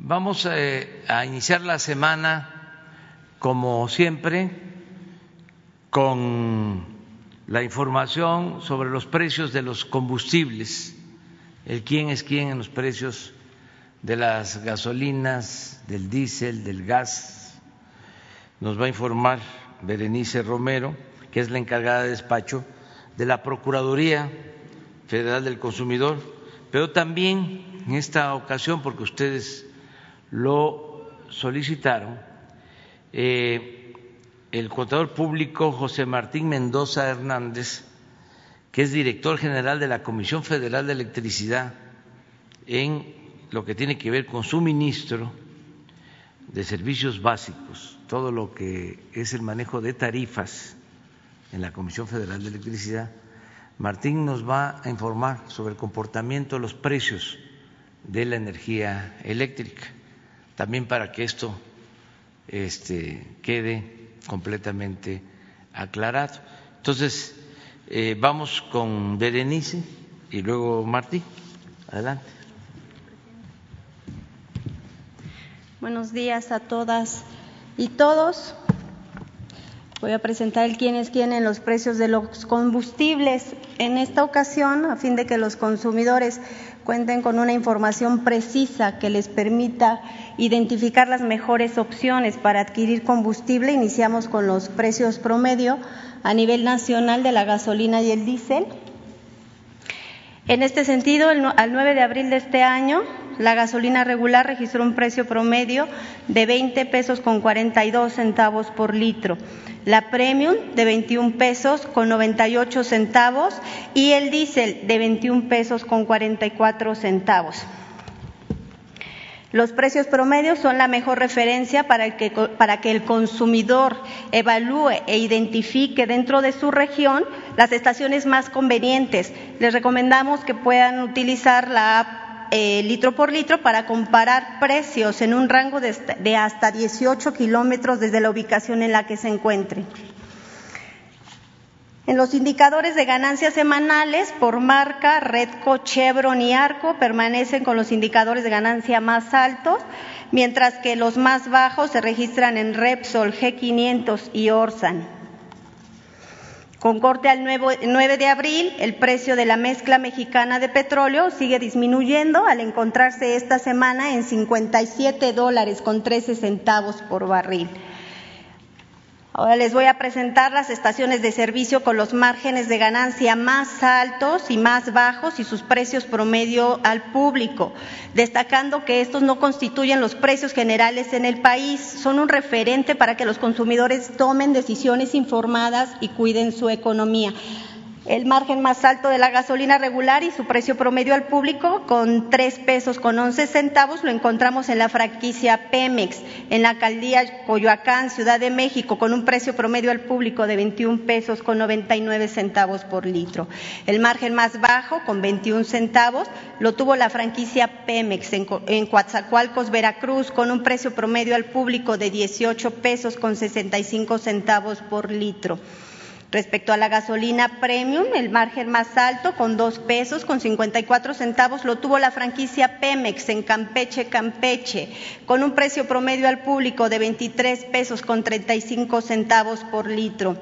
Vamos eh, a iniciar la semana, como siempre, con la información sobre los precios de los combustibles, el quién es quién en los precios de las gasolinas, del diésel, del gas. Nos va a informar Berenice Romero, que es la encargada de despacho de la Procuraduría Federal del Consumidor, pero también en esta ocasión, porque ustedes lo solicitaron, eh, el contador público José Martín Mendoza Hernández, que es director general de la Comisión Federal de Electricidad en lo que tiene que ver con suministro de servicios básicos, todo lo que es el manejo de tarifas en la Comisión Federal de Electricidad, Martín nos va a informar sobre el comportamiento de los precios de la energía eléctrica, también para que esto este, quede completamente aclarado. Entonces, eh, vamos con Berenice y luego Martín. Adelante. Buenos días a todas y todos. Voy a presentar el quién es quién en los precios de los combustibles. En esta ocasión, a fin de que los consumidores cuenten con una información precisa que les permita identificar las mejores opciones para adquirir combustible, iniciamos con los precios promedio a nivel nacional de la gasolina y el diésel. En este sentido, al 9 de abril de este año, la gasolina regular registró un precio promedio de 20 pesos con 42 centavos por litro, la premium de 21 pesos con 98 centavos y el diésel de 21 pesos con 44 centavos. Los precios promedios son la mejor referencia para que, para que, el consumidor evalúe e identifique dentro de su región las estaciones más convenientes. Les recomendamos que puedan utilizar la app eh, litro por litro para comparar precios en un rango de, hasta 18 kilómetros desde la ubicación en la que se encuentre. En los indicadores de ganancias semanales por marca, Redco, Chevron y Arco permanecen con los indicadores de ganancia más altos, mientras que los más bajos se registran en Repsol, G500 y Orsan. Con corte al 9 de abril, el precio de la mezcla mexicana de petróleo sigue disminuyendo al encontrarse esta semana en 57 dólares con 13 centavos por barril. Ahora les voy a presentar las estaciones de servicio con los márgenes de ganancia más altos y más bajos y sus precios promedio al público, destacando que estos no constituyen los precios generales en el país, son un referente para que los consumidores tomen decisiones informadas y cuiden su economía el margen más alto de la gasolina regular y su precio promedio al público con tres pesos con once centavos lo encontramos en la franquicia Pemex, en la alcaldía Coyoacán, Ciudad de México, con un precio promedio al público de 21 pesos con 99 centavos por litro. El margen más bajo, con 21 centavos, lo tuvo la franquicia Pemex en, en Coatzacoalcos, Veracruz, con un precio promedio al público de 18 pesos con 65 centavos por litro. Respecto a la gasolina premium, el margen más alto, con dos pesos con 54 centavos, lo tuvo la franquicia Pemex en Campeche, Campeche, con un precio promedio al público de 23 pesos con 35 centavos por litro.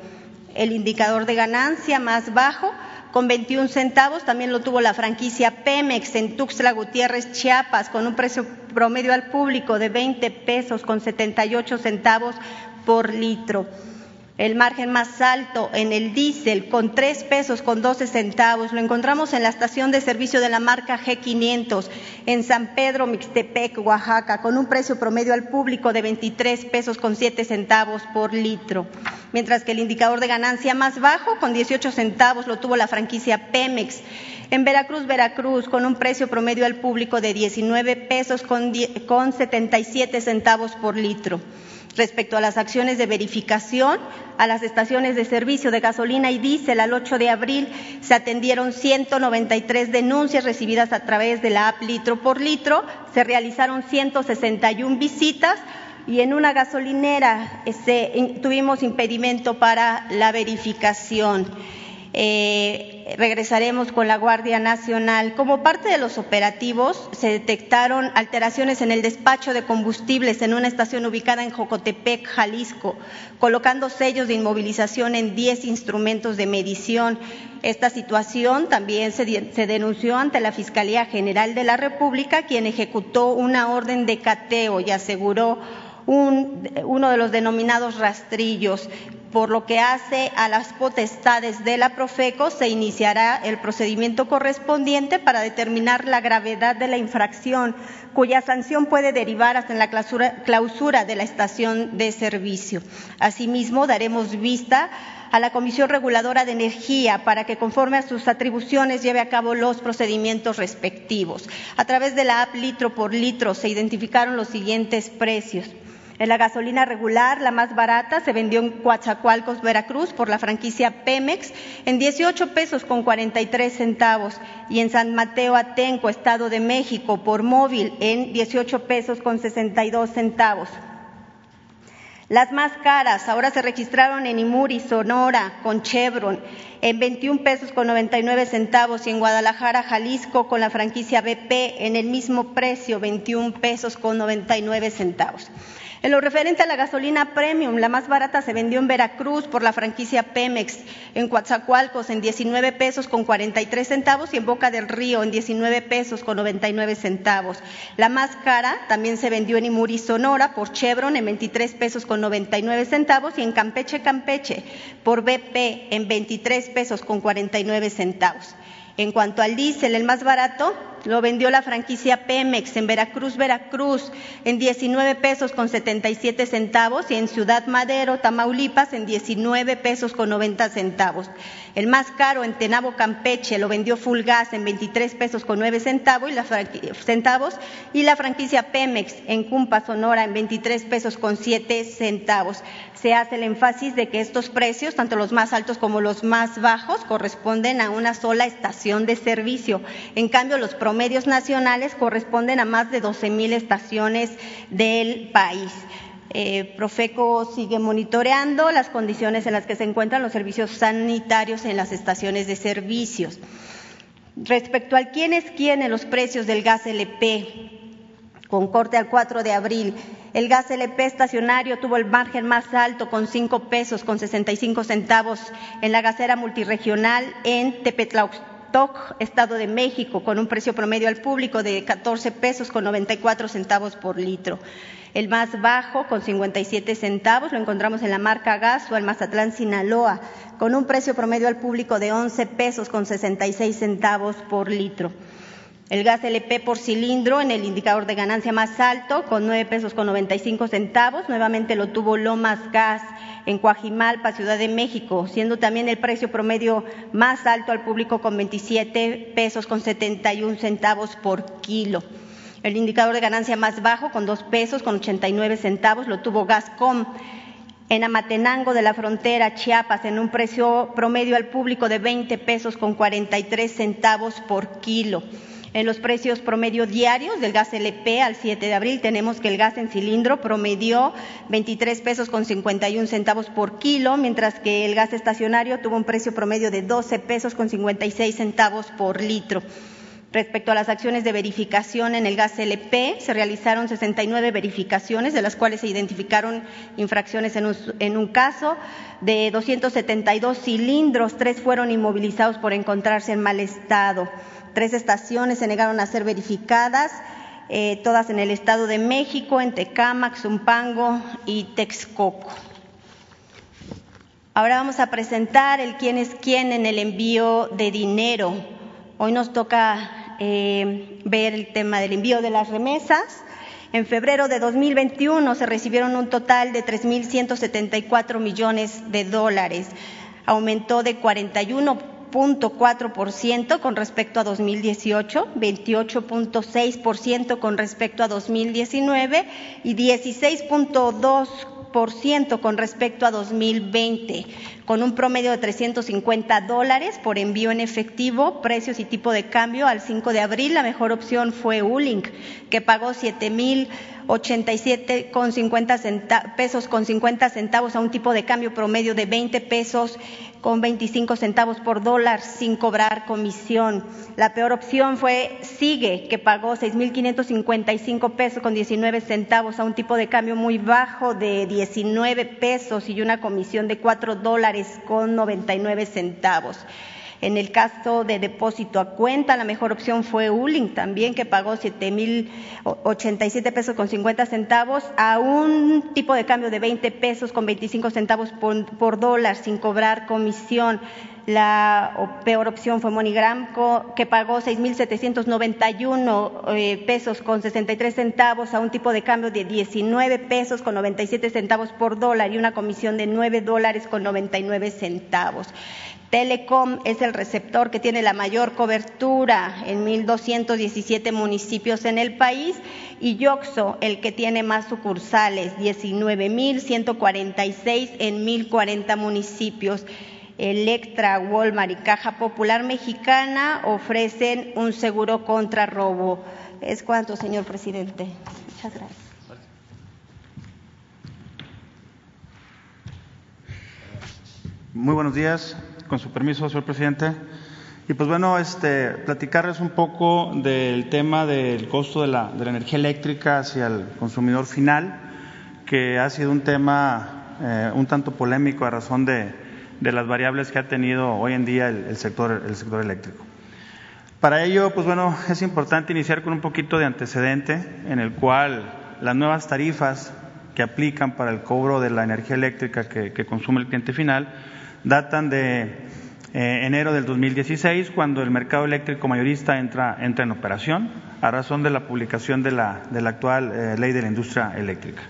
El indicador de ganancia más bajo, con 21 centavos, también lo tuvo la franquicia Pemex en Tuxtla Gutiérrez, Chiapas, con un precio promedio al público de 20 pesos con 78 centavos por litro. El margen más alto en el diésel con tres pesos con 12 centavos lo encontramos en la estación de servicio de la marca G500 en San Pedro Mixtepec, Oaxaca, con un precio promedio al público de 23 pesos con 7 centavos por litro. Mientras que el indicador de ganancia más bajo, con 18 centavos, lo tuvo la franquicia Pemex. En Veracruz, Veracruz, con un precio promedio al público de 19 pesos con, con 77 centavos por litro. Respecto a las acciones de verificación, a las estaciones de servicio de gasolina y diésel al 8 de abril se atendieron 193 denuncias recibidas a través de la app litro por litro, se realizaron 161 visitas y en una gasolinera este, tuvimos impedimento para la verificación. Eh, regresaremos con la Guardia Nacional. Como parte de los operativos, se detectaron alteraciones en el despacho de combustibles en una estación ubicada en Jocotepec, Jalisco, colocando sellos de inmovilización en 10 instrumentos de medición. Esta situación también se, denunció ante la Fiscalía General de la República, quien ejecutó una orden de cateo y aseguró un, uno de los denominados rastrillos. Por lo que hace a las potestades de la Profeco, se iniciará el procedimiento correspondiente para determinar la gravedad de la infracción, cuya sanción puede derivar hasta en la clausura, de la estación de servicio. Asimismo, daremos vista a la Comisión Reguladora de Energía para que, conforme a sus atribuciones, lleve a cabo los procedimientos respectivos. A través de la app litro por litro se identificaron los siguientes precios. En la gasolina regular, la más barata, se vendió en Coatzacoalcos, Veracruz, por la franquicia Pemex, en 18 pesos con 43 centavos, y en San Mateo Atenco, Estado de México, por móvil, en 18 pesos con 62 centavos. Las más caras ahora se registraron en Imuri, Sonora, con Chevron, en 21 pesos con 99 centavos y en Guadalajara, Jalisco, con la franquicia BP, en el mismo precio, 21 pesos con 99 centavos. En lo referente a la gasolina premium, la más barata se vendió en Veracruz por la franquicia Pemex, en Coatzacoalcos en 19 pesos con 43 centavos y en Boca del Río en 19 pesos con 99 centavos. La más cara también se vendió en Imuri, Sonora por Chevron en 23 pesos con 99 centavos y en Campeche, Campeche por BP en 23 pesos con 49 centavos. En cuanto al diésel, el más barato lo vendió la franquicia Pemex en Veracruz, Veracruz, en 19 pesos con 77 centavos y en Ciudad Madero, Tamaulipas, en 19 pesos con 90 centavos. El más caro en Tenabo, Campeche, lo vendió Full Gas en 23 pesos con 9 centavos y la, centavos y la franquicia Pemex en Cumpa, Sonora, en 23 pesos con 7 centavos. Se hace el énfasis de que estos precios, tanto los más altos como los más bajos, corresponden a una sola estación de servicio. En cambio, los promedios nacionales corresponden a más de 12 mil estaciones del país. Eh, Profeco sigue monitoreando las condiciones en las que se encuentran los servicios sanitarios en las estaciones de servicios. Respecto al quién es quién en los precios del gas LP, con corte al 4 de abril, el gas LP estacionario tuvo el margen más alto con 5 pesos con 65 centavos en la gasera multiregional en Estado de México, con un precio promedio al público de 14 pesos con 94 centavos por litro. El más bajo, con 57 centavos, lo encontramos en la marca Gas o el Mazatlán, Sinaloa, con un precio promedio al público de 11 pesos con 66 centavos por litro. El gas LP por cilindro en el indicador de ganancia más alto, con 9 pesos con 95 centavos. Nuevamente lo tuvo Lomas Gas en Coajimalpa, Ciudad de México, siendo también el precio promedio más alto al público con 27 pesos con 71 centavos por kilo. El indicador de ganancia más bajo, con dos pesos con 89 centavos, lo tuvo Gascom en Amatenango de la frontera, Chiapas, en un precio promedio al público de 20 pesos con 43 centavos por kilo. En los precios promedio diarios del gas LP al 7 de abril tenemos que el gas en cilindro promedió 23 pesos con 51 centavos por kilo, mientras que el gas estacionario tuvo un precio promedio de 12 pesos con 56 centavos por litro. Respecto a las acciones de verificación en el gas LP, se realizaron 69 verificaciones, de las cuales se identificaron infracciones en un, en un, caso. De 272 cilindros, tres fueron inmovilizados por encontrarse en mal estado. Tres estaciones se negaron a ser verificadas, eh, todas en el Estado de México, en Tecámac, y Texcoco. Ahora vamos a presentar el quién es quién en el envío de dinero. Hoy nos toca eh, ver el tema del envío de las remesas. En febrero de 2021 se recibieron un total de 3.174 millones de dólares. Aumentó de 41.4% con respecto a 2018, 28.6% con respecto a 2019 y 16.2% 2% con respecto a 2020, con un promedio de 350 dólares por envío en efectivo, precios y tipo de cambio. Al 5 de abril, la mejor opción fue Ulink, que pagó 7 mil 87 con 50 pesos con 50 centavos a un tipo de cambio promedio de 20 pesos con 25 centavos por dólar sin cobrar comisión. La peor opción fue Sigue, que pagó 6.555 pesos con 19 centavos a un tipo de cambio muy bajo de 19 pesos y una comisión de 4 dólares con 99 centavos. En el caso de depósito a cuenta, la mejor opción fue Uling también, que pagó siete mil siete pesos con 50 centavos a un tipo de cambio de 20 pesos con 25 centavos por, dólar sin cobrar comisión. La peor opción fue MoneyGram, que pagó 6.791 eh, pesos con 63 centavos a un tipo de cambio de 19 pesos con 97 centavos por dólar y una comisión de 9 dólares con 99 centavos. Telecom es el receptor que tiene la mayor cobertura en 1.217 municipios en el país y Yoxo el que tiene más sucursales, 19.146 en 1.040 municipios. Electra, Walmart y Caja Popular Mexicana ofrecen un seguro contra robo. Es cuanto, señor presidente. Muchas gracias. Muy buenos días con su permiso, señor presidente. Y pues bueno, este, platicarles un poco del tema del costo de la, energía eléctrica hacia el consumidor final, que ha sido un tema eh, un tanto polémico a razón de, de, las variables que ha tenido hoy en día el, sector, el sector eléctrico. Para ello, pues bueno, es importante iniciar con un poquito de antecedente en el cual las nuevas tarifas que aplican para el cobro de la energía eléctrica que consume el cliente final, datan de eh, enero del 2016, cuando el mercado eléctrico mayorista entra, entra en operación, a razón de la publicación de la, de la actual eh, ley de la industria eléctrica.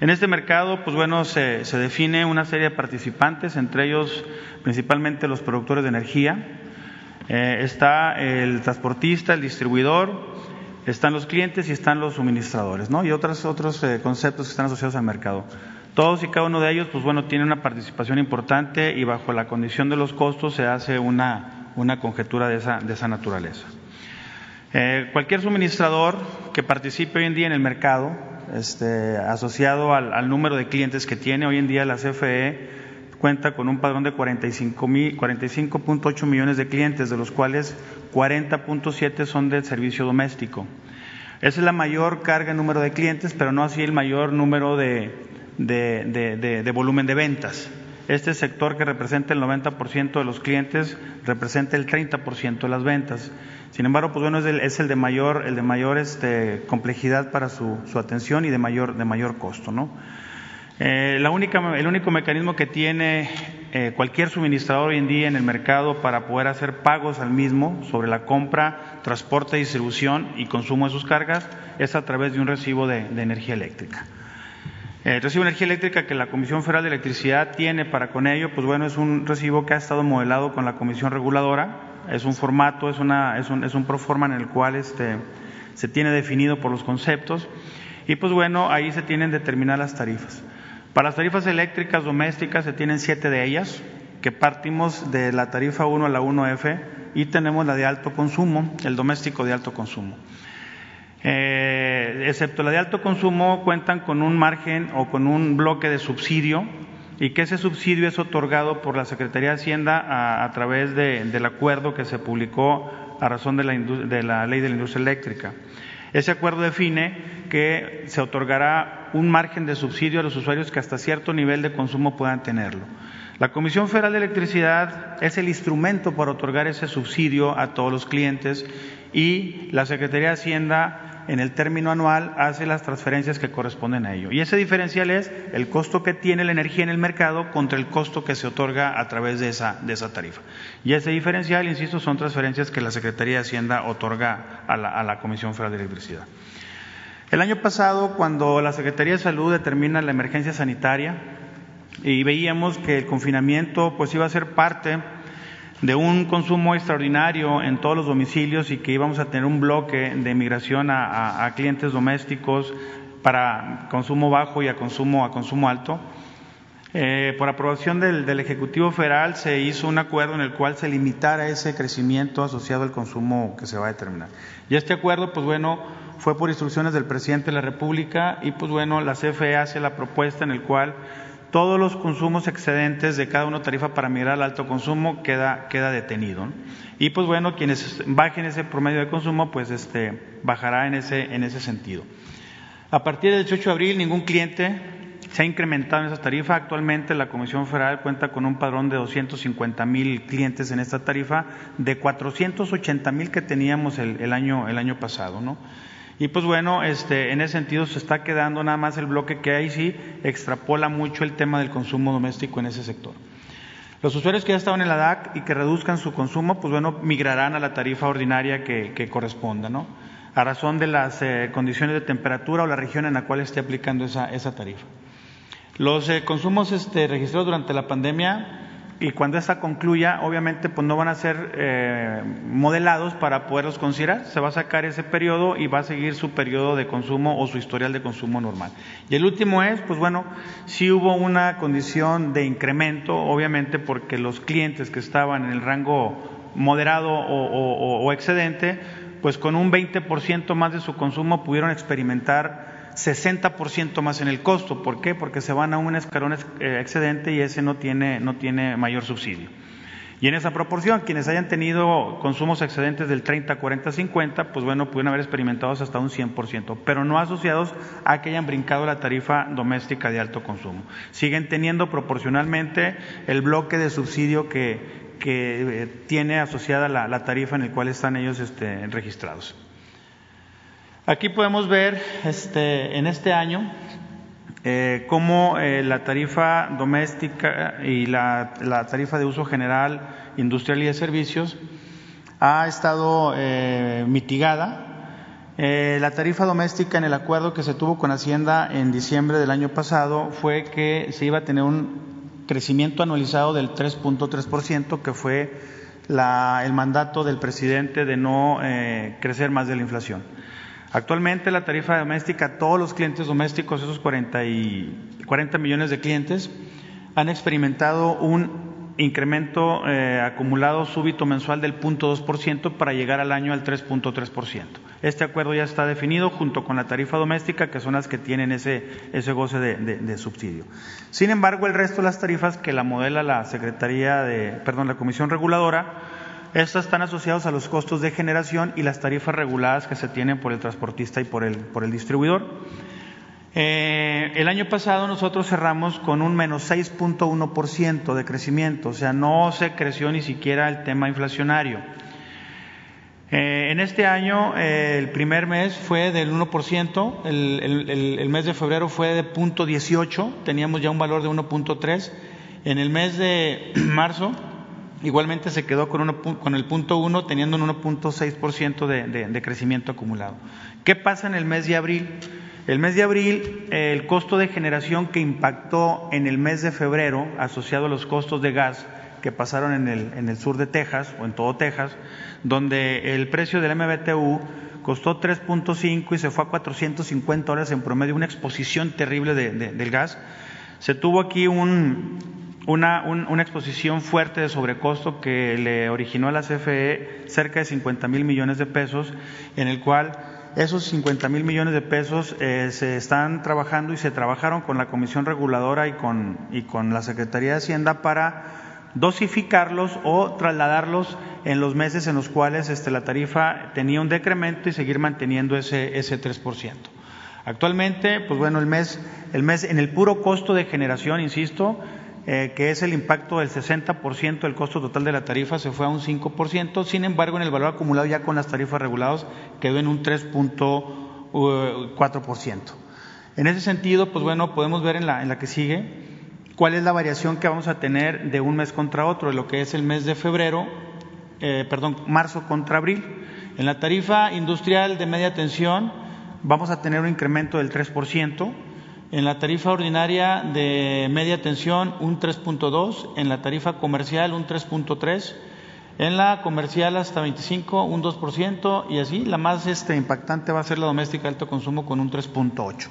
En este mercado, pues bueno, se, define una serie de participantes, entre ellos principalmente los productores de energía. Eh, está el transportista, el distribuidor, están los clientes y están los suministradores, ¿no? Y otros, otros conceptos que están asociados al mercado. Todos y cada uno de ellos, pues bueno, tiene una participación importante y bajo la condición de los costos se hace una, una conjetura de esa, de esa naturaleza. Eh, cualquier suministrador que participe hoy en día en el mercado, este, asociado al, número de clientes que tiene, hoy en día la CFE cuenta con un padrón de 45.8 millones de clientes, de los cuales 40.7 son del servicio doméstico. Esa es la mayor carga en número de clientes, pero no así el mayor número de, de, volumen de ventas. Este sector que representa el 90% de los clientes representa el 30% de las ventas. Sin embargo, pues bueno, es el, es el de mayor, el de mayor este, complejidad para su, atención y de mayor, de mayor costo. ¿no? Eh, la única, el único mecanismo que tiene eh, cualquier suministrador hoy en día en el mercado para poder hacer pagos al mismo sobre la compra, transporte, distribución y consumo de sus cargas es a través de un recibo de energía eléctrica. El eh, recibo de energía eléctrica que la Comisión Federal de Electricidad tiene para con ello, pues bueno, es un recibo que ha estado modelado con la Comisión Reguladora, es un formato, es, una, es, un, es un proforma en el cual este, se tiene definido por los conceptos y pues bueno, ahí se tienen determinadas tarifas. Para las tarifas eléctricas domésticas se tienen siete de ellas, que partimos de la tarifa 1 a la 1F y tenemos la de alto consumo, el doméstico de alto consumo. Eh, excepto la de alto consumo, cuentan con un margen o con un bloque de subsidio y que ese subsidio es otorgado por la Secretaría de Hacienda a, través del acuerdo que se publicó a razón de la, de la Ley de la Industria Eléctrica. Ese acuerdo define que se otorgará un margen de subsidio a los usuarios que hasta cierto nivel de consumo puedan tenerlo. La Comisión Federal de Electricidad es el instrumento para otorgar ese subsidio a todos los clientes y la Secretaría de Hacienda en el término anual hace las transferencias que corresponden a ello. Y ese diferencial es el costo que tiene la energía en el mercado contra el costo que se otorga a través de esa, tarifa. Y ese diferencial, insisto, son transferencias que la Secretaría de Hacienda otorga a la, a la Comisión Federal de Electricidad. El año pasado, cuando la Secretaría de Salud determina la emergencia sanitaria y veíamos que el confinamiento pues iba a ser parte de un consumo extraordinario en todos los domicilios y que íbamos a tener un bloque de migración a, clientes domésticos para consumo bajo y a consumo, a consumo alto. Eh, por aprobación del, Ejecutivo Federal se hizo un acuerdo en el cual se limitara ese crecimiento asociado al consumo que se va a determinar. Y este acuerdo, pues bueno, fue por instrucciones del presidente de la República y pues bueno, la CFE hace la propuesta en el cual todos los consumos excedentes de cada una tarifa para migrar al alto consumo queda, queda detenido. Y pues bueno, quienes bajen ese promedio de consumo, pues este, bajará en ese, en ese sentido. A partir del 18 de abril, ningún cliente se ha incrementado en esa tarifa. Actualmente la Comisión Federal cuenta con un padrón de 250 mil clientes en esta tarifa, de 480 mil que teníamos el, el, año, el año pasado. ¿no? Y pues bueno, este, en ese sentido se está quedando nada más el bloque que ahí sí extrapola mucho el tema del consumo doméstico en ese sector. Los usuarios que ya estaban en la DAC y que reduzcan su consumo, pues bueno, migrarán a la tarifa ordinaria que, corresponda, ¿no? A razón de las eh, condiciones de temperatura o la región en la cual esté aplicando esa, esa tarifa. Los eh, consumos este, registrados durante la pandemia y cuando esta concluya, obviamente, pues no van a ser eh, modelados para poderlos considerar. Se va a sacar ese periodo y va a seguir su periodo de consumo o su historial de consumo normal. Y el último es, pues bueno, si hubo una condición de incremento, obviamente, porque los clientes que estaban en el rango moderado o, o, o excedente, pues con un 20% más de su consumo pudieron experimentar 60% más en el costo. ¿Por qué? Porque se van a un escalón eh, excedente y ese no tiene, no tiene mayor subsidio. Y en esa proporción, quienes hayan tenido consumos excedentes del 30, 40, 50, pues bueno, pueden haber experimentado hasta un 100%, pero no asociados a que hayan brincado la tarifa doméstica de alto consumo. Siguen teniendo proporcionalmente el bloque de subsidio que, eh, tiene asociada la, la, tarifa en el cual están ellos este, registrados. Aquí podemos ver este, en este año eh, cómo eh, la tarifa doméstica y la, la, tarifa de uso general, industrial y de servicios ha estado eh, mitigada. la tarifa doméstica en el acuerdo que se tuvo con Hacienda en diciembre del año pasado fue que se iba a tener un crecimiento anualizado del 3.3%, que fue la, el mandato del presidente de no crecer más de la inflación. Actualmente la tarifa doméstica, todos los clientes domésticos, esos 40, y 40 millones de clientes, han experimentado un incremento eh, acumulado súbito mensual del 0.2% para llegar al año al 3.3%. Este acuerdo ya está definido junto con la tarifa doméstica, que son las que tienen ese, ese goce de, de, de subsidio. Sin embargo, el resto de las tarifas que la modela la Secretaría de, perdón, la Comisión Reguladora, estas están asociadas a los costos de generación y las tarifas reguladas que se tienen por el transportista y por el, por el distribuidor. Eh, el año pasado nosotros cerramos con un menos 6.1% de crecimiento, o sea, no se creció ni siquiera el tema inflacionario. Eh, en este año eh, el primer mes fue del 1%, el, el, el mes de febrero fue de 0.18, teníamos ya un valor de 1.3. En el mes de marzo Igualmente se quedó con, uno, con el punto 1 teniendo un 1.6% de, de, crecimiento acumulado. ¿Qué pasa en el mes de abril? El mes de abril, el costo de generación que impactó en el mes de febrero, asociado a los costos de gas que pasaron en el, en el sur de Texas o en todo Texas, donde el precio del MBTU costó 3.5 y se fue a 450 horas en promedio, una exposición terrible de, del gas. Se tuvo aquí un, una, un, una, exposición fuerte de sobrecosto que le originó a la CFE cerca de 50 mil millones de pesos, en el cual esos 50 mil millones de pesos eh, se están trabajando y se trabajaron con la Comisión Reguladora y con, y con la Secretaría de Hacienda para dosificarlos o trasladarlos en los meses en los cuales este, la tarifa tenía un decremento y seguir manteniendo ese, ese 3%. Actualmente, pues bueno, el mes, el mes en el puro costo de generación, insisto, eh, que es el impacto del 60% del costo total de la tarifa, se fue a un 5%, sin embargo en el valor acumulado ya con las tarifas reguladas quedó en un 3.4%. En ese sentido, pues bueno, podemos ver en la, que sigue cuál es la variación que vamos a tener de un mes contra otro, de lo que es el mes de febrero, eh, perdón, marzo contra abril. En la tarifa industrial de media tensión vamos a tener un incremento del 3%, en la tarifa ordinaria de media tensión un 3.2, en la tarifa comercial un 3.3, en la comercial hasta 25 un 2% y así la más este, impactante va a ser la doméstica de alto consumo con un 3.8.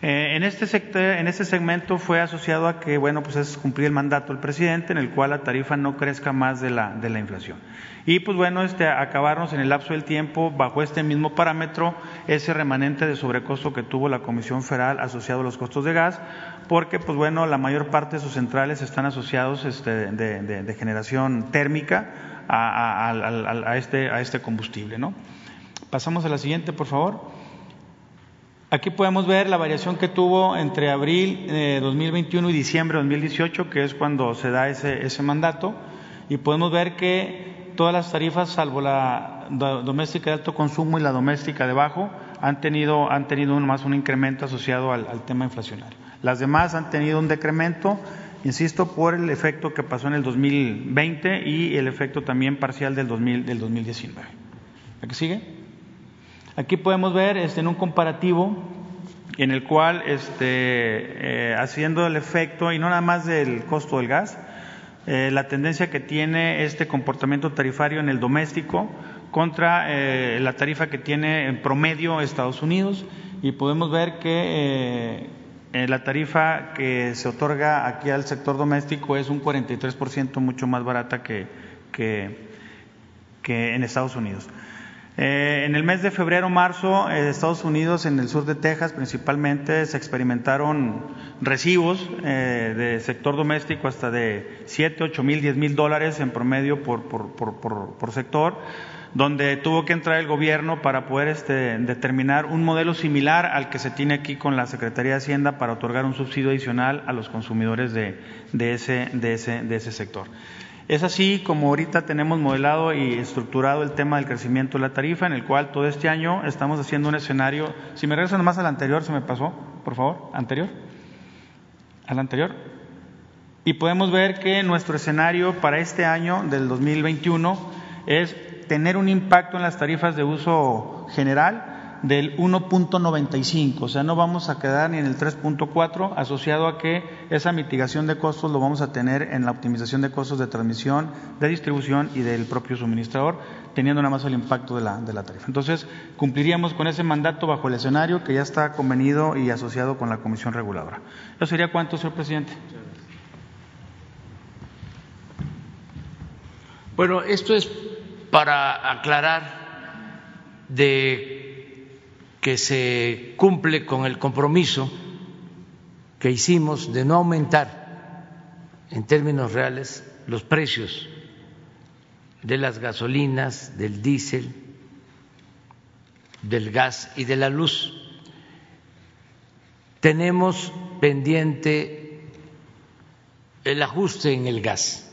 Eh, en, este sector, en este segmento fue asociado a que, bueno, pues es cumplir el mandato del presidente en el cual la tarifa no crezca más de la, de la inflación. Y pues bueno, este, acabarnos en el lapso del tiempo, bajo este mismo parámetro, ese remanente de sobrecosto que tuvo la Comisión Federal asociado a los costos de gas, porque pues bueno, la mayor parte de sus centrales están asociados este, de, generación térmica a, este, a este combustible. ¿no? Pasamos a la siguiente, por favor. Aquí podemos ver la variación que tuvo entre abril de 2021 y diciembre de 2018, que es cuando se da ese, ese mandato, y podemos ver que todas las tarifas, salvo la doméstica de alto consumo y la doméstica de bajo, han tenido, han tenido más un incremento asociado al, tema inflacionario. Las demás han tenido un decremento, insisto, por el efecto que pasó en el 2020 y el efecto también parcial del, 2000, del 2019. ¿A qué sigue? Aquí podemos ver este, en un comparativo en el cual, este, eh, haciendo el efecto, y no nada más del costo del gas, eh, la tendencia que tiene este comportamiento tarifario en el doméstico contra eh, la tarifa que tiene en promedio Estados Unidos, y podemos ver que la tarifa que se otorga aquí al sector doméstico es un 43% mucho más barata que, que en Estados Unidos. Eh, en el mes de febrero-marzo, eh, Estados Unidos, en el sur de Texas principalmente, se experimentaron recibos eh, de sector doméstico hasta de 7, 8 mil, 10 mil dólares en promedio por, por, por, sector, donde tuvo que entrar el gobierno para poder este, determinar un modelo similar al que se tiene aquí con la Secretaría de Hacienda para otorgar un subsidio adicional a los consumidores de ese sector. Es así como ahorita tenemos modelado y estructurado el tema del crecimiento de la tarifa, en el cual todo este año estamos haciendo un escenario. Si me regresan más al anterior, se me pasó, por favor, anterior. Al anterior. Y podemos ver que nuestro escenario para este año del 2021 es tener un impacto en las tarifas de uso general del 1.95, o sea, no vamos a quedar ni en el 3.4, asociado a que esa mitigación de costos lo vamos a tener en la optimización de costos de transmisión, de distribución y del propio suministrador, teniendo nada más el impacto de la, de la tarifa. Entonces, cumpliríamos con ese mandato bajo el escenario que ya está convenido y asociado con la Comisión Reguladora. ¿Eso sería cuánto, señor presidente? Bueno, esto es para aclarar de que se cumple con el compromiso que hicimos de no aumentar en términos reales los precios de las gasolinas, del diésel, del gas y de la luz. Tenemos pendiente el ajuste en el gas.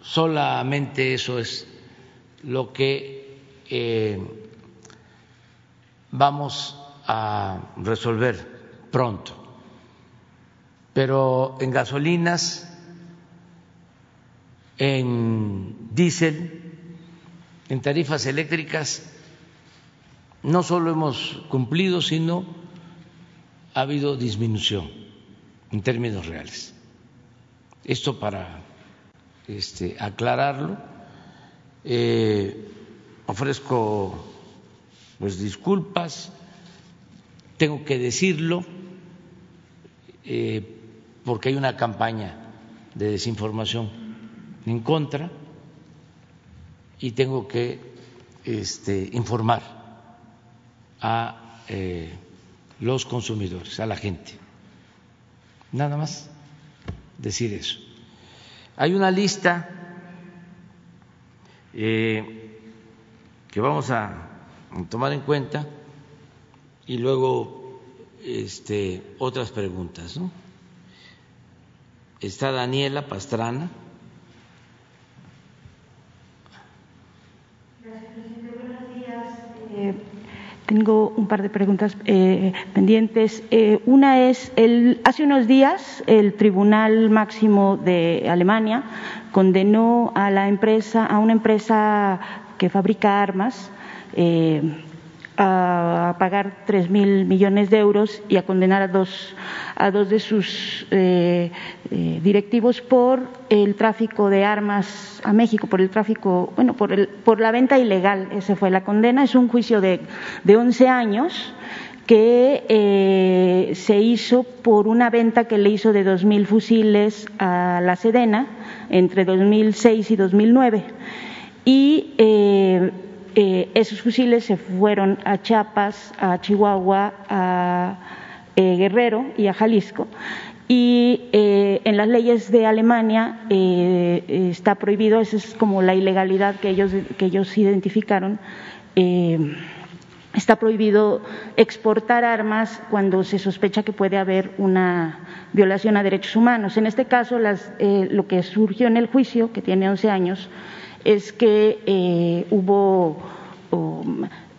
Solamente eso es lo que eh, vamos a resolver pronto. Pero en gasolinas, en diésel, en tarifas eléctricas, no solo hemos cumplido, sino ha habido disminución en términos reales. Esto para este, aclararlo. Eh, ofrezco pues disculpas, tengo que decirlo eh, porque hay una campaña de desinformación en contra y tengo que este, informar a eh, los consumidores, a la gente. Nada más decir eso. Hay una lista eh, que vamos a tomar en cuenta y luego este, otras preguntas. Está Daniela Pastrana. Eh, tengo un par de preguntas eh, pendientes. Eh, una es, el, hace unos días el Tribunal Máximo de Alemania condenó a la empresa, a una empresa que fabrica armas, eh, a pagar tres mil millones de euros y a condenar a dos, a dos de sus eh, eh, directivos por el tráfico de armas a México, por el tráfico, bueno, por, el, por la venta ilegal. Esa fue la condena. Es un juicio de, de 11 años que eh, se hizo por una venta que le hizo de dos mil fusiles a la Sedena entre 2006 y 2009. Y eh, eh, esos fusiles se fueron a Chiapas, a Chihuahua, a eh, Guerrero y a Jalisco. Y en las leyes de Alemania está prohibido, esa es como la ilegalidad que ellos, que ellos identificaron está prohibido exportar armas cuando se sospecha que puede haber una violación a derechos humanos. En este caso, lo que surgió en el juicio, que tiene 11 años, es que eh, hubo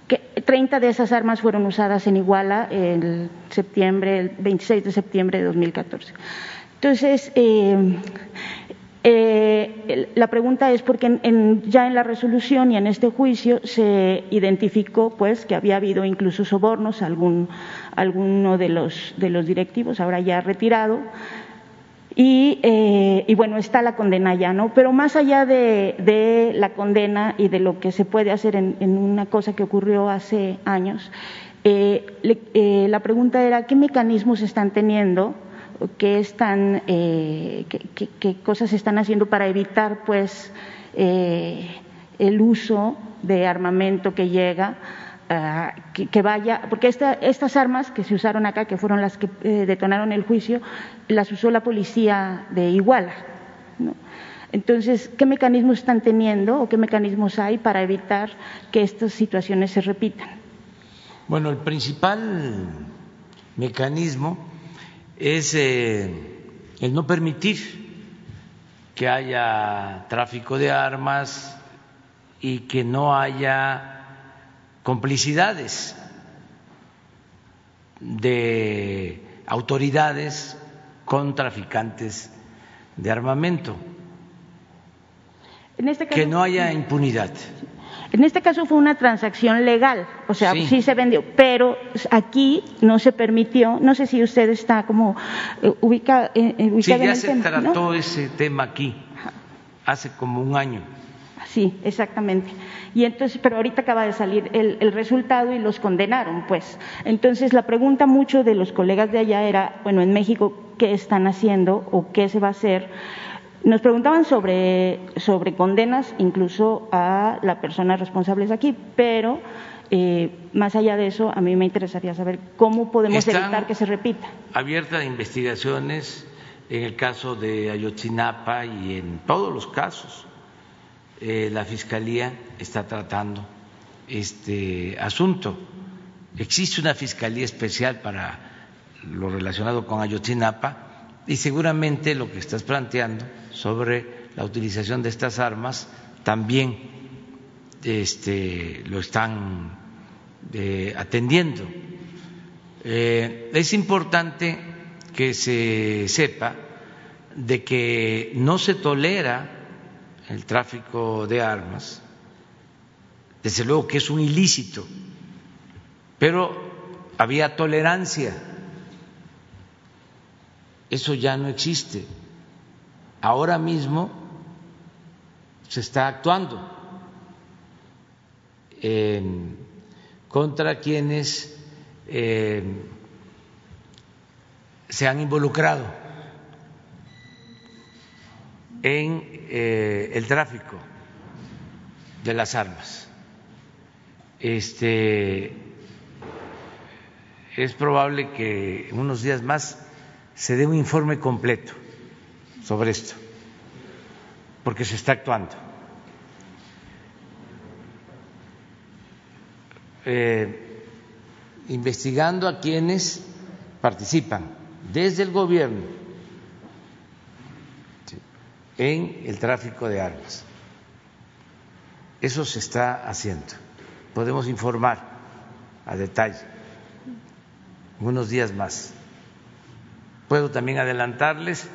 que 30 de esas armas fueron usadas en Iguala el septiembre, el 26 de septiembre de 2014. Entonces, eh, eh, la pregunta es porque ya en la resolución y en este juicio se identificó pues que había habido incluso sobornos a algún, alguno de los, de los directivos, ahora ya retirado, eh, y, bueno, está la condena ya, ¿no? Pero más allá de, la condena y de lo que se puede hacer en, una cosa que ocurrió hace años, eh, eh, la pregunta era qué mecanismos están teniendo, qué están, qué, qué, cosas están haciendo para evitar, pues, el uso de armamento que llega Ah, que, vaya, porque estas armas que se usaron acá, que fueron las que eh, detonaron el juicio, las usó la policía de Iguala. Entonces, ¿qué mecanismos están teniendo o qué mecanismos hay para evitar que estas situaciones se repitan? Bueno, el principal mecanismo es eh, el no permitir que haya tráfico de armas y que no haya complicidades de autoridades con traficantes de armamento. Este que no haya impunidad. En este caso fue una transacción legal, o sea, sí. se vendió, pero aquí no se permitió, no sé si usted está como eh, ubica, eh, eh, ubicado sí, ya se trató ese tema aquí, hace como un año. Sí, exactamente. Y entonces, pero ahorita acaba de salir el, resultado y los condenaron, pues. Entonces, la pregunta mucho de los colegas de allá era, bueno, en México, ¿qué están haciendo o qué se va a hacer? Nos preguntaban sobre, sobre condenas incluso a las personas responsables aquí, pero eh, más allá de eso, a mí me interesaría saber cómo podemos evitar que se repita. Abiertas investigaciones en el caso de Ayotzinapa y en todos los casos eh, la Fiscalía está tratando este asunto. Existe una Fiscalía especial para lo relacionado con Ayotzinapa y seguramente lo que estás planteando sobre la utilización de estas armas también este, lo están eh, atendiendo. Eh, es importante que se sepa de que no se tolera el tráfico de armas, desde luego que es un ilícito, pero había tolerancia. Eso ya no existe. Ahora mismo se está actuando contra quienes se han involucrado en eh, el tráfico de las armas. Este, es probable que en unos días más se dé un informe completo sobre esto, porque se está actuando. Eh, investigando a quienes participan desde el gobierno en el tráfico de armas. Eso se está haciendo. Podemos informar a detalle unos días más. Puedo también adelantarles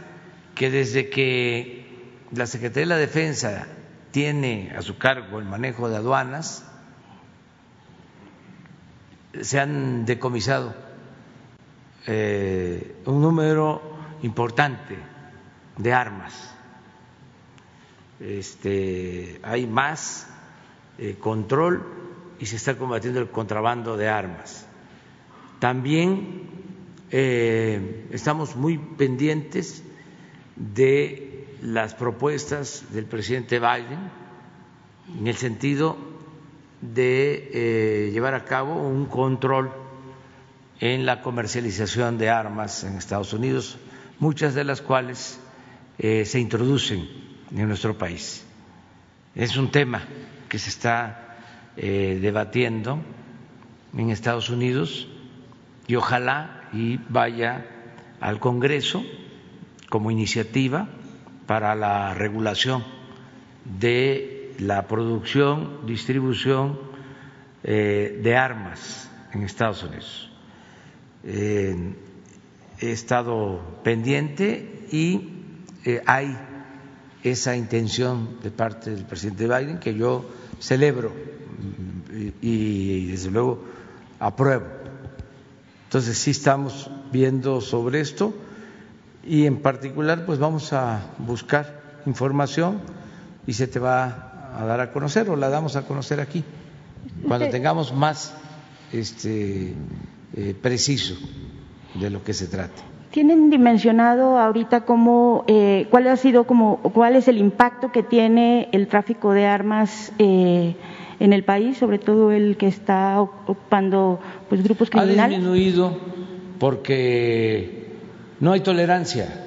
que desde que la Secretaría de la Defensa tiene a su cargo el manejo de aduanas, se han decomisado eh, un número importante de armas. Este, hay más eh, control y se está combatiendo el contrabando de armas. También eh, estamos muy pendientes de las propuestas del presidente Biden en el sentido de eh, llevar a cabo un control en la comercialización de armas en Estados Unidos, muchas de las cuales se introducen en nuestro país. Es un tema que se está eh, debatiendo en Estados Unidos y ojalá y vaya al Congreso como iniciativa para la regulación de la producción, distribución eh, de armas en Estados Unidos. Eh, he estado pendiente y hay esa intención de parte del presidente Biden que yo celebro y, desde luego apruebo. Entonces sí estamos viendo sobre esto y en particular pues vamos a buscar información y se te va a dar a conocer o la damos a conocer aquí cuando tengamos más este eh, preciso de lo que se trata. ¿Tienen dimensionado ahorita cómo, eh, cuál ha sido como, cuál es el impacto que tiene el tráfico de armas eh, en el país, sobre todo el que está ocupando pues grupos criminales? Ha disminuido porque no hay tolerancia,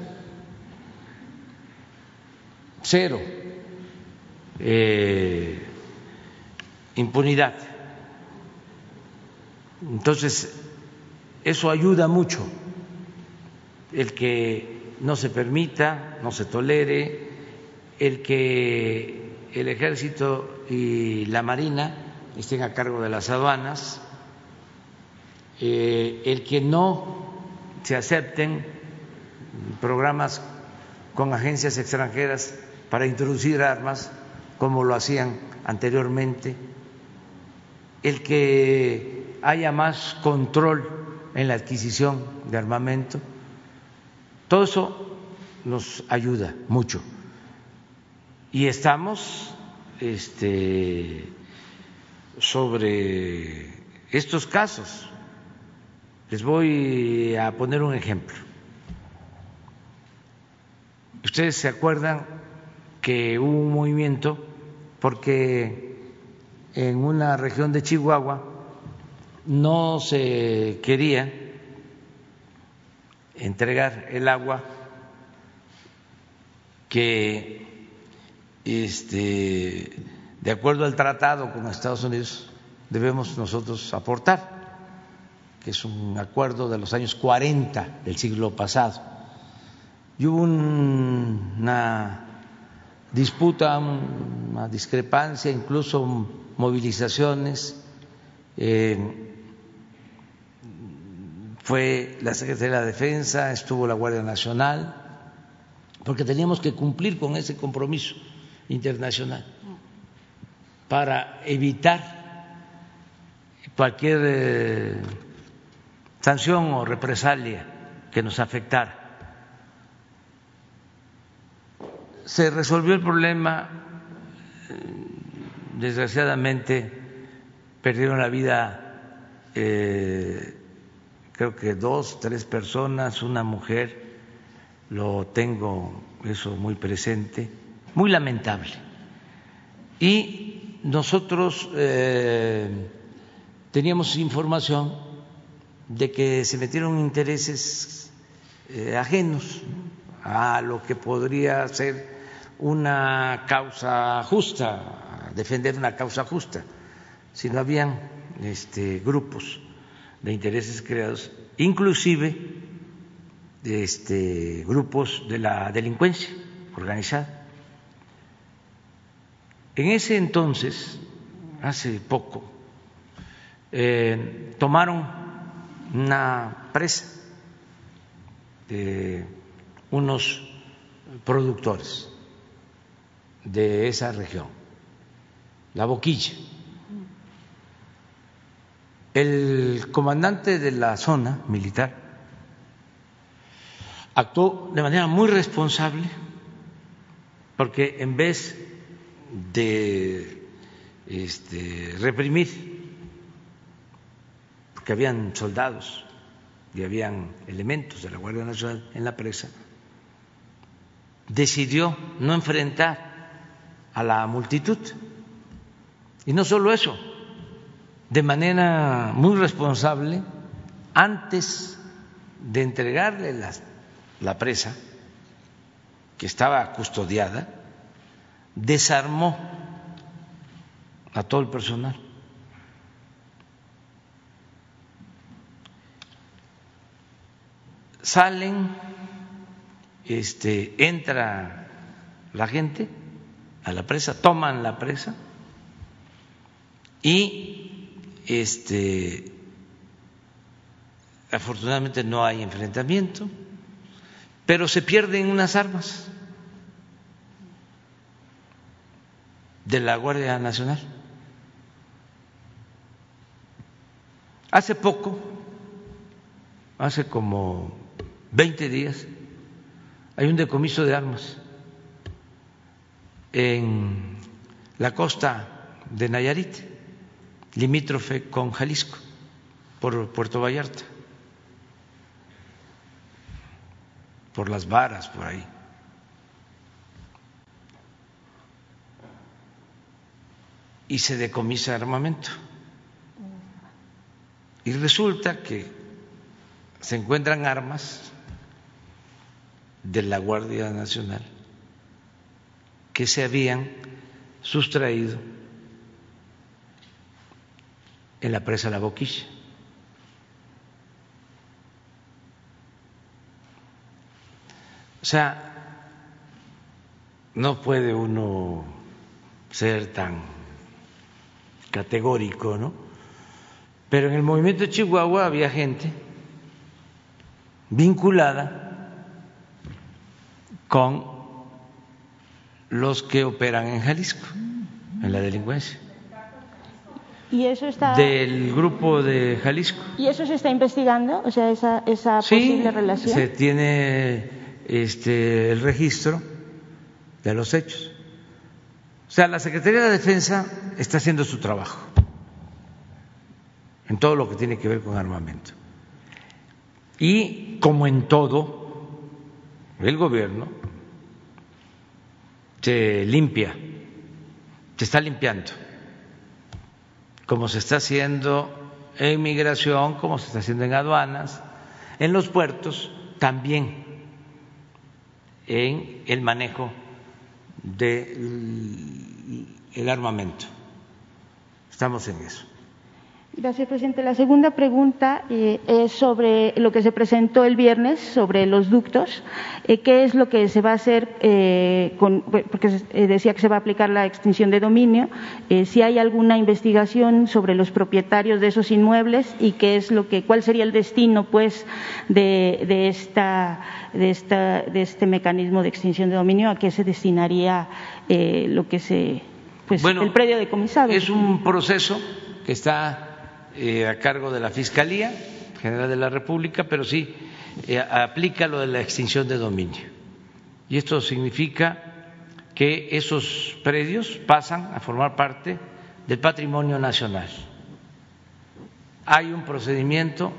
cero, eh, impunidad. Entonces, eso ayuda mucho, el que no se permita, no se tolere, el que el ejército y la marina estén a cargo de las aduanas, eh, el que no se acepten programas con agencias extranjeras para introducir armas como lo hacían anteriormente, el que haya más control en la adquisición de armamento, todo eso nos ayuda mucho. Y estamos este, sobre estos casos. Les voy a poner un ejemplo. Ustedes se acuerdan que hubo un movimiento porque en una región de Chihuahua no se quería entregar el agua que este de acuerdo al tratado con Estados Unidos debemos nosotros aportar, que es un acuerdo de los años 40 del siglo pasado y hubo una disputa, una discrepancia, incluso movilizaciones. Eh, fue la Secretaría de la Defensa, estuvo la Guardia Nacional, porque teníamos que cumplir con ese compromiso internacional para evitar cualquier eh, sanción o represalia que nos afectara. se resolvió el problema, desgraciadamente perdieron la vida eh, creo que dos, tres personas, una mujer, lo tengo eso muy presente, muy lamentable. Y nosotros eh, teníamos información de que se metieron intereses eh, ajenos a lo que podría ser una causa justa, defender una causa justa, si no habían este, grupos de intereses creados, inclusive este, grupos de la delincuencia organizada. En ese entonces, hace poco, eh, tomaron una presa de unos productores de esa región, la boquilla. El comandante de la zona militar actuó de manera muy responsable porque en vez de este, reprimir, porque habían soldados y habían elementos de la Guardia Nacional en la presa, decidió no enfrentar a la multitud. Y no solo eso, de manera muy responsable, antes de entregarle la presa, que estaba custodiada, desarmó a todo el personal. Salen, este, entra la gente a la presa, toman la presa y este afortunadamente no hay enfrentamiento, pero se pierden unas armas de la Guardia Nacional. Hace poco, hace como 20 días, hay un decomiso de armas en la costa de Nayarit, limítrofe con Jalisco, por Puerto Vallarta, por las varas, por ahí. Y se decomisa armamento. Y resulta que se encuentran armas de la Guardia Nacional que se habían sustraído en la presa La Boquilla. O sea, no puede uno ser tan categórico, ¿no? Pero en el movimiento de Chihuahua había gente vinculada con los que operan en Jalisco, en la delincuencia. ¿Y eso está... Del grupo de Jalisco. ¿Y eso se está investigando? O sea, esa, esa posible relación. Se tiene este, el registro de los hechos. O sea, la Secretaría de Defensa está haciendo su trabajo en todo lo que tiene que ver con armamento. Y como en todo, el gobierno se limpia, se está limpiando, como se está haciendo en migración, como se está haciendo en aduanas, en los puertos, también en el manejo del armamento. Estamos en eso. Gracias, presidente. La segunda pregunta eh, es sobre lo que se presentó el viernes, sobre los ductos. Eh, ¿Qué es lo que se va a hacer? Eh, con, porque decía que se va a aplicar la extinción de dominio. si hay alguna investigación sobre los propietarios de esos inmuebles y qué es lo que, cuál sería el destino, pues, de, de esta, de esta, de este mecanismo de extinción de dominio, a qué se destinaría lo que se, pues, el predio de comisado. Es un proceso que está eh, a cargo de la Fiscalía General de la República, pero sí eh, aplica lo de la extinción de dominio. Y esto significa que esos predios pasan a formar parte del patrimonio nacional. Hay un procedimiento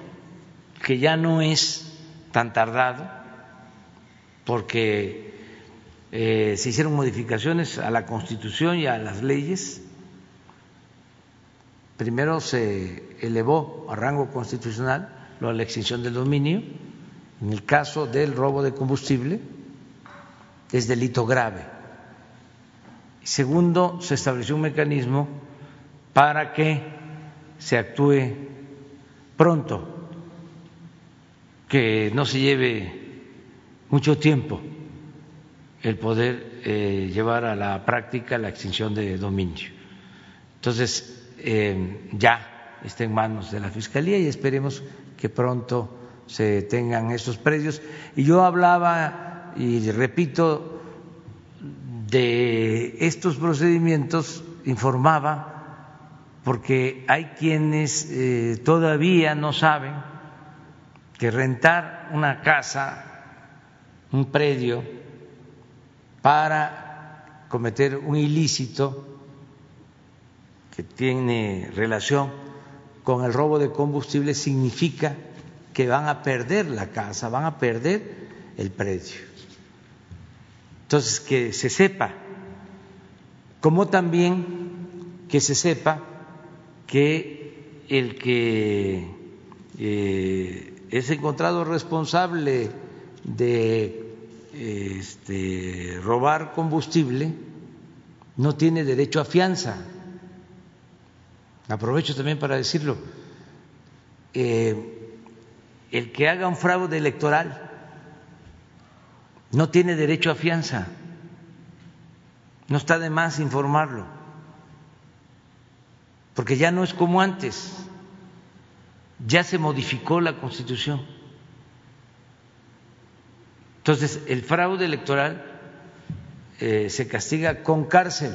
que ya no es tan tardado porque eh, se hicieron modificaciones a la Constitución y a las leyes primero se elevó a rango constitucional lo de la extinción del dominio. En el caso del robo de combustible es delito grave. Segundo, se estableció un mecanismo para que se actúe pronto, que no se lleve mucho tiempo el poder eh, llevar a la práctica la extinción de dominio. Entonces, eh, ya está en manos de la Fiscalía y esperemos que pronto se tengan esos predios. Y yo hablaba, y repito, de estos procedimientos, informaba porque hay quienes eh, todavía no saben que rentar una casa, un predio, para cometer un ilícito que tiene relación con el robo de combustible significa que van a perder la casa, van a perder el predio. Entonces, que se sepa, como también que se sepa que el que eh, es encontrado responsable de este, robar combustible no tiene derecho a fianza. Aprovecho también para decirlo. Eh, el que haga un fraude electoral no tiene derecho a fianza. No está de más informarlo, porque ya no es como antes, ya se modificó la Constitución. Entonces, el fraude electoral eh, se castiga con cárcel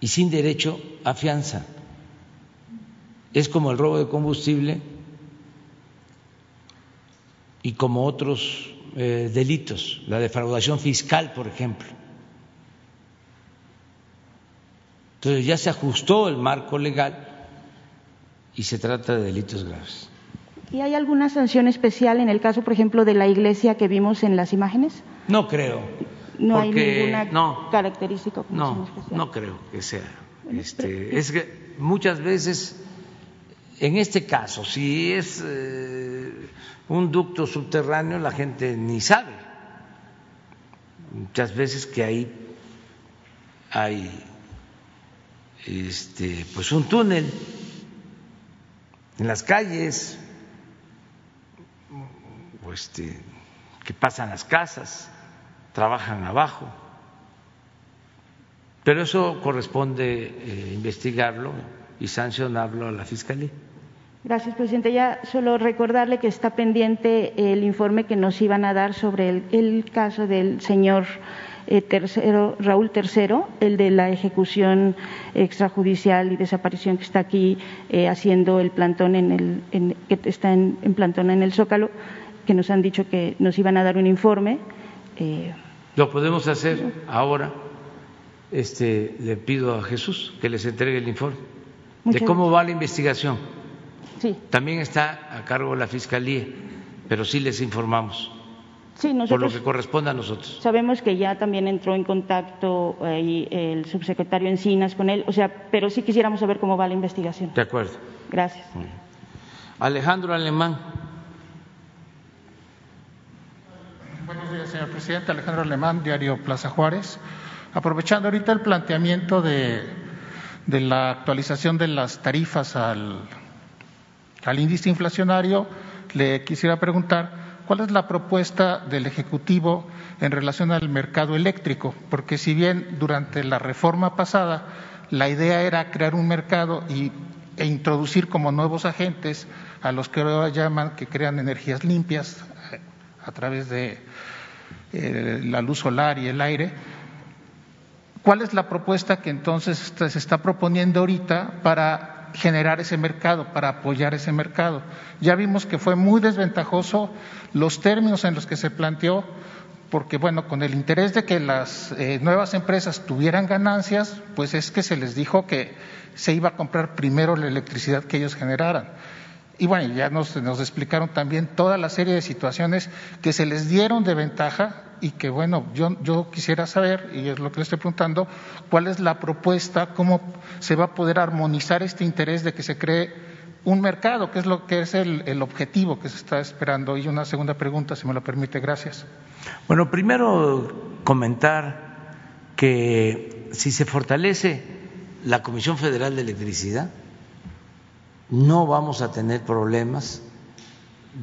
y sin derecho a fianza. Es como el robo de combustible y como otros eh, delitos, la defraudación fiscal, por ejemplo. Entonces ya se ajustó el marco legal y se trata de delitos graves. ¿Y hay alguna sanción especial en el caso, por ejemplo, de la iglesia que vimos en las imágenes? No creo. No hay ninguna característica. No, no creo que sea. Este, es que muchas veces, en este caso, si es eh, un ducto subterráneo, la gente ni sabe. Muchas veces que ahí hay este, pues un túnel en las calles este, que pasan las casas, trabajan abajo. Pero eso corresponde eh, investigarlo y sancionarlo a la Fiscalía. Gracias, presidente. Ya solo recordarle que está pendiente el informe que nos iban a dar sobre el, caso del señor eh, tercero, Raúl Tercero, el de la ejecución extrajudicial y desaparición que está aquí eh, haciendo el plantón en el, que está en, en plantón en el Zócalo que nos han dicho que nos iban a dar un informe. Lo podemos hacer ahora. Este, le pido a Jesús que les entregue el informe de cómo va la investigación. Sí. También está a cargo la Fiscalía, pero sí les informamos. Sí, por lo que corresponde a nosotros. Sabemos que ya también entró en contacto el subsecretario Encinas con él, o sea, pero sí quisiéramos saber cómo va la investigación. De acuerdo. Gracias. Alejandro Alemán. Buenos días, señor presidente. Alejandro Alemán, diario Plaza Juárez. Aprovechando ahorita el planteamiento de, la actualización de las tarifas al, índice inflacionario, le quisiera preguntar cuál es la propuesta del Ejecutivo en relación al mercado eléctrico, porque si bien durante la reforma pasada la idea era crear un mercado y, e introducir como nuevos agentes a los que ahora llaman que crean energías limpias a través de eh, la luz solar y el aire. ¿Cuál es la propuesta que entonces se está proponiendo ahorita para generar ese mercado, para apoyar ese mercado? Ya vimos que fue muy desventajoso los términos en los que se planteó, porque bueno, con el interés de que las eh, nuevas empresas tuvieran ganancias, pues es que se les dijo que se iba a comprar primero la electricidad que ellos generaran. Y bueno, ya nos, explicaron también toda la serie de situaciones que se les dieron de ventaja y que bueno, yo, yo quisiera saber, y es lo que le estoy preguntando, cuál es la propuesta, cómo se va a poder armonizar este interés de que se cree un mercado, que es lo que es el, el objetivo que se está esperando. Y una segunda pregunta, si me lo permite, gracias. Bueno, primero comentar que si se fortalece la Comisión Federal de Electricidad, no vamos a tener problemas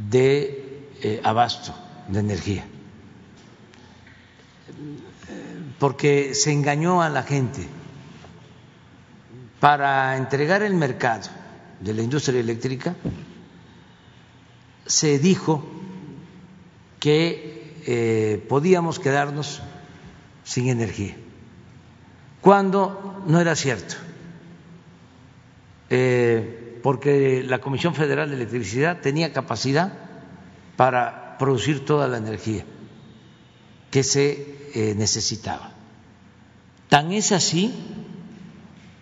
de eh, abasto de energía, porque se engañó a la gente. Para entregar el mercado de la industria eléctrica, se dijo que eh, podíamos quedarnos sin energía, cuando no era cierto. Eh, porque la Comisión Federal de Electricidad tenía capacidad para producir toda la energía que se eh, necesitaba. Tan es así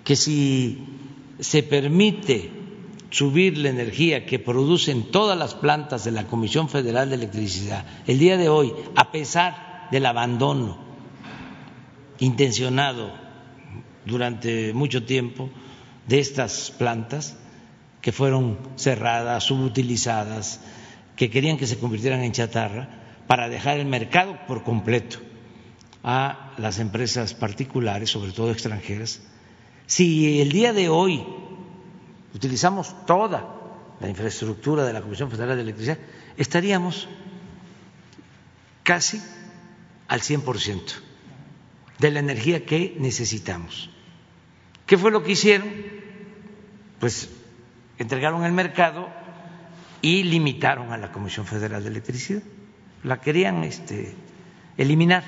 que si se permite subir la energía que producen todas las plantas de la Comisión Federal de Electricidad el día de hoy, a pesar del abandono intencionado durante mucho tiempo de estas plantas que fueron cerradas, subutilizadas, que querían que se convirtieran en chatarra para dejar el mercado por completo a las empresas particulares, sobre todo extranjeras. Si el día de hoy utilizamos toda la infraestructura de la Comisión Federal de Electricidad, estaríamos casi al 100% de la energía que necesitamos. ¿Qué fue lo que hicieron? Pues entregaron el mercado y limitaron a la Comisión Federal de Electricidad. La querían este, eliminar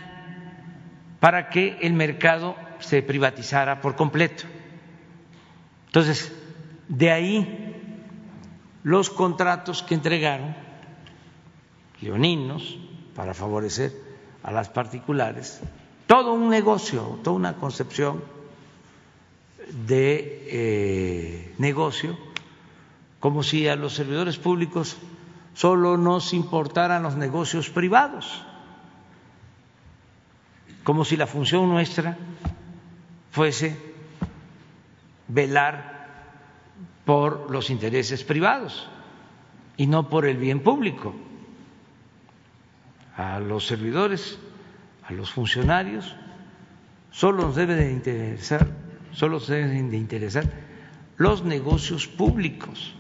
para que el mercado se privatizara por completo. Entonces, de ahí los contratos que entregaron leoninos para favorecer a las particulares, todo un negocio, toda una concepción de eh, negocio, como si a los servidores públicos solo nos importaran los negocios privados, como si la función nuestra fuese velar por los intereses privados y no por el bien público. A los servidores, a los funcionarios, solo nos debe de interesar, solo se deben de interesar los negocios públicos.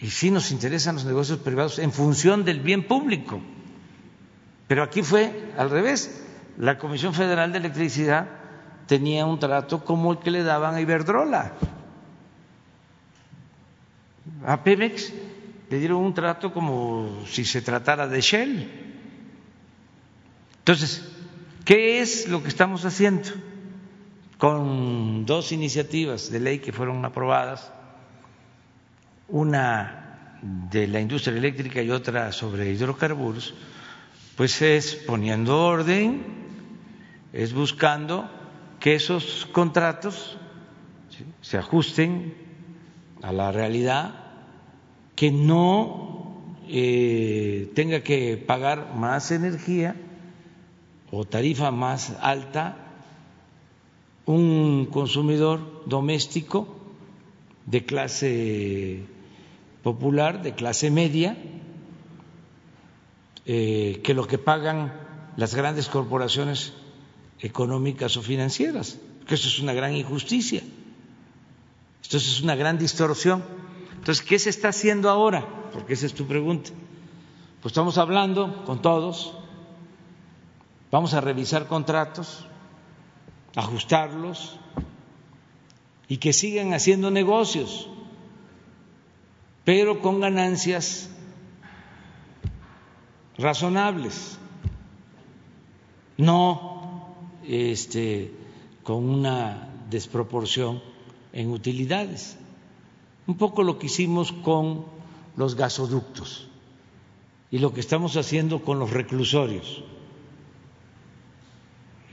Y sí nos interesan los negocios privados en función del bien público. Pero aquí fue al revés. La Comisión Federal de Electricidad tenía un trato como el que le daban a Iberdrola. A Pemex le dieron un trato como si se tratara de Shell. Entonces, ¿qué es lo que estamos haciendo? Con dos iniciativas de ley que fueron aprobadas, una de la industria eléctrica y otra sobre hidrocarburos, pues es poniendo orden, es buscando que esos contratos se ajusten a la realidad, que no eh, tenga que pagar más energía o tarifa más alta un consumidor doméstico de clase popular, de clase media, eh, que lo que pagan las grandes corporaciones económicas o financieras, que eso es una gran injusticia. Esto es una gran distorsión. Entonces, ¿qué se está haciendo ahora? Porque esa es tu pregunta. Pues estamos hablando con todos, vamos a revisar contratos, ajustarlos y que sigan haciendo negocios, pero con ganancias razonables, no este, con una desproporción en utilidades. Un poco lo que hicimos con los gasoductos y lo que estamos haciendo con los reclusorios.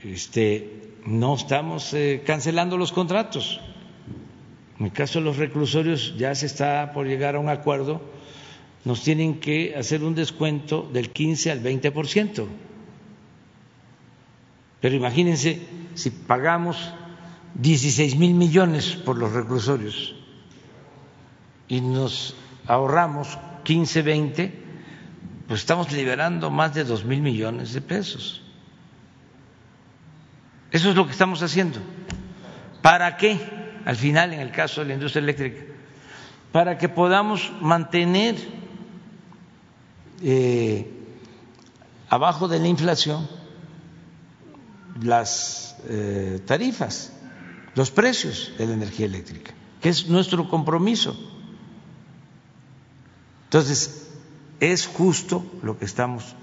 Este, no estamos eh, cancelando los contratos. En el caso de los reclusorios ya se está por llegar a un acuerdo, nos tienen que hacer un descuento del 15 al 20 por ciento pero imagínense si pagamos 16 mil millones por los reclusorios y nos ahorramos 15, 20, pues estamos liberando más de 2 mil millones de pesos. Eso es lo que estamos haciendo. ¿Para qué? Al final, en el caso de la industria eléctrica, para que podamos mantener eh, abajo de la inflación las eh, tarifas, los precios de la energía eléctrica, que es nuestro compromiso. Entonces, es justo lo que estamos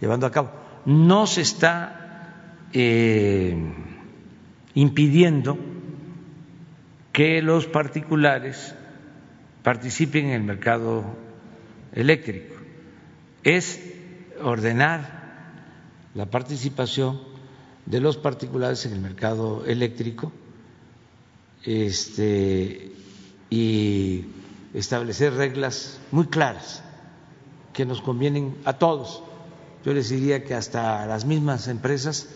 llevando a cabo. No se está eh, impidiendo que los particulares participen en el mercado eléctrico, es ordenar la participación de los particulares en el mercado eléctrico este, y establecer reglas muy claras que nos convienen a todos. Yo les diría que hasta las mismas empresas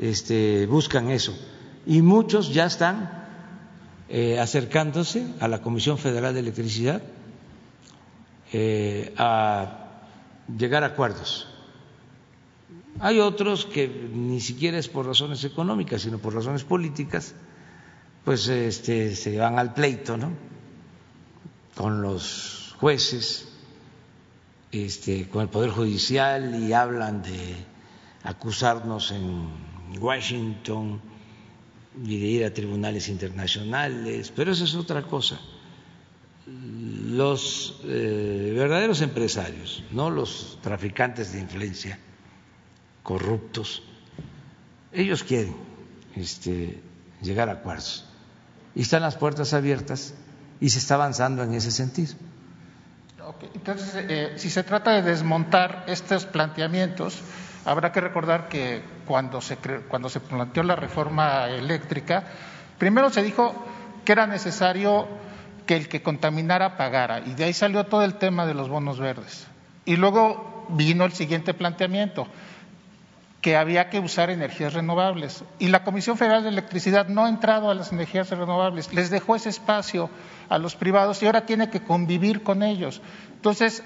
este, buscan eso. Y muchos ya están eh, acercándose a la Comisión Federal de Electricidad eh, a llegar a acuerdos. Hay otros que ni siquiera es por razones económicas, sino por razones políticas, pues este, se van al pleito, ¿no? Con los jueces este, con el Poder Judicial y hablan de acusarnos en Washington y de ir a tribunales internacionales, pero eso es otra cosa. Los eh, verdaderos empresarios, no los traficantes de influencia, corruptos, ellos quieren este, llegar a acuerdos. Y están las puertas abiertas y se está avanzando en ese sentido. Entonces, eh, si se trata de desmontar estos planteamientos, habrá que recordar que cuando se, cuando se planteó la reforma eléctrica, primero se dijo que era necesario que el que contaminara pagara, y de ahí salió todo el tema de los bonos verdes. Y luego vino el siguiente planteamiento, que había que usar energías renovables. Y la Comisión Federal de Electricidad no ha entrado a las energías renovables, les dejó ese espacio a los privados y ahora tiene que convivir con ellos. Entonces,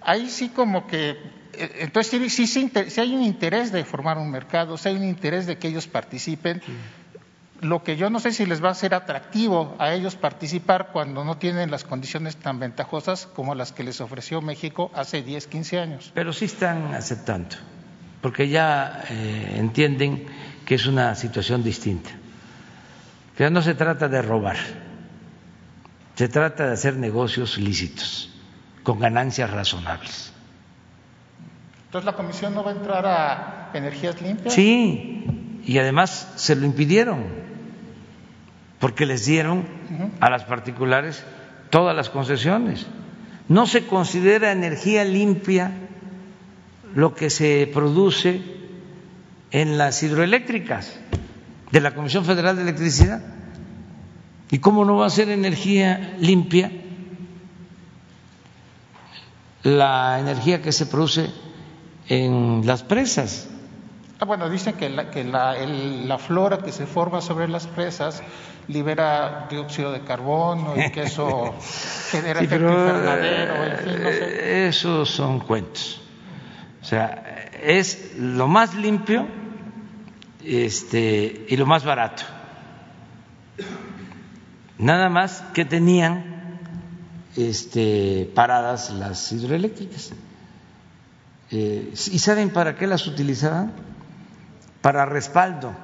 ahí sí como que, eh, entonces sí, sí, hay un interés de formar un mercado, si hay un interés de que ellos participen. Lo que yo no sé si les va a ser atractivo a ellos participar cuando no tienen las condiciones tan ventajosas como las que les ofreció México hace 10, 15 años. Pero sí están aceptando porque ya eh, entienden que es una situación distinta. Que no se trata de robar, se trata de hacer negocios lícitos, con ganancias razonables. Entonces la comisión no va a entrar a energías limpias. Sí, y además se lo impidieron, porque les dieron a las particulares todas las concesiones. No se considera energía limpia lo que se produce en las hidroeléctricas de la Comisión Federal de Electricidad. ¿Y cómo no va a ser energía limpia la energía que se produce en las presas? Ah, bueno, dicen que, la, que la, la, flora que se forma sobre las presas libera dióxido de carbono y que eso genera efecto invernadero, en fin, no sé. Esos son cuentos. O sea, es lo más limpio este, y lo más barato. Nada más que tenían este, paradas las hidroeléctricas. Eh, ¿Y saben para qué las utilizaban? Para respaldo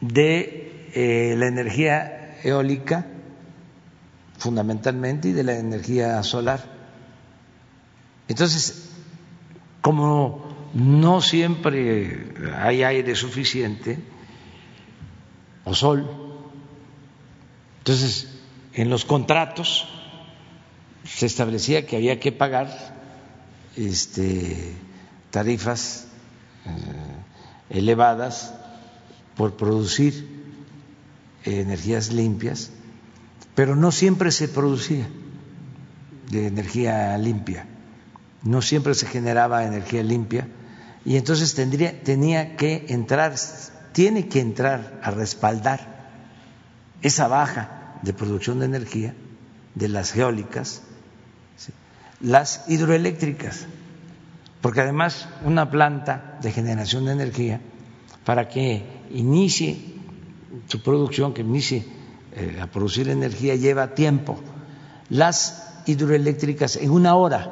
de eh, la energía eólica, fundamentalmente, y de la energía solar. Entonces, como no siempre hay aire suficiente o sol, entonces en los contratos se establecía que había que pagar este, tarifas eh, elevadas por producir energías limpias, pero no siempre se producía de energía limpia. No siempre se generaba energía limpia. Y entonces tendría, tenía que entrar, tiene que entrar a respaldar esa baja de producción de energía de las geólicas, las hidroeléctricas, porque además una planta de generación de energía, para que inicie su producción, que inicie eh, a producir energía, lleva tiempo. Las hidroeléctricas en una hora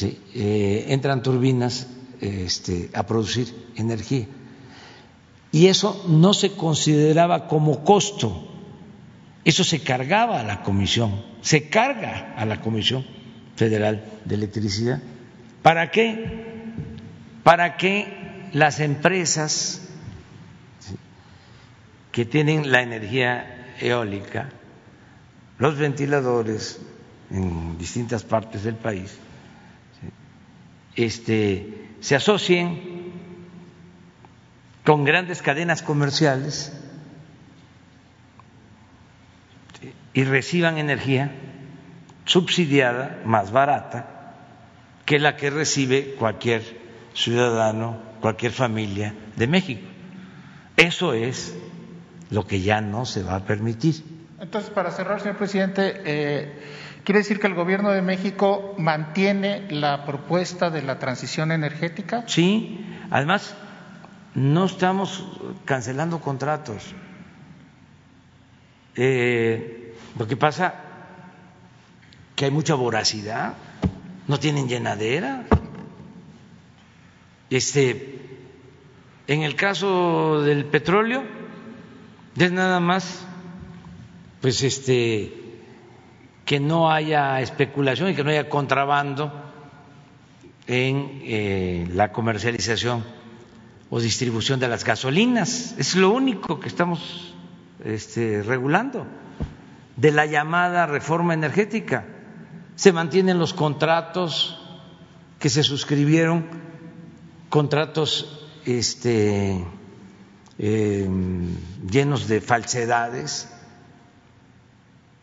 eh, entran turbinas este, a producir energía. Y eso no se consideraba como costo, eso se cargaba a la Comisión, se carga a la Comisión Federal de Electricidad. ¿Para qué? Para que las empresas que tienen la energía eólica, los ventiladores en distintas partes del país, este, se asocien con grandes cadenas comerciales y reciban energía subsidiada, más barata, que la que recibe cualquier ciudadano, cualquier familia de México. Eso es lo que ya no se va a permitir. Entonces, para cerrar, señor presidente, eh, ¿quiere decir que el Gobierno de México mantiene la propuesta de la transición energética? Sí, además, no estamos cancelando contratos. Eh, lo que pasa que hay mucha voracidad, no tienen llenadera. Este, en el caso del petróleo, es nada más, pues este, que no haya especulación y que no haya contrabando en eh, la comercialización o distribución de las gasolinas. Es lo único que estamos este, regulando de la llamada reforma energética. Se mantienen los contratos que se suscribieron, contratos este, em, llenos de falsedades,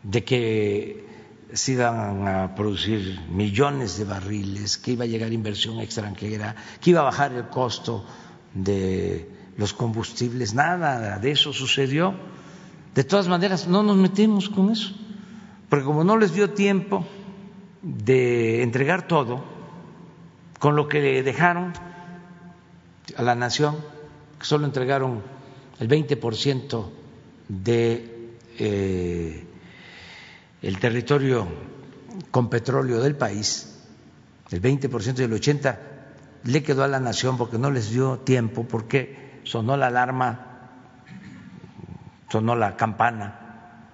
de que se iban a producir millones de barriles, que iba a llegar inversión extranjera, que iba a bajar el costo de los combustibles, nada de eso sucedió. De todas maneras, no nos metemos con eso, porque como no les dio tiempo de entregar todo, con lo que dejaron a la nación, que solo entregaron el 20% de eh, el territorio con petróleo del país, el 20% y el 80% le quedó a la nación porque no les dio tiempo, porque sonó la alarma, sonó la campana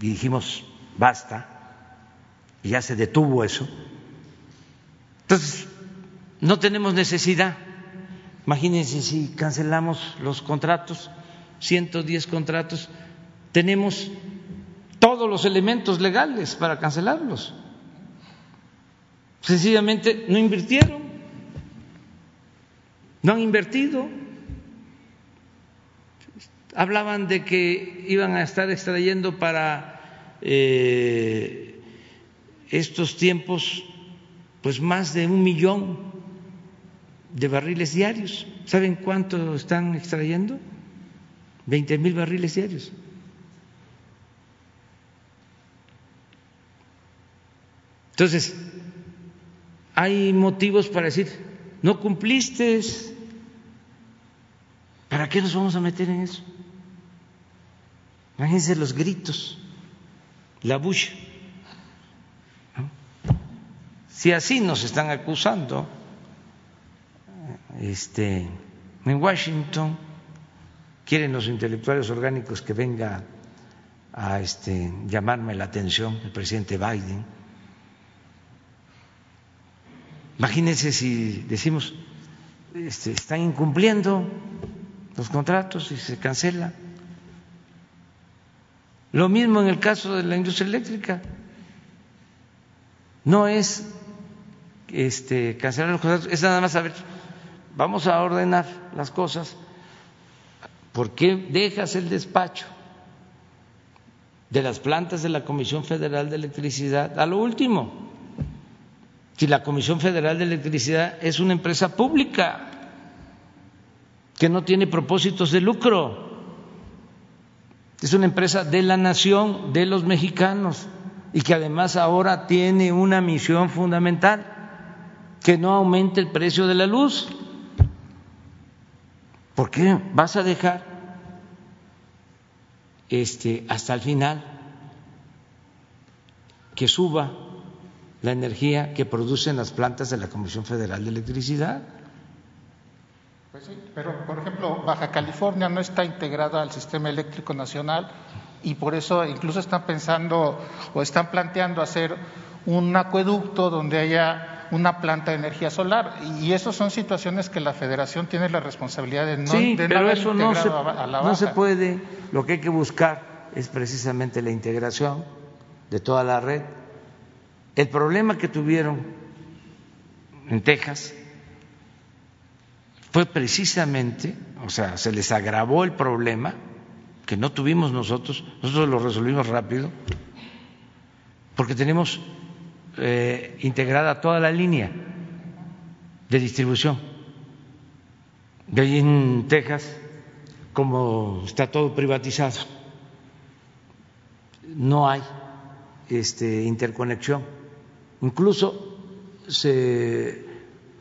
y dijimos, basta, y ya se detuvo eso. Entonces, no tenemos necesidad Imagínense si cancelamos los contratos, 110 contratos, tenemos todos los elementos legales para cancelarlos. Sencillamente no invirtieron, no han invertido. Hablaban de que iban a estar extrayendo para eh, estos tiempos pues más de un millón de barriles diarios. ¿Saben cuánto están extrayendo? 20 mil barriles diarios. Entonces, hay motivos para decir, no cumpliste, ¿para qué nos vamos a meter en eso? Imagínense los gritos, la bulla. Si así nos están acusando, este, en Washington quieren los intelectuales orgánicos que venga a este, llamarme la atención el presidente Biden. Imagínense si decimos, este, están incumpliendo los contratos y se cancela. Lo mismo en el caso de la industria eléctrica. No es este, cancelar los contratos, es nada más saber vamos a ordenar las cosas, ¿por qué dejas el despacho de las plantas de la Comisión Federal de Electricidad a lo último? Si la Comisión Federal de Electricidad es una empresa pública que no tiene propósitos de lucro, es una empresa de la nación, de los mexicanos, y que además ahora tiene una misión fundamental, que no aumente el precio de la luz. ¿Por qué vas a dejar este, hasta el final que suba la energía que producen las plantas de la Comisión Federal de Electricidad? Pues sí, pero por ejemplo, Baja California no está integrada al sistema eléctrico nacional y por eso incluso están pensando o están planteando hacer un acueducto donde haya una planta de energía solar. Y eso son situaciones que la Federación tiene la responsabilidad de no, sí, de pero haber eso no se, a, la no se puede. Lo que hay que buscar es precisamente la integración de toda la red. El problema que tuvieron en Texas fue precisamente, o sea, se les agravó el problema que no tuvimos nosotros, nosotros lo resolvimos rápido, porque tenemos eh, integrada toda la línea de distribución. De ahí en Texas, como está todo privatizado, no hay este, interconexión. Incluso se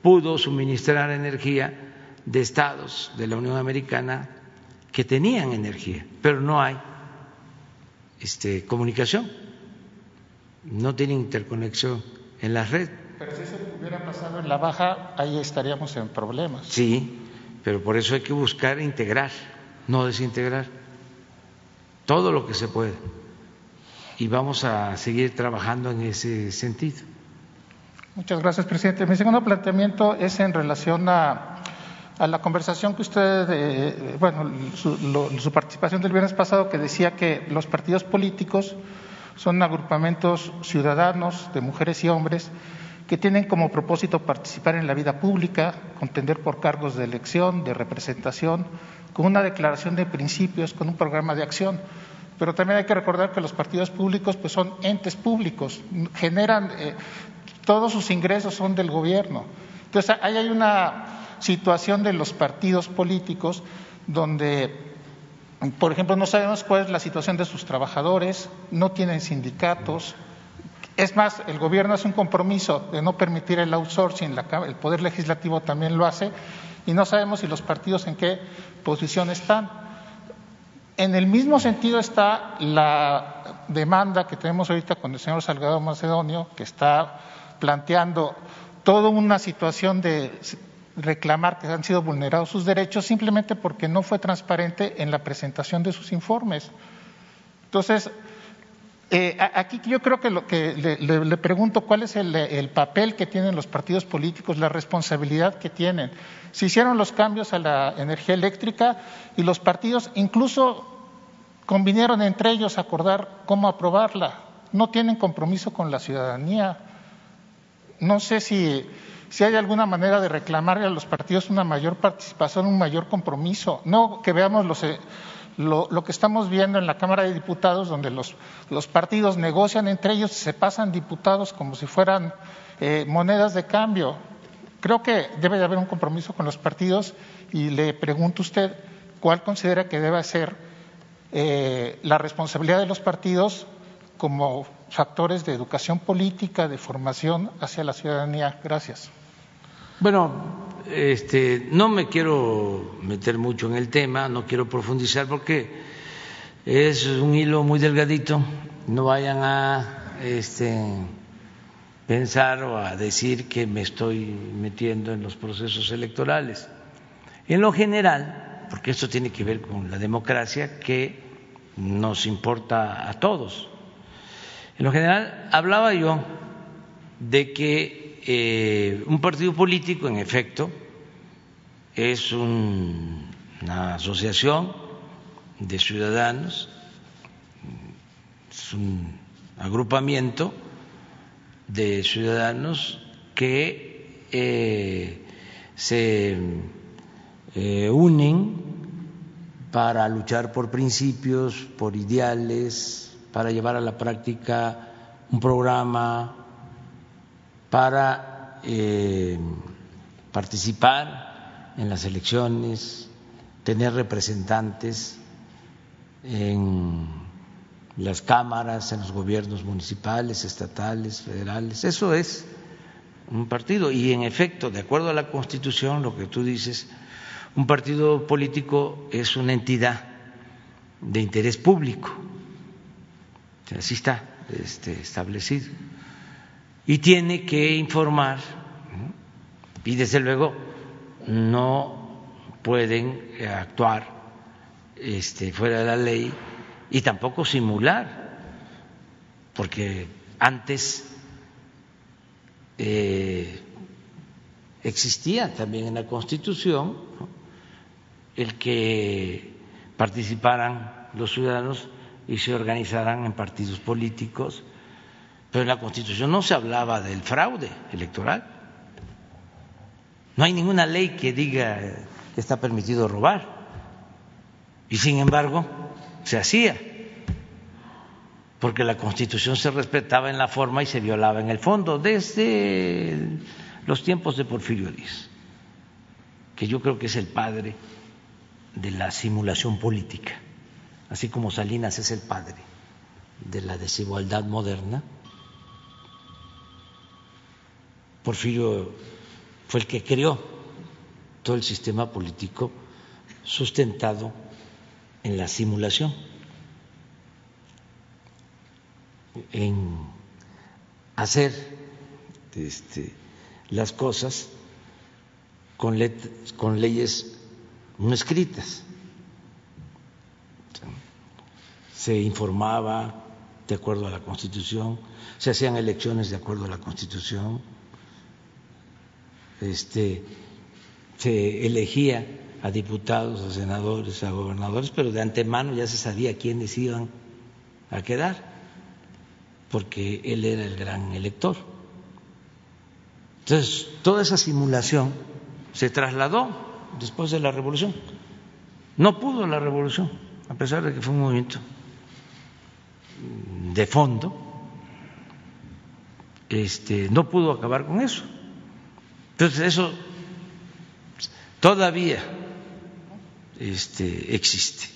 pudo suministrar energía de estados de la Unión Americana que tenían energía, pero no hay este, comunicación, no tienen interconexión en la red. Pero si eso hubiera pasado en la baja, ahí estaríamos en problemas. Sí, pero por eso hay que buscar integrar, no desintegrar, todo lo que se puede. Y vamos a seguir trabajando en ese sentido. Muchas gracias, presidente. Mi segundo planteamiento es en relación a, a la conversación que usted, eh, bueno, su, lo, su, participación del viernes pasado, que decía que los partidos políticos son agrupamientos ciudadanos de mujeres y hombres que tienen como propósito participar en la vida pública, contender por cargos de elección, de representación, con una declaración de principios, con un programa de acción. Pero también hay que recordar que los partidos públicos pues, son entes públicos, generan, eh, todos sus ingresos son del gobierno. Entonces, ahí hay una situación de los partidos políticos donde, por ejemplo, no sabemos cuál es la situación de sus trabajadores, no tienen sindicatos. Es más, el gobierno hace un compromiso de no permitir el outsourcing, el Poder Legislativo también lo hace, y no sabemos si los partidos en qué posición están. En el mismo sentido está la demanda que tenemos ahorita con el señor Salgado Macedonio, que está planteando toda una situación de reclamar que han sido vulnerados sus derechos simplemente porque no fue transparente en la presentación de sus informes. Entonces, eh, aquí yo creo que lo que le, pregunto cuál es el, el, papel que tienen los partidos políticos, la responsabilidad que tienen. Se hicieron los cambios a la energía eléctrica y los partidos incluso convinieron entre ellos acordar cómo aprobarla. No tienen compromiso con la ciudadanía. No sé si, si hay alguna manera de reclamarle a los partidos una mayor participación, un mayor compromiso. No que veamos los, lo, lo, que estamos viendo en la Cámara de Diputados, donde los, los partidos negocian entre ellos y se pasan diputados como si fueran eh, monedas de cambio. Creo que debe de haber un compromiso con los partidos y le pregunto a usted cuál considera que debe ser eh, la responsabilidad de los partidos como factores de educación política, de formación hacia la ciudadanía. Gracias. Bueno, este, no me quiero meter mucho en el tema, no quiero profundizar porque es un hilo muy delgadito. No vayan a este, pensar o a decir que me estoy metiendo en los procesos electorales. En lo general, porque esto tiene que ver con la democracia que nos importa a todos. En lo general, hablaba yo de que eh, un partido político, en efecto, es un, una asociación de ciudadanos, es un agrupamiento de ciudadanos que eh, se eh, unen para luchar por principios, por ideales, para llevar a la práctica un programa, para eh, participar en las elecciones, tener representantes en las cámaras, en los gobiernos municipales, estatales, federales. Eso es un partido. Y en efecto, de acuerdo a la Constitución, lo que tú dices, un partido político es una entidad de interés público. Así está este, establecido. Y tiene que informar, y desde luego no pueden actuar este, fuera de la ley y tampoco simular, porque antes eh, existía también en la Constitución el que participaran los ciudadanos y se organizaran en partidos políticos, pero en la Constitución no se hablaba del fraude electoral. No hay ninguna ley que diga que está permitido robar. Y sin embargo, se hacía, porque la Constitución se respetaba en la forma y se violaba en el fondo desde los tiempos de Porfirio Díaz, que yo creo que es el padre de la simulación política, así como Salinas es el padre de la desigualdad moderna. Porfirio fue el que creó todo el sistema político sustentado en la simulación, en hacer este, las cosas con, con leyes no escritas. Se informaba de acuerdo a la Constitución, se hacían elecciones de acuerdo a la Constitución, este, se elegía a diputados, a senadores, a gobernadores, pero de antemano ya se sabía quiénes iban a quedar, porque él era el gran elector. Entonces, toda esa simulación se trasladó después de la revolución. No pudo la revolución, a pesar de que fue un movimiento de fondo, este, no pudo acabar con eso. Entonces, eso todavía este, existe.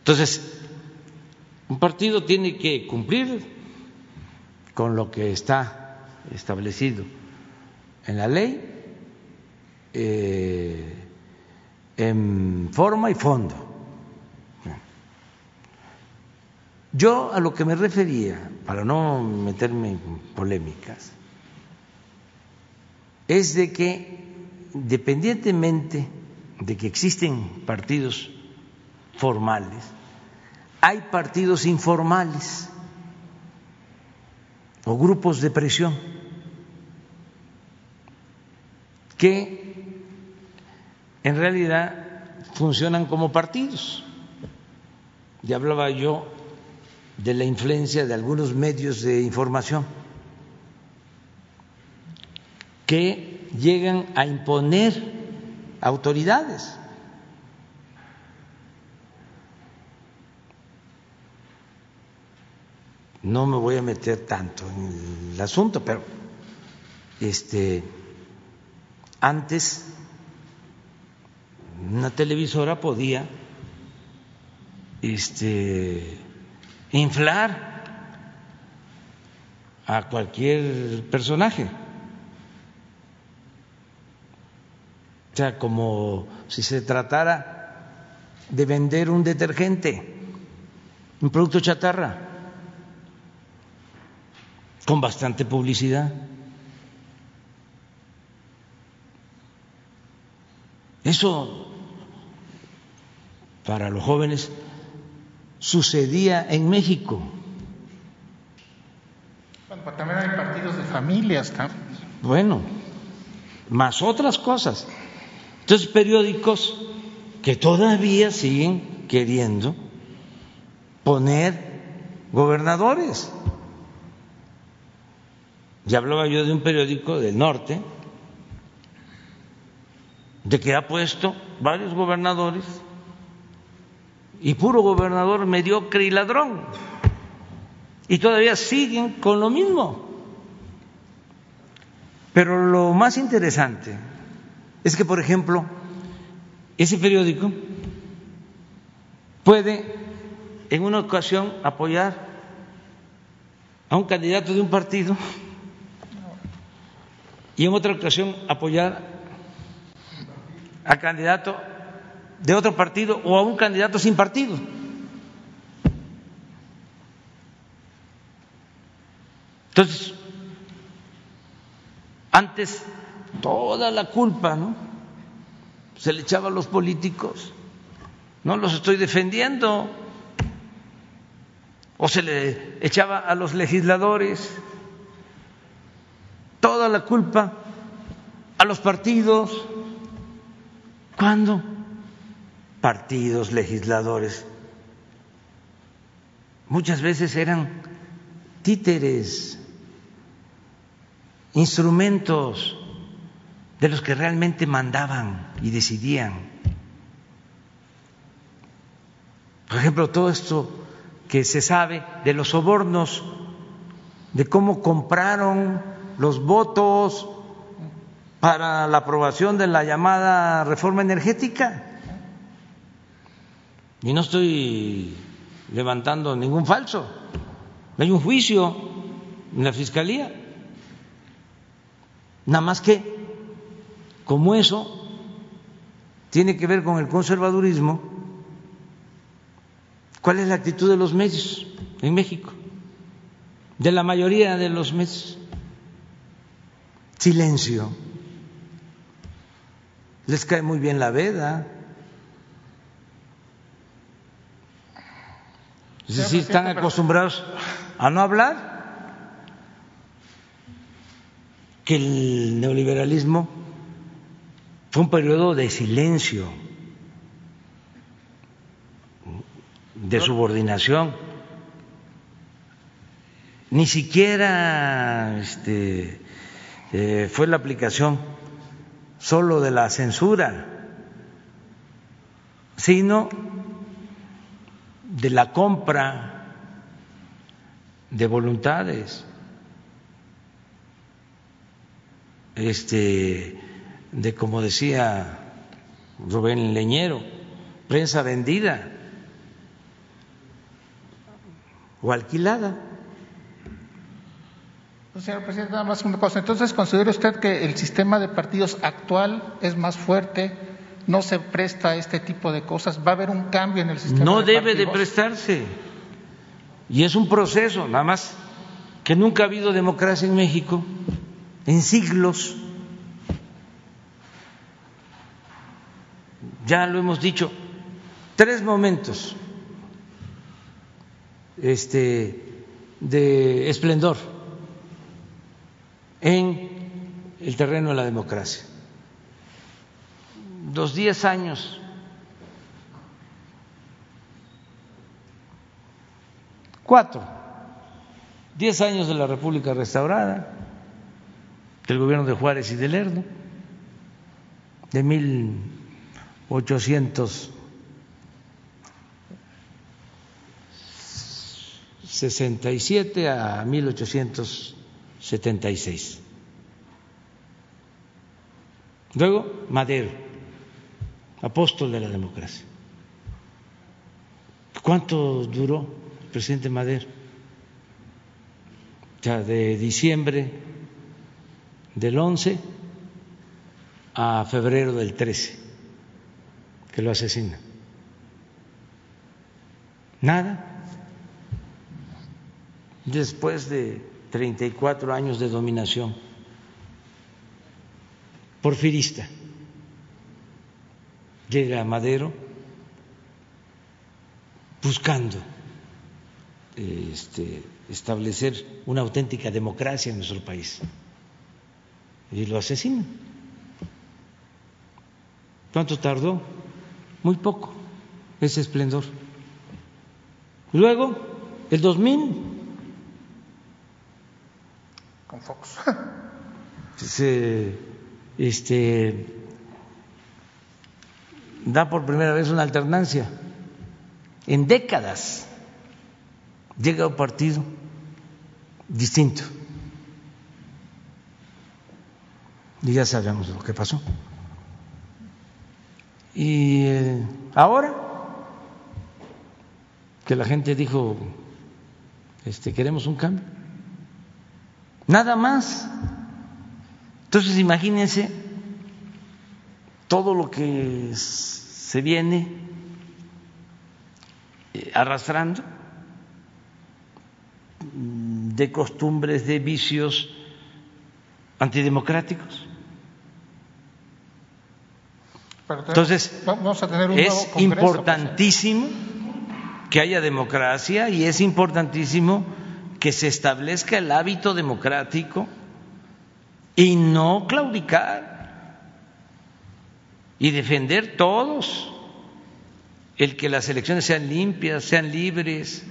Entonces, un partido tiene que cumplir con lo que está establecido en la ley eh, en forma y fondo. Yo a lo que me refería, para no meterme en polémicas, es de que independientemente de que existen partidos formales, hay partidos informales o grupos de presión que en realidad funcionan como partidos. Ya hablaba yo de la influencia de algunos medios de información que llegan a imponer autoridades. No me voy a meter tanto en el asunto, pero este antes una televisora podía este inflar a cualquier personaje O sea, como si se tratara de vender un detergente, un producto chatarra, con bastante publicidad. Eso para los jóvenes sucedía en México. Bueno, también hay partidos de familias. Bueno, más otras cosas. Entonces, periódicos que todavía siguen queriendo poner gobernadores. Ya hablaba yo de un periódico del norte, de que ha puesto varios gobernadores y puro gobernador mediocre y ladrón. Y todavía siguen con lo mismo. Pero lo más interesante es que, por ejemplo, ese periódico puede en una ocasión apoyar a un candidato de un partido y en otra ocasión apoyar al candidato de otro partido o a un candidato sin partido. Entonces, antes toda la culpa, ¿no? Se le echaba a los políticos, no los estoy defendiendo, o se le echaba a los legisladores, toda la culpa a los partidos. ¿Cuándo? Partidos, legisladores. Muchas veces eran títeres, instrumentos de los que realmente mandaban y decidían. Por ejemplo, todo esto que se sabe de los sobornos, de cómo compraron los votos para la aprobación de la llamada reforma energética. Y no estoy levantando ningún falso. Hay un juicio en la Fiscalía. Nada más que, como eso tiene que ver con el conservadurismo, ¿cuál es la actitud de los medios en México? De la mayoría de los medios. Silencio. Les cae muy bien la veda. Es decir, están acostumbrados a no hablar. Que el neoliberalismo fue un periodo de silencio, de subordinación. Ni siquiera este, eh, fue la aplicación solo de la censura, sino de la compra de voluntades, este, de como decía Rubén Leñero, prensa vendida o alquilada. Señor presidente, nada más una cosa. Entonces, ¿considera usted que el sistema de partidos actual es más fuerte? ¿No se presta a este tipo de cosas? ¿Va a haber un cambio en el sistema? No de debe de prestarse. Y es un proceso, nada más que nunca ha habido democracia en México en siglos. Ya lo hemos dicho, tres momentos este, de esplendor en el terreno de la democracia. Los diez años cuatro, diez años de la República restaurada, del gobierno de Juárez y de Lerdo, de mil ochocientos sesenta y siete a mil ochocientos 76. Luego, Madero, apóstol de la democracia. ¿Cuánto duró el presidente Madero? O de diciembre del 11 a febrero del 13, que lo asesina. Nada. Después de 34 años de dominación porfirista. Llega Madero buscando este, establecer una auténtica democracia en nuestro país y lo asesina. ¿Cuánto tardó? Muy poco ese esplendor. Luego, el 2000 Con Fox. se este, da por primera vez una alternancia. En décadas llega un partido distinto. Y ya sabemos lo que pasó. Y eh, ahora que la gente dijo, este, queremos un cambio, nada más. Entonces imagínense todo lo que se viene eh, arrastrando de costumbres, de vicios antidemocráticos. Pero Entonces, vamos a tener un nuevo es Congreso, importantísimo que haya democracia y es importantísimo que se establezca el hábito democrático y no claudicar y defender todos el que las elecciones sean limpias, sean libres.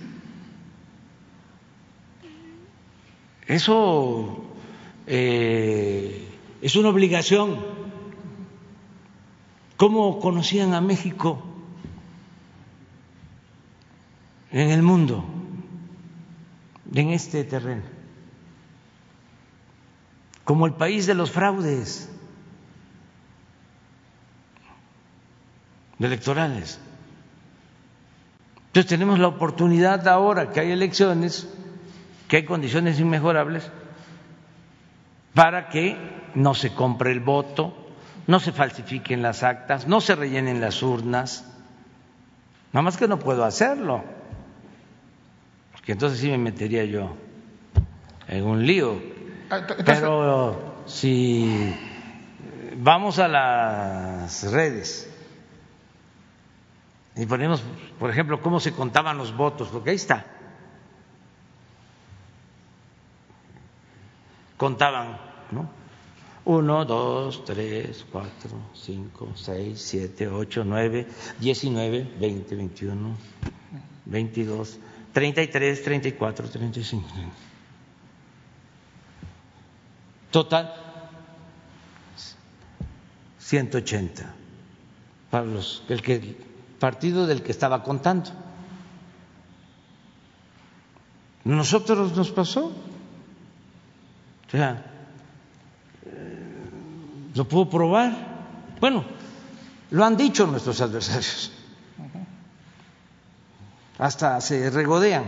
Eso eh, es una obligación. ¿Cómo conocían a México en el mundo, en este terreno? Como el país de los fraudes electorales. Entonces tenemos la oportunidad ahora que hay elecciones, que hay condiciones inmejorables, para que no se compre el voto, no se falsifiquen las actas, no se rellenen las urnas. Nada más que no puedo hacerlo, porque entonces sí me metería yo en un lío. Ah, Pero si vamos a las redes y ponemos, por ejemplo, cómo se contaban los votos, porque ahí está. Contaban, ¿no? Uno, dos, tres, cuatro, cinco, seis, siete, ocho, nueve, diecinueve, veinte, veintiuno, veintidós, treinta y tres, treinta y cuatro, treinta y cinco. Total, ciento ochenta para los el que partido del que estaba contando. Nosotros nos pasó. O sea, lo puedo probar. Bueno, lo han dicho nuestros adversarios. Hasta se regodean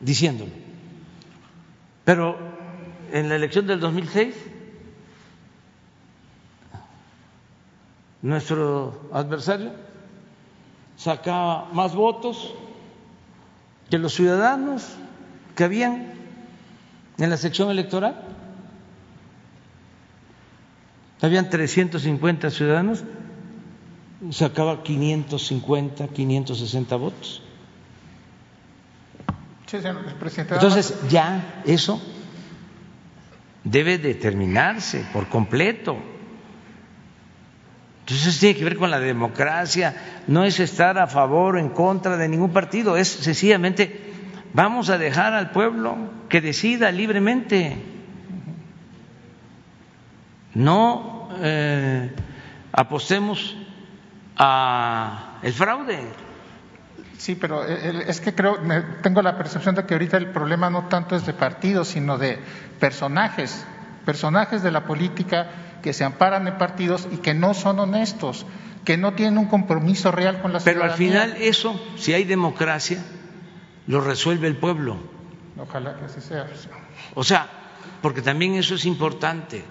diciéndolo. Pero en la elección del 2006 nuestro adversario sacaba más votos que los ciudadanos que habían en la sección electoral. Habían 350 ciudadanos sacaba 550, 560 votos. Entonces ya eso debe determinarse por completo. Entonces eso tiene que ver con la democracia, no es estar a favor o en contra de ningún partido, es sencillamente vamos a dejar al pueblo que decida libremente, no eh, apostemos a el fraude. Sí, pero es que creo, tengo la percepción de que ahorita el problema no tanto es de partidos, sino de personajes, personajes de la política que se amparan en partidos y que no son honestos, que no tienen un compromiso real con la sociedad. Pero al final eso, si hay democracia, lo resuelve el pueblo. Ojalá que así sea. O sea, porque también eso es importante.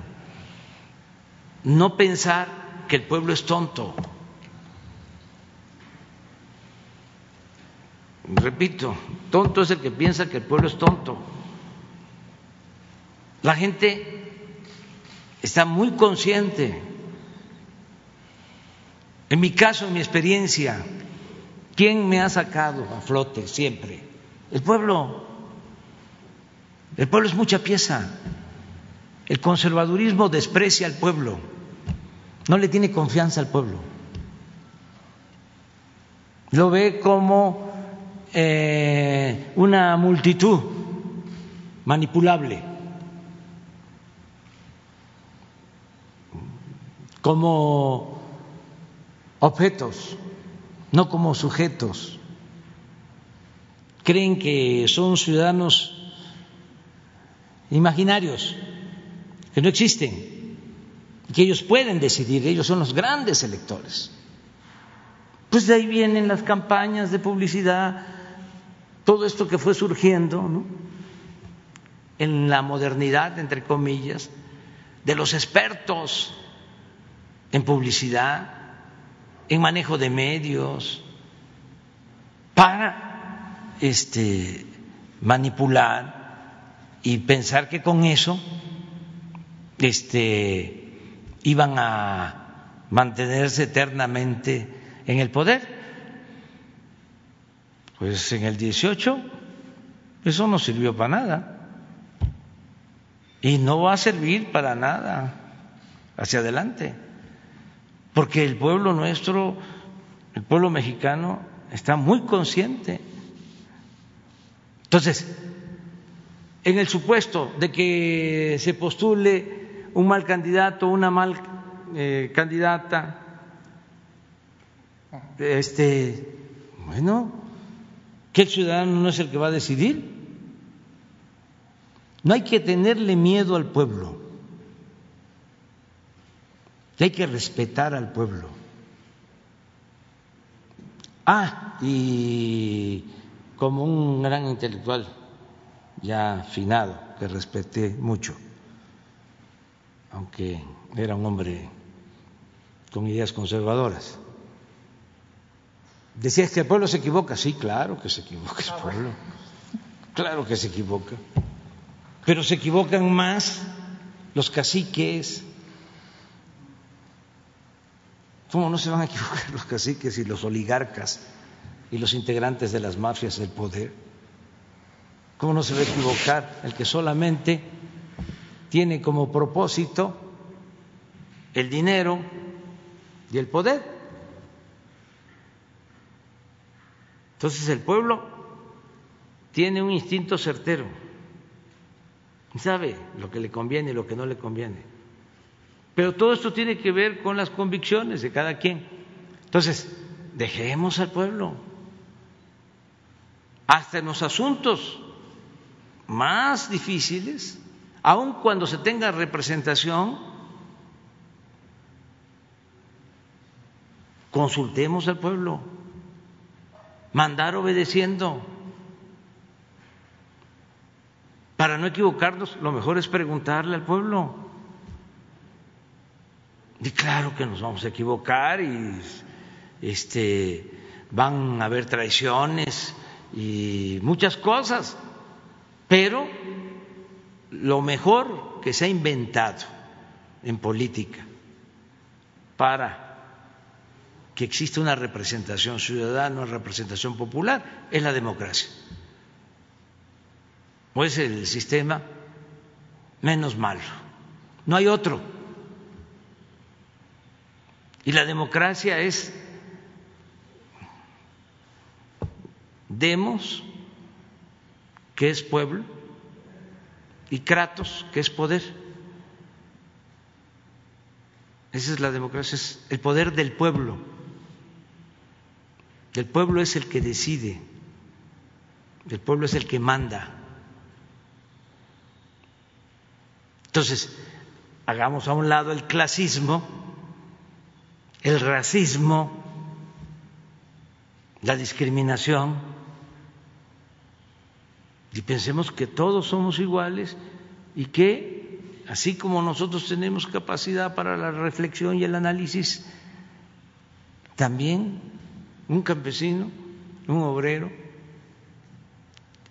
No pensar que el pueblo es tonto. Repito, tonto es el que piensa que el pueblo es tonto. La gente está muy consciente. En mi caso, en mi experiencia, ¿quién me ha sacado a flote siempre? El pueblo. El pueblo es mucha pieza. El conservadurismo desprecia al pueblo, no le tiene confianza al pueblo. Lo ve como eh, una multitud manipulable. como objetos, no como sujetos. Creen que son ciudadanos imaginarios, que no existen, que ellos pueden decidir, ellos son los grandes electores. Pues de ahí vienen las campañas de publicidad, todo esto que fue surgiendo ¿no? en la modernidad, entre comillas, de los expertos en publicidad, en manejo de medios, para este, manipular y pensar que con eso este, iban a mantenerse eternamente en el poder. Pues en el 18 eso no sirvió para nada. y no va a servir para nada hacia adelante, porque el pueblo nuestro, el pueblo mexicano, está muy consciente. Entonces, en el supuesto de que se postule un mal candidato, una mal eh, candidata, este, bueno, que el ciudadano no es el que va a decidir. No hay que tenerle miedo al pueblo, hay que respetar al pueblo. Ah, y como un gran intelectual ya finado, que respeté mucho, aunque era un hombre con ideas conservadoras. Decías que el pueblo se equivoca, sí, claro que se equivoca el pueblo, claro que se equivoca pero se equivocan más los caciques. ¿Cómo no se van a equivocar los caciques y los oligarcas y los integrantes de las mafias del poder? ¿Cómo no se va a equivocar el que solamente tiene como propósito el dinero y el poder? Entonces el pueblo tiene un instinto certero sabe lo que le conviene y lo que no le conviene. Pero todo esto tiene que ver con las convicciones de cada quien. Entonces, dejemos al pueblo. Hasta en los asuntos más difíciles, aun cuando se tenga representación, consultemos al pueblo. Mandar obedeciendo. Para no equivocarnos, lo mejor es preguntarle al pueblo. Y claro que nos vamos a equivocar y este, van a haber traiciones y muchas cosas, pero lo mejor que se ha inventado en política para que exista una representación ciudadana, una representación popular, es la democracia o es el sistema menos malo. No hay otro. Y la democracia es demos, que es pueblo, y kratos, que es poder. Esa es la democracia, es el poder del pueblo. El pueblo es el que decide, el pueblo es el que manda. Entonces, hagamos a un lado el clasismo, el racismo, la discriminación y pensemos que todos somos iguales y que así como nosotros tenemos capacidad para la reflexión y el análisis, también un campesino, un obrero,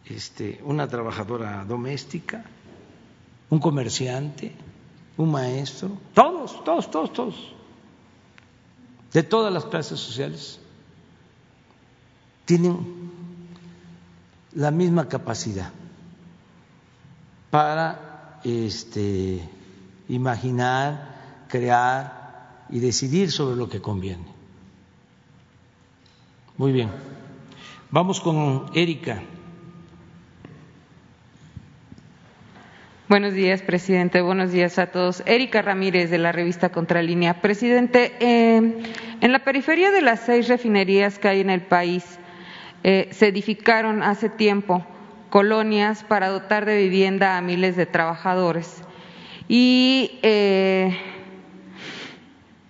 este, una trabajadora doméstica, un comerciante, un maestro, todos, todos, todos, todos, de todas las clases sociales, tienen la misma capacidad para este, imaginar, crear y decidir sobre lo que conviene. Muy bien. Vamos con Erika. Buenos días, presidente. Buenos días a todos. Erika Ramírez, de la revista Contralínea. Presidente, eh, en la periferia de las seis refinerías que hay en el país, eh, se edificaron hace tiempo colonias para dotar de vivienda a miles de trabajadores. Y eh,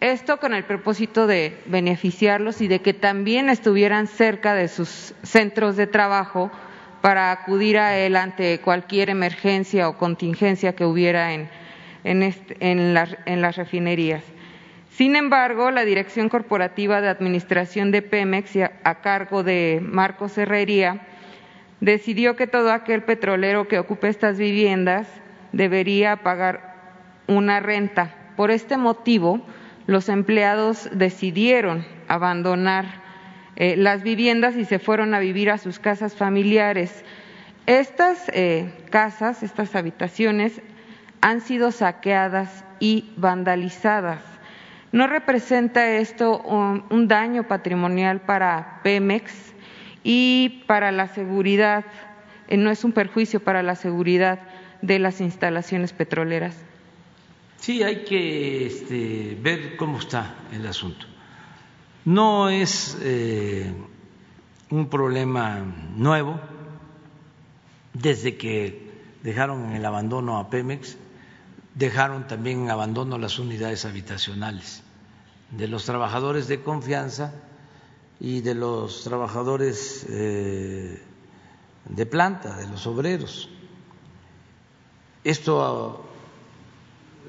esto con el propósito de beneficiarlos y de que también estuvieran cerca de sus centros de trabajo para acudir a él ante cualquier emergencia o contingencia que hubiera en, en, las refinerías. Sin embargo, la Dirección Corporativa de Administración de Pemex, a cargo de Marcos Herrería, decidió que todo aquel petrolero que ocupe estas viviendas debería pagar una renta. Por este motivo, los empleados decidieron abandonar eh, las viviendas y se fueron a vivir a sus casas familiares. Estas eh, casas, estas habitaciones, han sido saqueadas y vandalizadas. ¿No representa esto un, daño patrimonial para Pemex y para la seguridad? eh, ¿No es un perjuicio para la seguridad de las instalaciones petroleras? Sí, hay que este, ver cómo está el asunto. No es eh, un problema nuevo desde que dejaron en el abandono a Pemex, dejaron también en abandono las unidades habitacionales de los trabajadores de confianza y de los trabajadores eh, de planta, de los obreros. Esto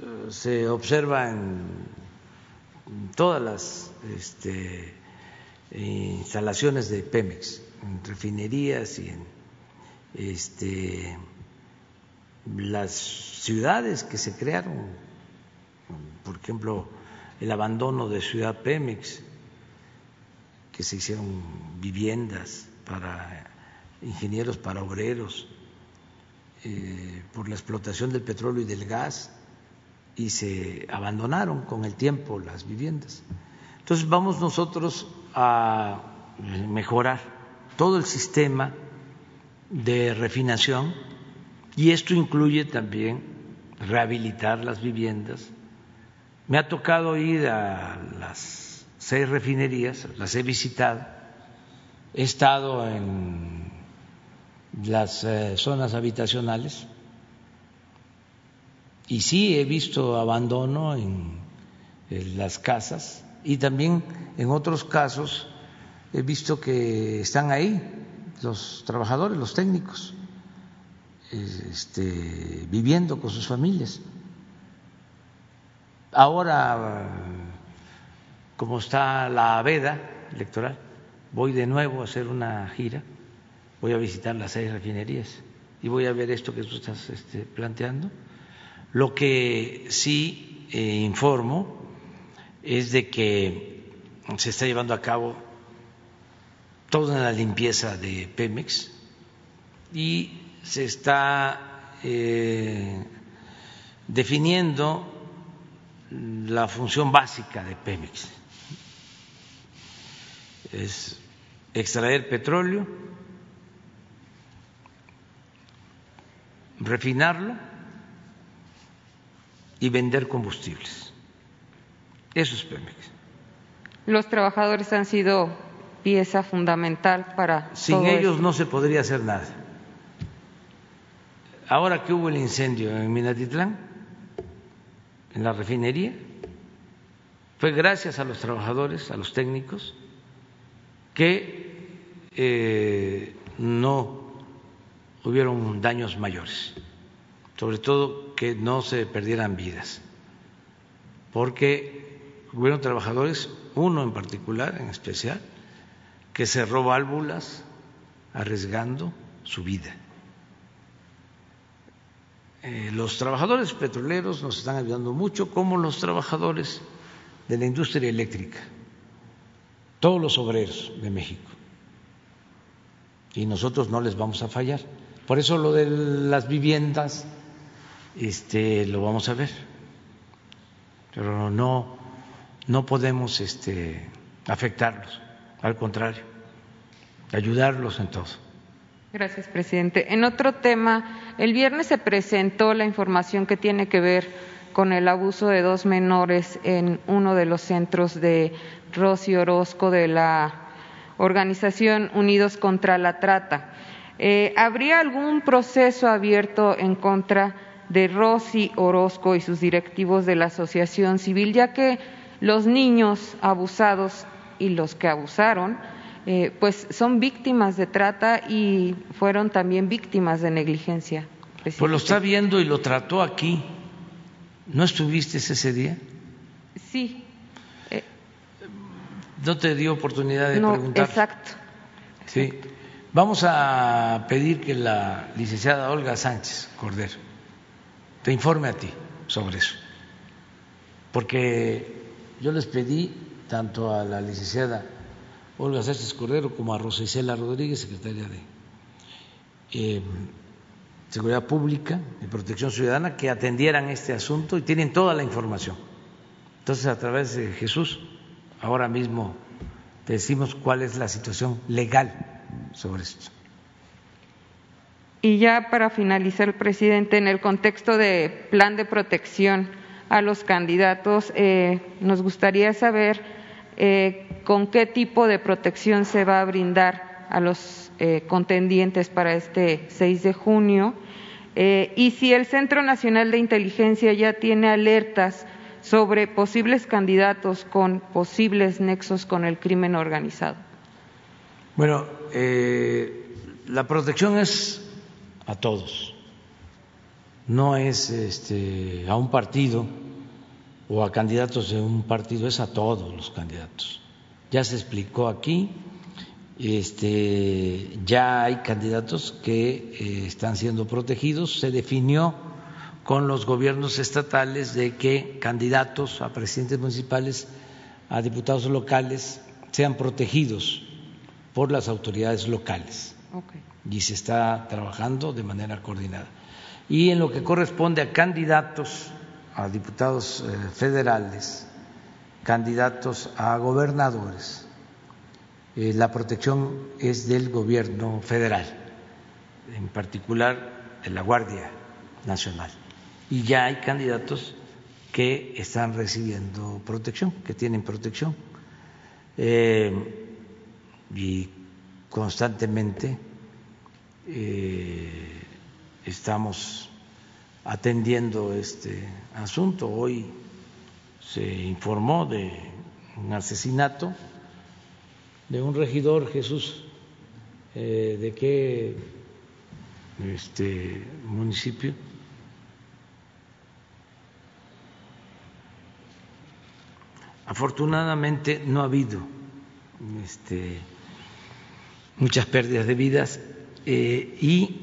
eh, se observa en todas las este, instalaciones de Pemex, en refinerías y en este, las ciudades que se crearon, por ejemplo, el abandono de Ciudad Pemex, que se hicieron viviendas para ingenieros, para obreros, eh, por la explotación del petróleo y del gas, y se abandonaron con el tiempo las viviendas. Entonces vamos nosotros a mejorar todo el sistema de refinación y esto incluye también rehabilitar las viviendas. Me ha tocado ir a las seis refinerías, las he visitado, he estado en las eh, zonas habitacionales. Y sí he visto abandono en, en las casas. Y también en otros casos he visto que están ahí los trabajadores, los técnicos, este, viviendo con sus familias. Ahora, como está la veda electoral, voy de nuevo a hacer una gira, voy a visitar las seis refinerías y voy a ver esto que tú estás este, planteando. Lo que sí eh, informo es de que se está llevando a cabo toda la limpieza de Pemex y se está eh, definiendo la función básica de Pemex. Es extraer petróleo, refinarlo y vender combustibles. Eso es Pemex. Los trabajadores han sido pieza fundamental para. Sin todo ellos esto. no se podría hacer nada. Ahora que hubo el incendio en Minatitlán, en la refinería, fue gracias a los trabajadores, a los técnicos, que eh, no hubieron daños mayores, sobre todo que no se perdieran vidas, porque hubieron trabajadores, uno en particular, en especial, que cerró válvulas arriesgando su vida. Eh, los trabajadores petroleros nos están ayudando mucho, como los trabajadores de la industria eléctrica, todos los obreros de México. Y nosotros no les vamos a fallar. Por eso lo de las viviendas este, lo vamos a ver. Pero no, no podemos este, afectarlos, al contrario, ayudarlos en todo. Gracias, presidente. En otro tema, el viernes se presentó la información que tiene que ver con el abuso de dos menores en uno de los centros de Rosy Orozco de la organización Unidos contra la Trata. Eh, ¿Habría algún proceso abierto en contra de Rosy Orozco y sus directivos de la asociación civil, ya que los niños abusados y los que abusaron eh, pues son víctimas de trata y fueron también víctimas de negligencia. Pues lo está viendo y lo trató aquí. ¿No estuviste ese día? Sí. Eh, no te dio oportunidad de no, preguntar. Exacto. Sí. Vamos a pedir que la licenciada Olga Sánchez Cordero te informe a ti sobre eso. Porque yo les pedí tanto a la licenciada Olga Sánchez Cordero como a Rosa Isela Rodríguez, secretaria de eh, Seguridad Pública y Protección Ciudadana que atendieran este asunto y tienen toda la información. Entonces, a través de Jesús, ahora mismo te decimos cuál es la situación legal sobre esto. Y ya para finalizar, presidente, en el contexto de plan de protección a los candidatos, eh, nos gustaría saber eh, con qué tipo de protección se va a brindar a los eh, contendientes para este 6 de junio eh, y si el Centro Nacional de Inteligencia ya tiene alertas sobre posibles candidatos con posibles nexos con el crimen organizado. Bueno, eh, la protección es a todos, no es este, a un partido o a candidatos de un partido, es a todos los candidatos. Ya se explicó aquí este, ya hay candidatos que eh, están siendo protegidos. Se definió con los gobiernos estatales de que candidatos a presidentes municipales, a diputados locales, sean protegidos por las autoridades locales. Y se está trabajando de manera coordinada. Y en lo que corresponde a candidatos a diputados eh, federales, candidatos a gobernadores, eh, la protección es del gobierno federal, en particular de la Guardia Nacional. Y ya hay candidatos que están recibiendo protección, que tienen protección. Eh, y constantemente eh, estamos atendiendo este asunto. Hoy se informó de un asesinato de un regidor, Jesús, eh, ¿de qué este, municipio? Afortunadamente no ha habido este, muchas pérdidas de vidas eh, y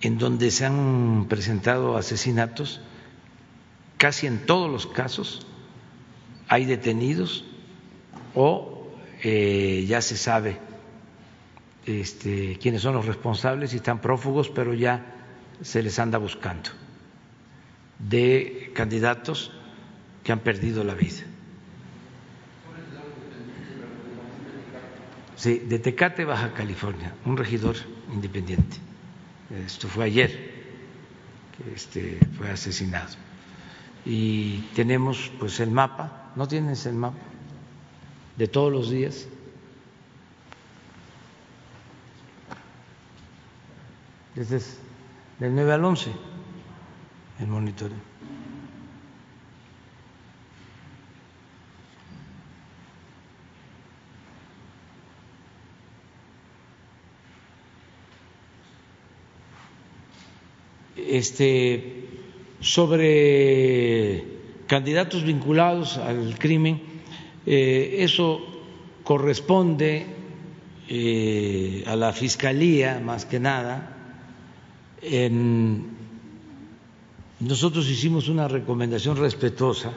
en donde se han presentado asesinatos, casi en todos los casos hay detenidos o eh, ya se sabe este, quiénes son los responsables y están prófugos, pero ya se les anda buscando de candidatos que han perdido la vida. Sí, de Tecate, Baja California, un regidor independiente. Esto fue ayer que este, fue asesinado. Y tenemos pues el mapa, ¿no tienes el mapa? de todos los días. Desde del 9 al 11 el monitoreo. Este sobre candidatos vinculados al crimen eh, eso corresponde eh, a la Fiscalía más que nada. nosotros hicimos una recomendación respetuosa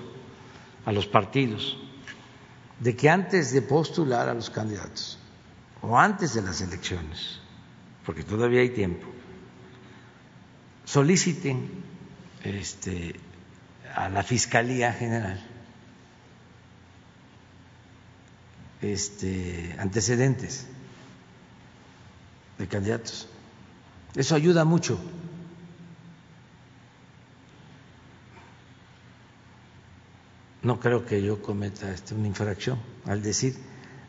a los partidos de que antes de postular a los candidatos o antes de las elecciones, porque todavía hay tiempo, soliciten este, a la Fiscalía General este, antecedentes de candidatos. Eso ayuda mucho. No creo que yo cometa este, una infracción al decir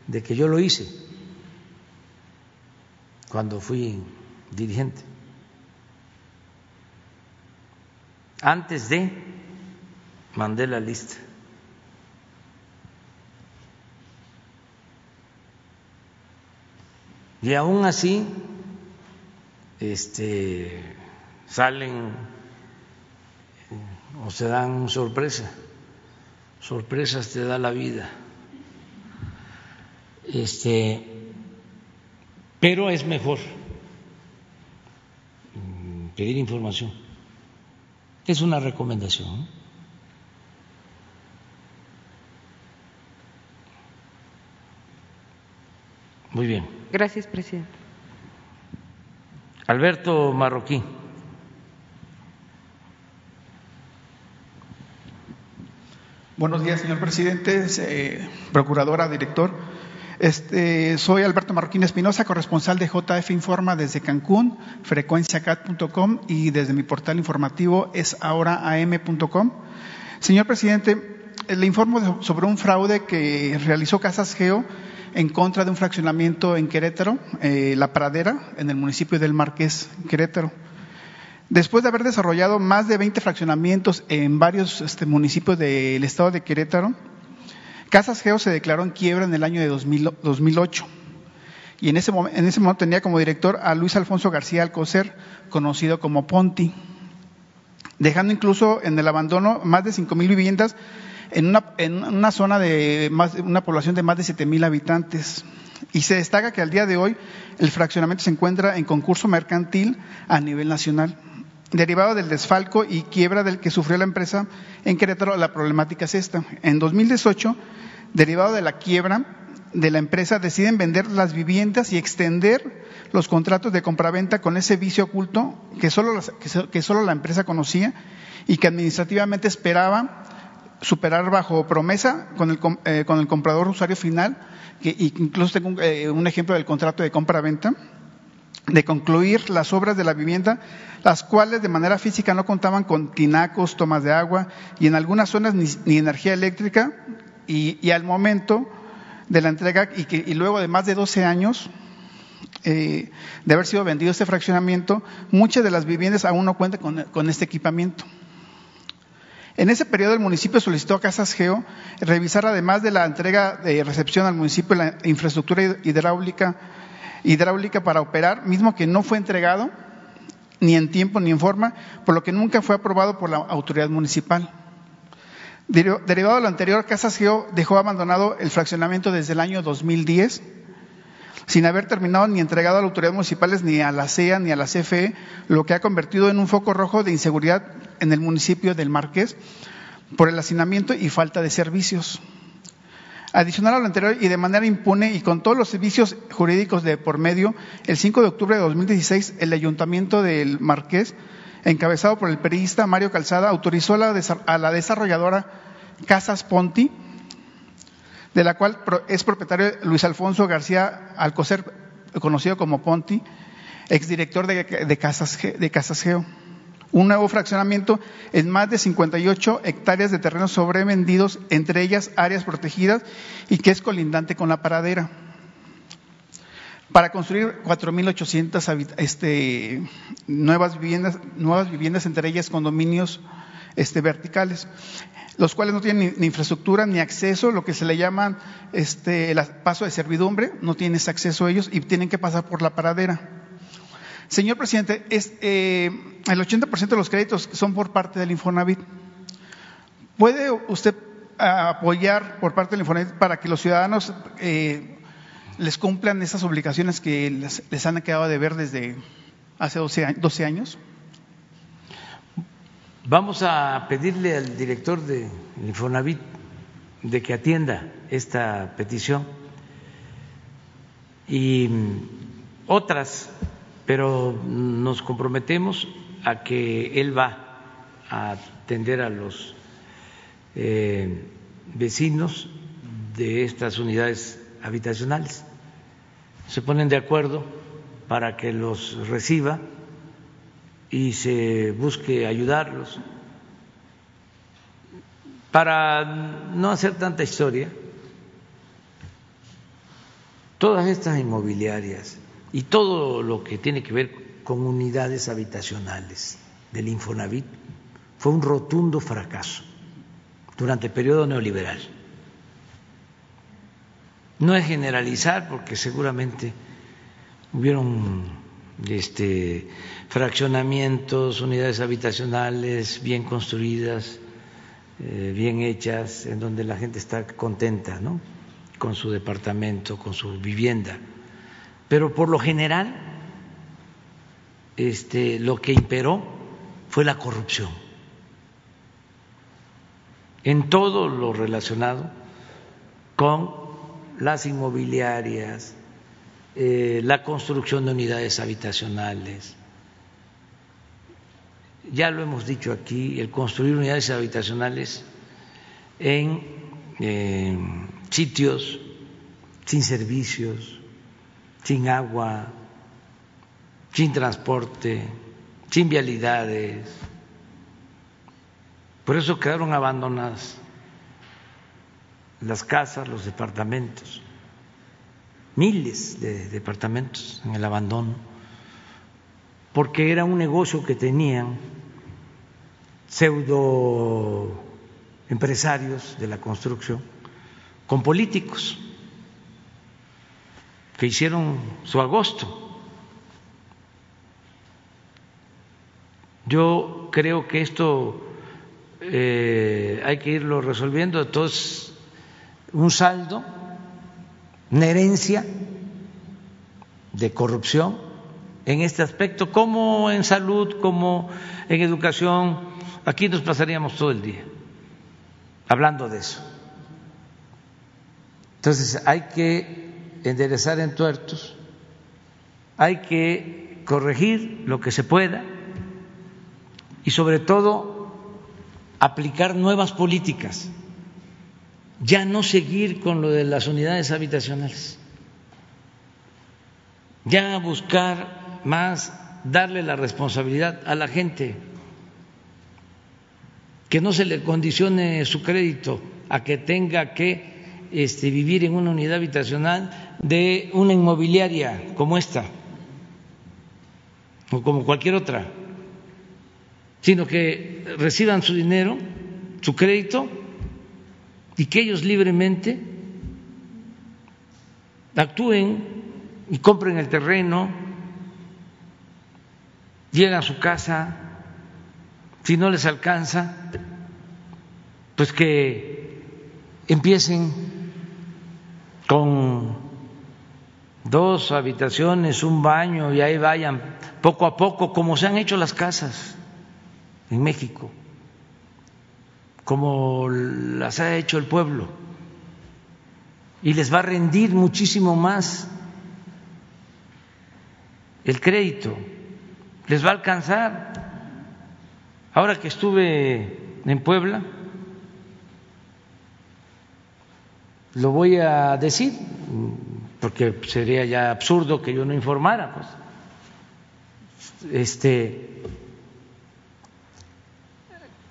de que yo lo hice cuando fui dirigente. Antes de mandé la lista Y aún así, este, salen eh, o se dan sorpresa. Sorpresas te da la vida. Este, pero es mejor mm, pedir información. Es una recomendación. Muy bien. Gracias, presidente. Alberto Marroquí. Buenos días, señor presidente, procuradora, director. Este, soy Alberto Marroquín Espinosa, corresponsal de JF Informa desde Cancún, frecuenciacat.com y desde mi portal informativo es ahoraam.com. Señor presidente, le informo sobre un fraude que realizó Casas Geo en contra de un fraccionamiento en Querétaro, eh, La Pradera, en el municipio del Marqués, Querétaro. Después de haber desarrollado más de 20 fraccionamientos en varios este, municipios del estado de Querétaro, Casas Geo se declaró en quiebra en el año de 2008 y en ese, momento, en ese momento tenía como director a Luis Alfonso García Alcocer, conocido como Ponti, dejando incluso en el abandono más de 5.000 viviendas en una, en una zona de más, una población de más de 7.000 habitantes. Y se destaca que al día de hoy el fraccionamiento se encuentra en concurso mercantil a nivel nacional. Derivado del desfalco y quiebra del que sufrió la empresa en Querétaro, la problemática es esta. En 2018 derivado de la quiebra de la empresa, deciden vender las viviendas y extender los contratos de compraventa con ese vicio oculto que solo, que solo la empresa conocía y que administrativamente esperaba superar bajo promesa con el, eh, con el comprador usuario final, que incluso tengo un, eh, un ejemplo del contrato de compra-venta, de concluir las obras de la vivienda, las cuales de manera física no contaban con tinacos, tomas de agua y en algunas zonas ni, energía eléctrica, y, al momento de la entrega y, que, y luego de más de 12 años eh, de haber sido vendido este fraccionamiento, muchas de las viviendas aún no cuentan con este equipamiento. En ese periodo el municipio solicitó a Casas Geo revisar además de la entrega de recepción al municipio la infraestructura hidráulica, hidráulica para operar, mismo que no fue entregado ni en tiempo ni en forma, por lo que nunca fue aprobado por la autoridad municipal. Derivado de lo anterior, Casas Geo dejó abandonado el fraccionamiento desde el año 2010, sin haber terminado ni entregado a las autoridades municipales, ni a la CEA, ni a la CFE, lo que ha convertido en un foco rojo de inseguridad en el municipio del Marqués por el hacinamiento y falta de servicios. Adicional a lo anterior y de manera impune y con todos los servicios jurídicos de por medio, el 5 de octubre de 2016, el Ayuntamiento del Marqués encabezado por el periodista Mario Calzada, autorizó a la desarrolladora Casas Ponti, de la cual es propietario Luis Alfonso García Alcocer, conocido como Ponti, exdirector de, de, Casas, Geo. Un nuevo fraccionamiento en más de 58 hectáreas de terrenos sobrevendidos, entre ellas áreas protegidas y que es colindante con la paradera para construir 4.800 este, nuevas viviendas, nuevas viviendas, entre ellas condominios este, verticales, los cuales no tienen ni, infraestructura ni acceso, lo que se le llama este, el paso de servidumbre, no tienen ese acceso a ellos y tienen que pasar por la paradera. Señor presidente, es, eh, el 80% de los créditos son por parte del Infonavit. ¿Puede usted apoyar por parte del Infonavit para que los ciudadanos eh, les cumplan esas obligaciones que les, han quedado de ver desde hace 12, años? Vamos a pedirle al director de Infonavit de que atienda esta petición y otras, pero nos comprometemos a que él va a atender a los eh, vecinos de estas unidades habitacionales. Se ponen de acuerdo para que los reciba y se busque ayudarlos. Para no hacer tanta historia, todas estas inmobiliarias y todo lo que tiene que ver con unidades habitacionales del Infonavit fue un rotundo fracaso durante el periodo neoliberal. No es generalizar porque seguramente hubieron este, fraccionamientos, unidades habitacionales bien construidas, eh, bien hechas, en donde la gente está contenta ¿no? con su departamento, con su vivienda. Pero por lo general, este, lo que imperó fue la corrupción en todo lo relacionado con las inmobiliarias, eh, la construcción de unidades habitacionales. Ya lo hemos dicho aquí, el construir unidades habitacionales en eh, sitios sin servicios, sin agua, sin transporte, sin vialidades. Por eso quedaron abandonadas las casas, los departamentos, miles de departamentos en el abandono, porque era un negocio que tenían pseudo empresarios de la construcción con políticos que hicieron su agosto. Yo creo que esto eh, hay que irlo resolviendo. Entonces, un saldo, una herencia de corrupción en este aspecto, como en salud, como en educación. Aquí nos pasaríamos todo el día hablando de eso. Entonces, hay que enderezar entuertos, hay que corregir lo que se pueda y sobre todo aplicar nuevas políticas, ya no seguir con lo de las unidades habitacionales, ya buscar más darle la responsabilidad a la gente, que no se le condicione su crédito a que tenga que este, vivir en una unidad habitacional de una inmobiliaria como esta o como cualquier otra, sino que reciban su dinero, su crédito y que ellos libremente actúen y compren el terreno, lleguen a su casa, si no les alcanza, pues que empiecen con dos habitaciones, un baño y ahí vayan poco a poco, como se han hecho las casas en México, como las ha hecho el pueblo. Y les va a rendir muchísimo más el crédito, les va a alcanzar. Ahora que estuve en Puebla, lo voy a decir, porque sería ya absurdo que yo no informara, pues. Este,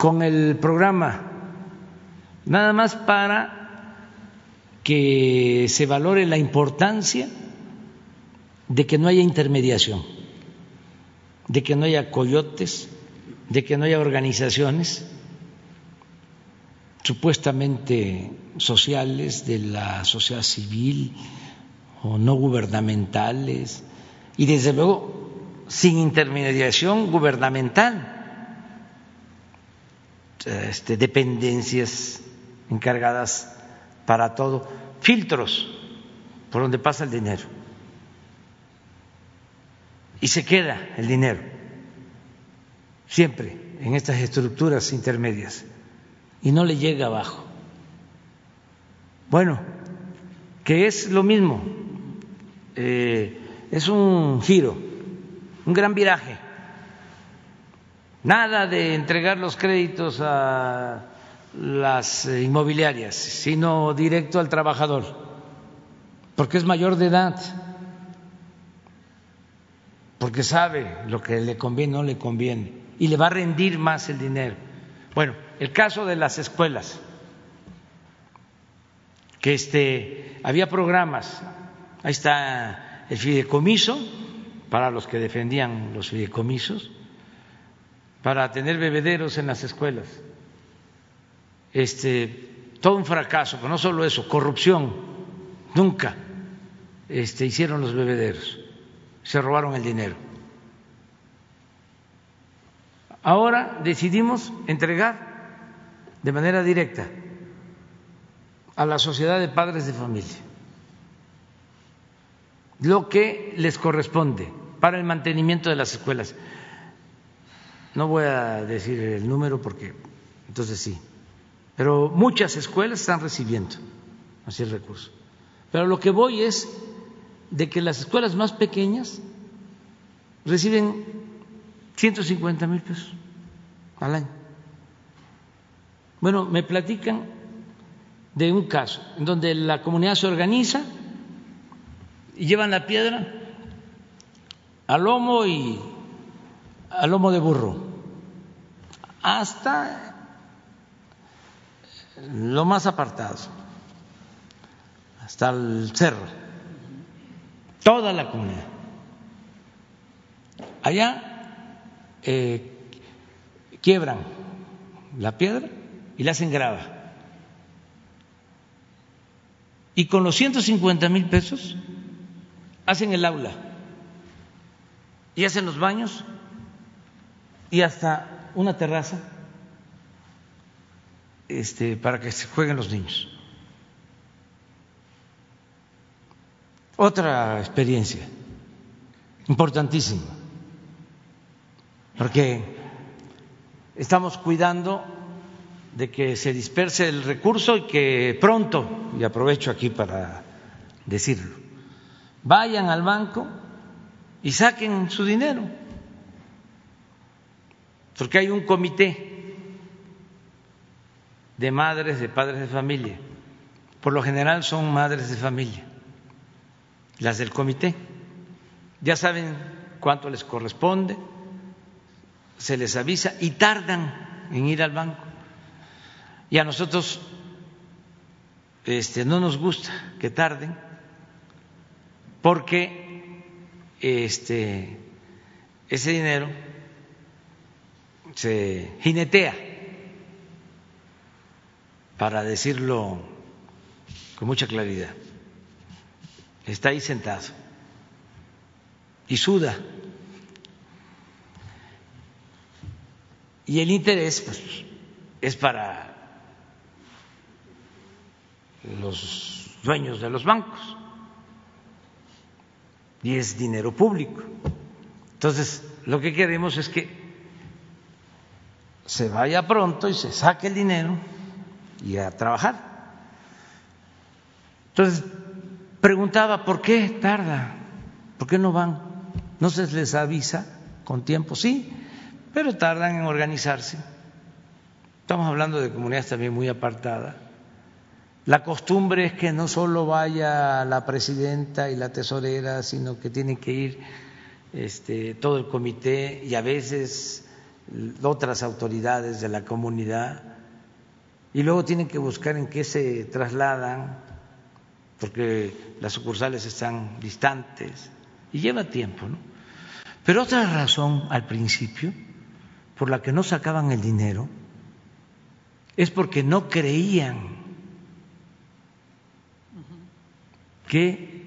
con el programa, nada más para que se valore la importancia de que no haya intermediación, de que no haya coyotes, de que no haya organizaciones supuestamente sociales de la sociedad civil o no gubernamentales y desde luego sin intermediación gubernamental, este, dependencias encargadas para todo, filtros por donde pasa el dinero. Y se queda el dinero. Siempre en estas estructuras intermedias. Y no le llega abajo. Bueno, que es lo mismo, eh, es un giro, un gran viraje. Nada de entregar los créditos a las inmobiliarias, sino directo al trabajador, porque es mayor de edad, porque sabe lo que le conviene o no le conviene, y le va a rendir más el dinero. Bueno, el caso de las escuelas, que este, había programas, ahí está el fideicomiso, para los que defendían los fideicomisos, para tener bebederos en las escuelas. Este, todo un fracaso, pero no solo eso, corrupción, nunca este, hicieron los bebederos, se robaron el dinero. Ahora decidimos entregar de manera directa a la sociedad de padres de familia lo que les corresponde para el mantenimiento de las escuelas. No voy a decir el número porque entonces sí, pero muchas escuelas están recibiendo así el recurso. Pero lo que voy es de que las escuelas más pequeñas reciben 150 mil pesos al año. Bueno, me platican de un caso en donde la comunidad se organiza y llevan la piedra al lomo y al lomo de burro hasta lo más apartado, hasta el cerro, toda la comunidad. Allá eh, quiebran la piedra y la hacen grava. Y con los 150 mil pesos hacen el aula y hacen los baños y hasta una terraza este, para que se jueguen los niños. Otra experiencia importantísima, porque estamos cuidando de que se disperse el recurso y que pronto, y aprovecho aquí para decirlo, vayan al banco y saquen su dinero, porque hay un comité de madres, de padres de familia, por lo general son madres de familia, las del comité, ya saben cuánto les corresponde, se les avisa y tardan en ir al banco. Y a nosotros este, no nos gusta que tarden porque este, ese dinero se jinetea, para decirlo con mucha claridad. Está ahí sentado y suda. Y el interés pues, es para los dueños de los bancos y es dinero público. Entonces, lo que queremos es que se vaya pronto y se saque el dinero y a trabajar. Entonces, preguntaba, ¿por qué tarda? ¿Por qué no van? ¿No se les avisa con tiempo? Sí, pero tardan en organizarse. Estamos hablando de comunidades también muy apartadas la costumbre es que no solo vaya la presidenta y la tesorera, sino que tienen que ir este, todo el comité y a veces otras autoridades de la comunidad y luego tienen que buscar en qué se trasladan porque las sucursales están distantes y lleva tiempo, ¿no? Pero otra razón al principio por la que no sacaban el dinero es porque no creían que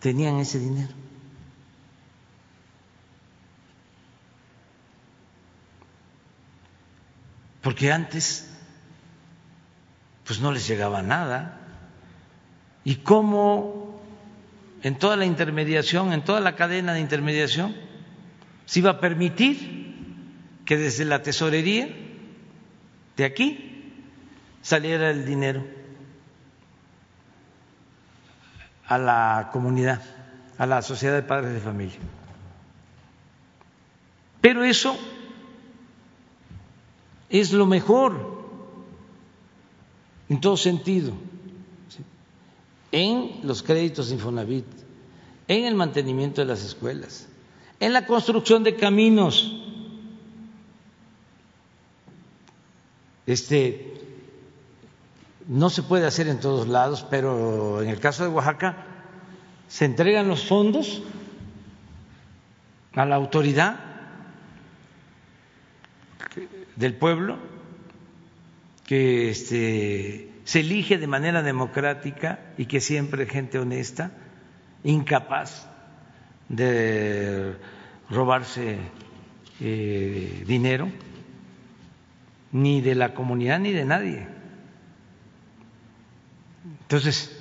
tenían ese dinero. Porque antes pues no les llegaba nada. ¿Y cómo en toda la intermediación, en toda la cadena de intermediación, se iba a permitir que desde la tesorería de aquí saliera el dinero? a la comunidad, a la sociedad de padres de familia. Pero eso es lo mejor en todo sentido, en los créditos de Infonavit, en el mantenimiento de las escuelas, en la construcción de caminos. Este no se puede hacer en todos lados, pero en el caso de Oaxaca se entregan los fondos a la autoridad del pueblo que este, se elige de manera democrática y que siempre gente honesta, incapaz de robarse eh, dinero, ni de la comunidad ni de nadie. Entonces,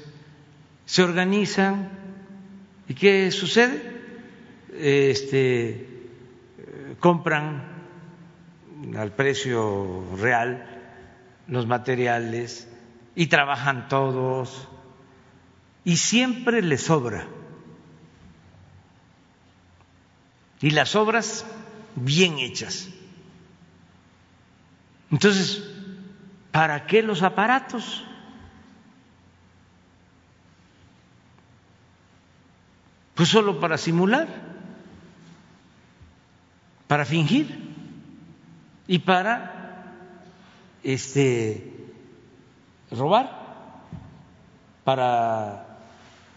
se organizan y ¿qué sucede? Este, compran al precio real los materiales y trabajan todos y siempre les sobra. Y las obras bien hechas. Entonces, ¿para qué los aparatos? Pues solo para simular, para fingir y para este robar, para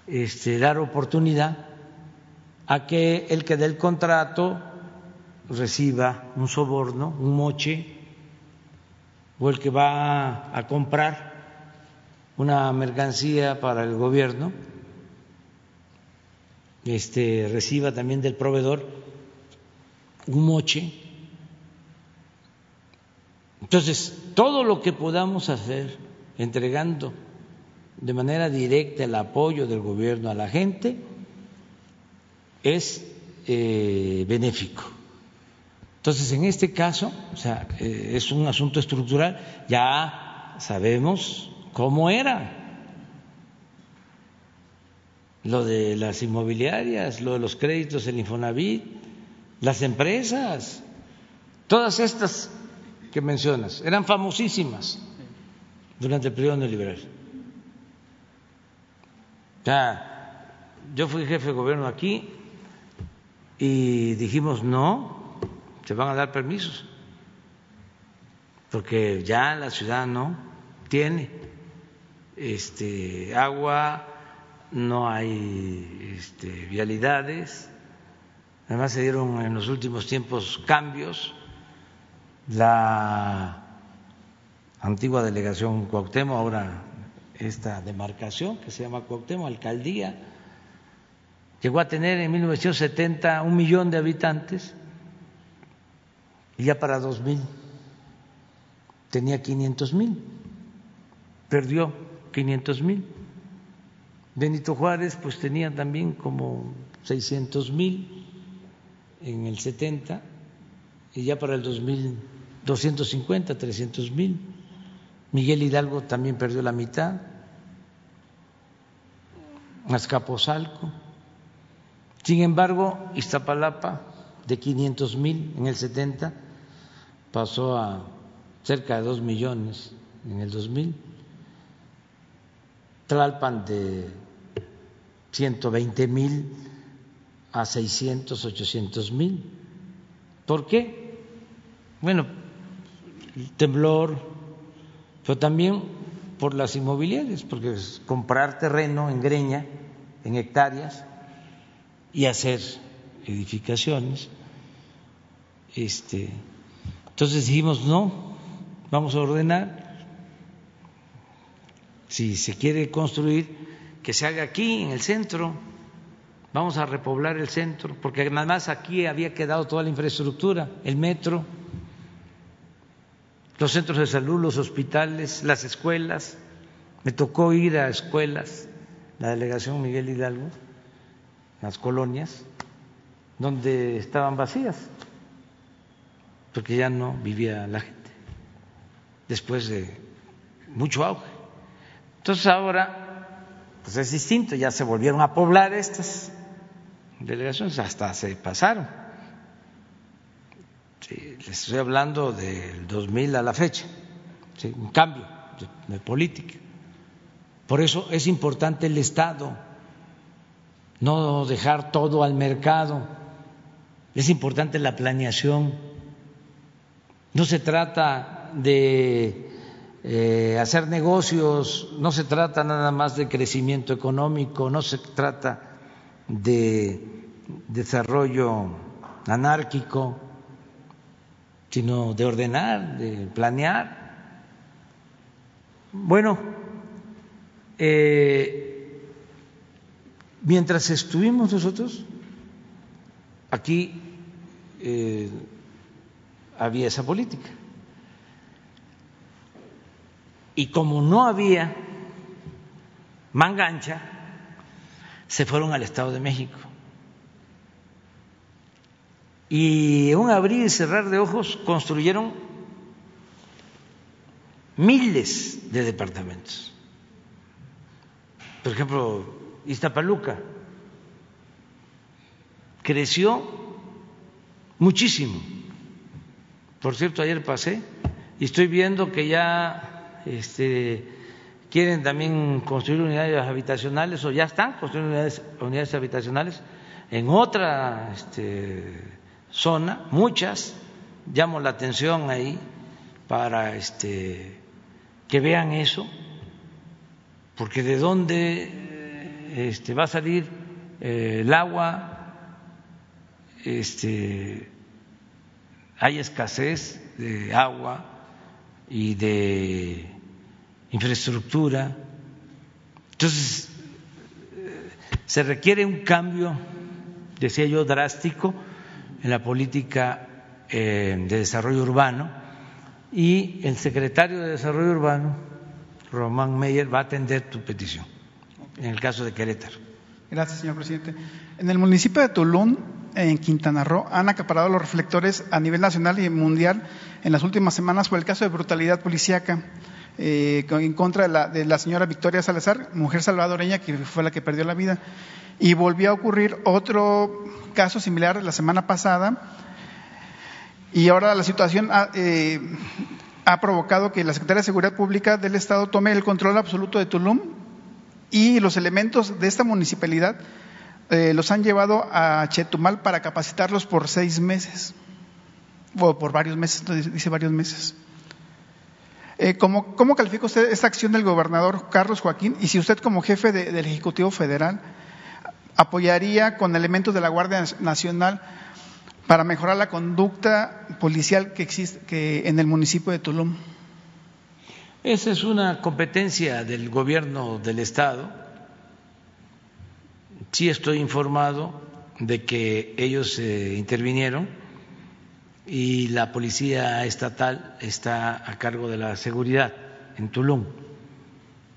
este, dar oportunidad a que el que dé el contrato reciba un soborno, un moche, o el que va a comprar una mercancía para el gobierno, este, reciba también del proveedor un moche. Entonces, todo lo que podamos hacer entregando de manera directa el apoyo del gobierno a la gente es eh, benéfico. Entonces, en este caso, o sea, eh, es un asunto estructural, ya sabemos cómo era lo de las inmobiliarias, lo de los créditos, el Infonavit, las empresas, todas estas que mencionas, eran famosísimas. Durante el periodo neoliberal. Ya, yo fui jefe de gobierno aquí y dijimos no, se van a dar permisos, porque ya la ciudad no tiene este, agua, no hay este, vialidades, además se dieron en los últimos tiempos cambios, la antigua delegación Cuauhtémoc, ahora esta demarcación que se llama Cuauhtémoc, alcaldía, llegó a tener en 1970 un millón de habitantes y ya para 2000 tenía 500 mil, perdió 500 mil. Benito Juárez pues tenía también como 600 mil en el 70 y ya para el 2000 250, 300 mil. Miguel Hidalgo también perdió la mitad. Azcapotzalco. Sin embargo, Iztapalapa, de 500 mil en el 70, pasó a cerca de 2 millones en el 2000. Tlalpan de 120 mil a 600, 800 mil. ¿Por qué? Bueno, temblor, pero también por las inmobiliarias, porque es comprar terreno en greña, en hectáreas, y hacer edificaciones. Este, entonces dijimos, no, vamos a ordenar. Si se quiere construir, que se haga aquí, en el centro. Vamos a repoblar el centro, porque además aquí había quedado toda la infraestructura, el metro los centros de salud, los hospitales, las escuelas. Me tocó ir a escuelas, la delegación Miguel Hidalgo, las colonias, donde estaban vacías, porque ya no vivía la gente, después de mucho auge. Entonces ahora, pues es distinto, ya se volvieron a poblar estas delegaciones, hasta se pasaron les estoy hablando del 2000 a la fecha, un cambio de, política. Por eso es importante el Estado, no dejar todo al mercado, es importante la planeación. No se trata de eh, hacer negocios, no se trata nada más de crecimiento económico, no se trata de desarrollo anárquico sino de ordenar, de planear. Bueno, eh, mientras estuvimos nosotros, aquí eh, había esa política. Y como no había mangancha, se fueron al Estado de México y un abrir y cerrar de ojos construyeron miles de departamentos. Por ejemplo, Iztapaluca creció muchísimo. Por cierto, ayer pasé y estoy viendo que ya este, quieren también construir unidades habitacionales o ya están construyendo unidades, unidades habitacionales en otra este, zona, muchas, llamo la atención ahí para este, que vean eso, porque de dónde este, va a salir eh, el agua, este, hay escasez de agua y de infraestructura. Entonces, se requiere un cambio, decía yo, drástico en la política eh, de desarrollo urbano y el secretario de Desarrollo Urbano, Román Meyer, va a atender tu petición en el caso de Querétaro. Gracias, señor presidente. En el municipio de Tulum, en Quintana Roo, han acaparado los reflectores a nivel nacional y mundial en las últimas semanas por el caso de brutalidad policíaca. Eh, en contra de la, de la, señora Victoria Salazar, mujer salvadoreña que fue la que perdió la vida. Y volvió a ocurrir otro caso similar la semana pasada. Y ahora la situación ha, eh, ha provocado que la Secretaría de Seguridad Pública del Estado tome el control absoluto de Tulum y los elementos de esta municipalidad eh, los han llevado a Chetumal para capacitarlos por seis meses, o por varios meses, dice varios meses. Eh, ¿cómo, ¿Cómo califica usted esta acción del gobernador Carlos Joaquín? Y si usted como jefe de, del Ejecutivo Federal apoyaría con elementos de la Guardia Nacional para mejorar la conducta policial que existe en el municipio de Tulum. Esa es una competencia del gobierno del Estado. Sí estoy informado de que ellos eh, intervinieron y la policía estatal está a cargo de la seguridad en Tulum.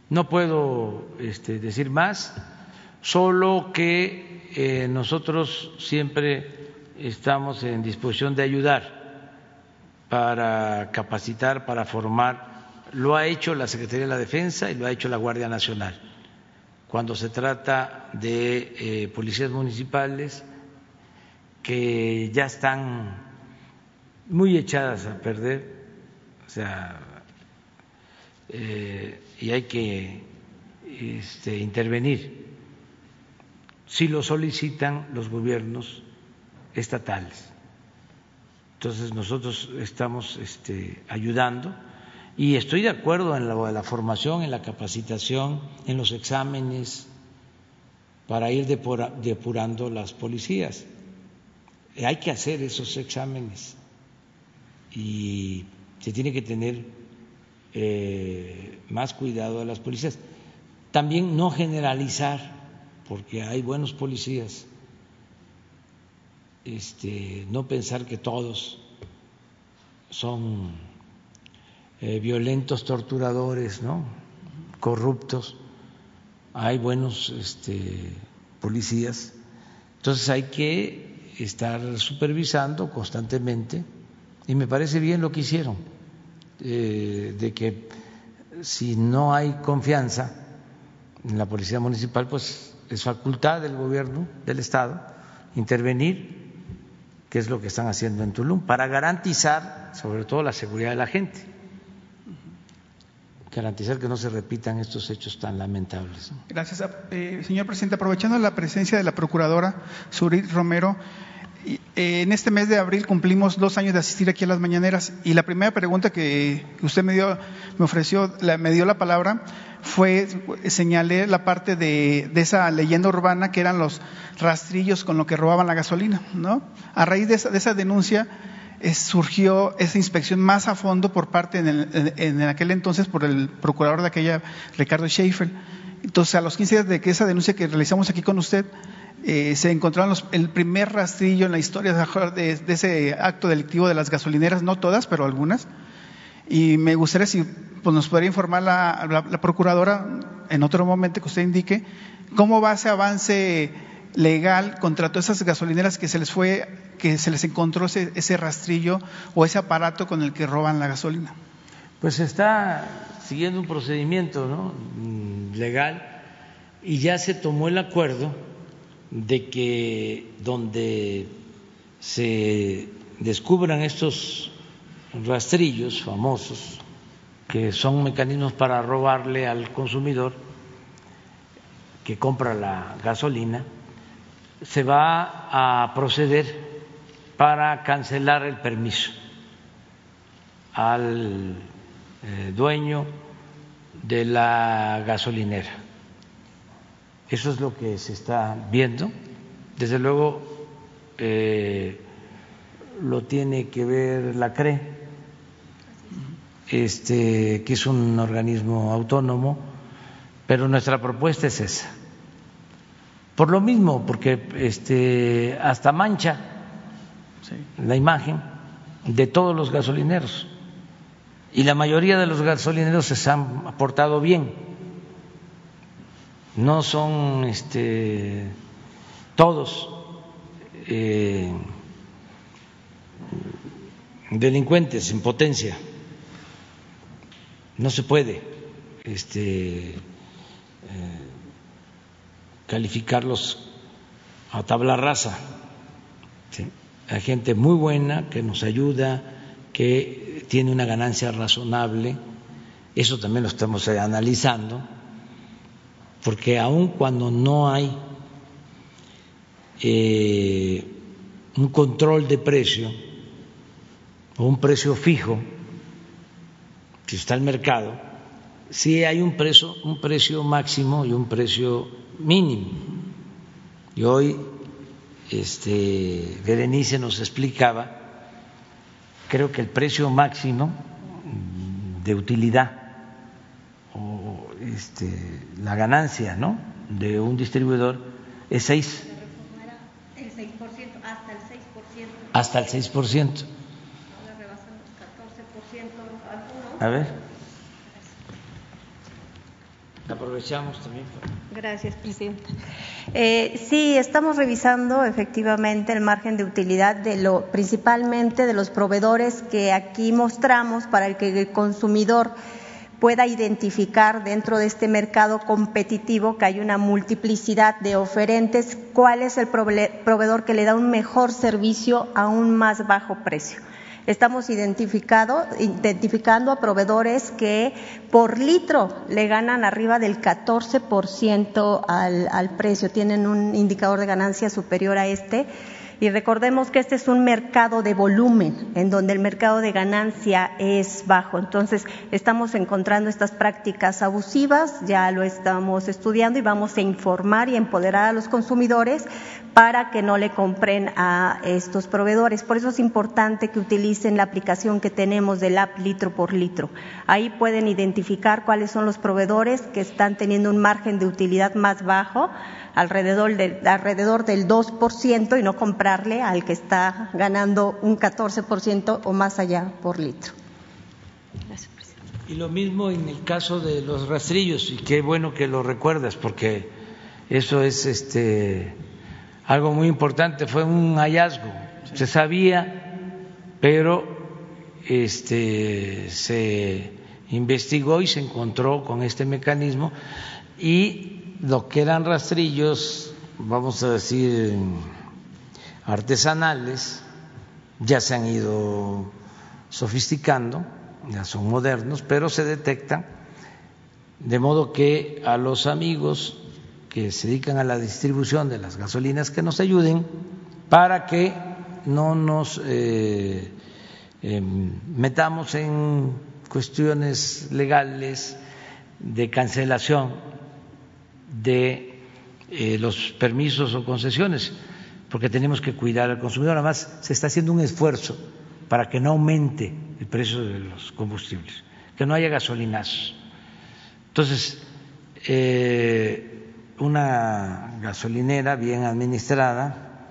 No puedo este, decir más, solo que eh, nosotros siempre estamos en disposición de ayudar para capacitar, para formar. Lo ha hecho la Secretaría de la Defensa y lo ha hecho la Guardia Nacional. Cuando se trata de eh, policías municipales que ya están muy echadas a perder, o sea, eh, y hay que este, intervenir si lo solicitan los gobiernos estatales. Entonces nosotros estamos este, ayudando y estoy de acuerdo en la, formación, en la capacitación, en los exámenes para ir depura, depurando las policías. Hay que hacer esos exámenes y se tiene que tener eh, más cuidado a las policías. También no generalizar, porque hay buenos policías, este, no pensar que todos son eh, violentos, torturadores, ¿no? corruptos. Hay buenos este, policías. Entonces hay que estar supervisando constantemente y me parece bien lo que hicieron, eh, de que si no hay confianza en la Policía Municipal, pues es facultad del gobierno, del Estado, intervenir, que es lo que están haciendo en Tulum, para garantizar sobre todo la seguridad de la gente, garantizar que no se repitan estos hechos tan lamentables. Gracias. Eh, señor presidente, aprovechando la presencia de la procuradora Surit Romero, en este mes de abril cumplimos dos años de asistir aquí a las mañaneras y la primera pregunta que usted me dio, me ofreció, me dio la palabra, fue señalé la parte de, esa leyenda urbana que eran los rastrillos con lo que robaban la gasolina, ¿no? A raíz de esa, de esa denuncia es, surgió esa inspección más a fondo por parte en, aquel entonces por el procurador de aquella, Ricardo Schaefer. Entonces, a los 15 días de que esa denuncia que realizamos aquí con usted, eh, se encontraron el primer rastrillo en la historia de, de, ese acto delictivo de las gasolineras, no todas, pero algunas. Y me gustaría si pues, nos podría informar la, procuradora en otro momento que usted indique cómo va ese avance legal contra todas esas gasolineras que se les fue, que se les encontró ese, ese rastrillo o ese aparato con el que roban la gasolina. Pues está siguiendo un procedimiento ¿no? legal y ya se tomó el acuerdo de que donde se descubran estos rastrillos famosos que son mecanismos para robarle al consumidor que compra la gasolina, se va a proceder para cancelar el permiso al eh, dueño de la gasolinera. Eso es lo que se está viendo. Desde luego eh, lo tiene que ver la CRE, este, que es un organismo autónomo, pero nuestra propuesta es esa. Por lo mismo, porque este, hasta mancha la imagen de todos los gasolineros y la mayoría de los gasolineros se han portado bien. No son este, todos eh, delincuentes en potencia. No se puede este, eh, calificarlos a tabla rasa. Hay gente muy buena que nos ayuda, que tiene una ganancia razonable. Eso también lo estamos analizando, porque aun cuando no hay eh, un control de precio o un precio fijo, si está el mercado, sí hay un precio, un precio máximo y un precio mínimo. Y hoy este, Berenice nos explicaba, creo que el precio máximo de utilidad o este, la ganancia ¿no? de un distribuidor es 6 hasta el 6%. A ver. Aprovechamos también. Gracias, presidente. Eh, sí, estamos revisando efectivamente el margen de utilidad de lo, principalmente de los proveedores que aquí mostramos para el que el consumidor pueda identificar dentro de este mercado competitivo que hay una multiplicidad de oferentes, cuál es el proveedor que le da un mejor servicio a un más bajo precio. Estamos identificando a proveedores que por litro le ganan arriba del 14% al, al precio, tienen un indicador de ganancia superior a este y recordemos que este es un mercado de volumen, en donde el mercado de ganancia es bajo. Entonces, estamos encontrando estas prácticas abusivas, ya lo estamos estudiando y vamos a informar y empoderar a los consumidores para que no le compren a estos proveedores. Por eso es importante que utilicen la aplicación que tenemos del app litro por litro. Ahí pueden identificar cuáles son los proveedores que están teniendo un margen de utilidad más bajo alrededor del, alrededor del 2% y no comprarle al que está ganando un 14% o más allá por litro. Y lo mismo en el caso de los rastrillos, y qué bueno que lo recuerdas, porque eso es este, algo muy importante, fue un hallazgo. Se sabía, pero este, se investigó y se encontró con este mecanismo y lo que eran rastrillos, vamos a decir, artesanales, ya se han ido sofisticando, ya son modernos, pero se detectan, de modo que a los amigos que se dedican a la distribución de las gasolinas que nos ayuden para que no nos eh, em, metamos en cuestiones legales de cancelación de eh, los permisos o concesiones, porque tenemos que cuidar al consumidor. Además, se está haciendo un esfuerzo para que no aumente el precio de los combustibles, que no haya gasolinazos. Entonces, eh, una gasolinera bien administrada,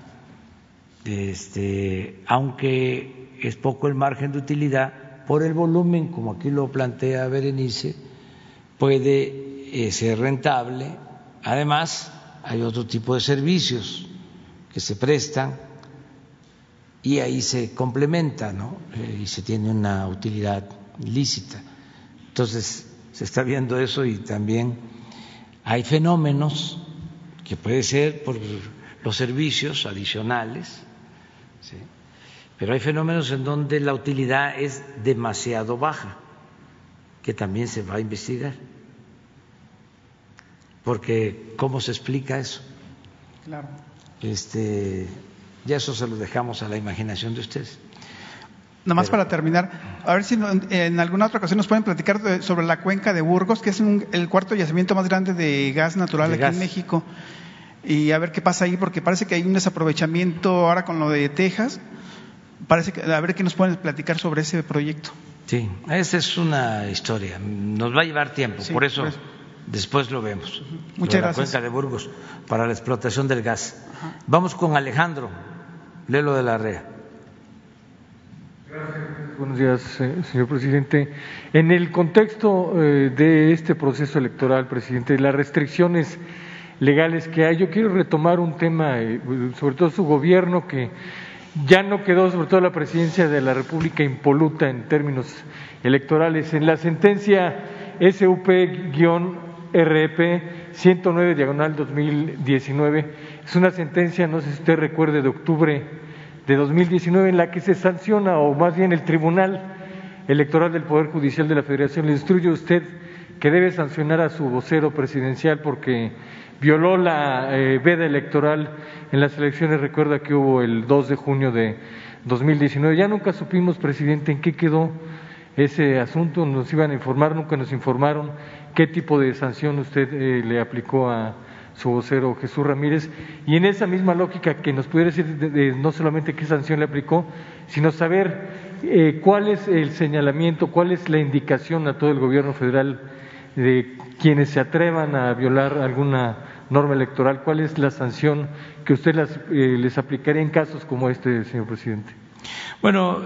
este, aunque es poco el margen de utilidad, por el volumen, como aquí lo plantea Berenice, puede eh, ser rentable Además, hay otro tipo de servicios que se prestan y ahí se complementa ¿no? Eh, y se tiene una utilidad lícita. Entonces, se está viendo eso y también hay fenómenos que puede ser por los servicios adicionales, pero hay fenómenos en donde la utilidad es demasiado baja que también se va a investigar. Porque, ¿cómo se explica eso? Claro. Este, ya eso se lo dejamos a la imaginación de ustedes. Nada más para terminar, a ver si en alguna otra ocasión nos pueden platicar sobre la cuenca de Burgos, que es un- el cuarto yacimiento más grande de gas natural De aquí gas. en México. Y a ver qué pasa ahí, porque parece que hay un desaprovechamiento ahora con lo de Texas. Parece que, a ver qué nos pueden platicar sobre ese proyecto. Sí, esa es una historia. Nos va a llevar tiempo, Sí, por eso por eso. Después lo vemos. Muchas Lo de la gracias. cuenca de Burgos para la explotación del gas. Vamos con Alejandro Lelo de la Rea. Buenos días, eh, señor presidente. En el contexto eh, de este proceso electoral, presidente, las restricciones legales que hay, yo quiero retomar un tema, eh, sobre todo su gobierno, que ya no quedó, sobre todo la presidencia de la República, impoluta en términos electorales. En la sentencia SUP-RP 109 diagonal 2019, es una sentencia, no sé si usted recuerde, de octubre de 2019 en la que se sanciona, o más bien el Tribunal Electoral del Poder Judicial de la Federación le instruye a usted que debe sancionar a su vocero presidencial porque violó la eh, veda electoral en las elecciones, recuerda que hubo el 2 de junio de 2019. Ya nunca supimos, presidente, en qué quedó ese asunto, nos iban a informar, nunca nos informaron qué tipo de sanción usted eh, le aplicó a su vocero Jesús Ramírez y en esa misma lógica que nos pudiera decir de- no solamente qué sanción le aplicó, sino saber eh, cuál es el señalamiento, cuál es la indicación a todo el gobierno federal de quienes se atrevan a violar alguna norma electoral, cuál es la sanción que usted las, eh, les aplicaría en casos como este, señor presidente. Bueno,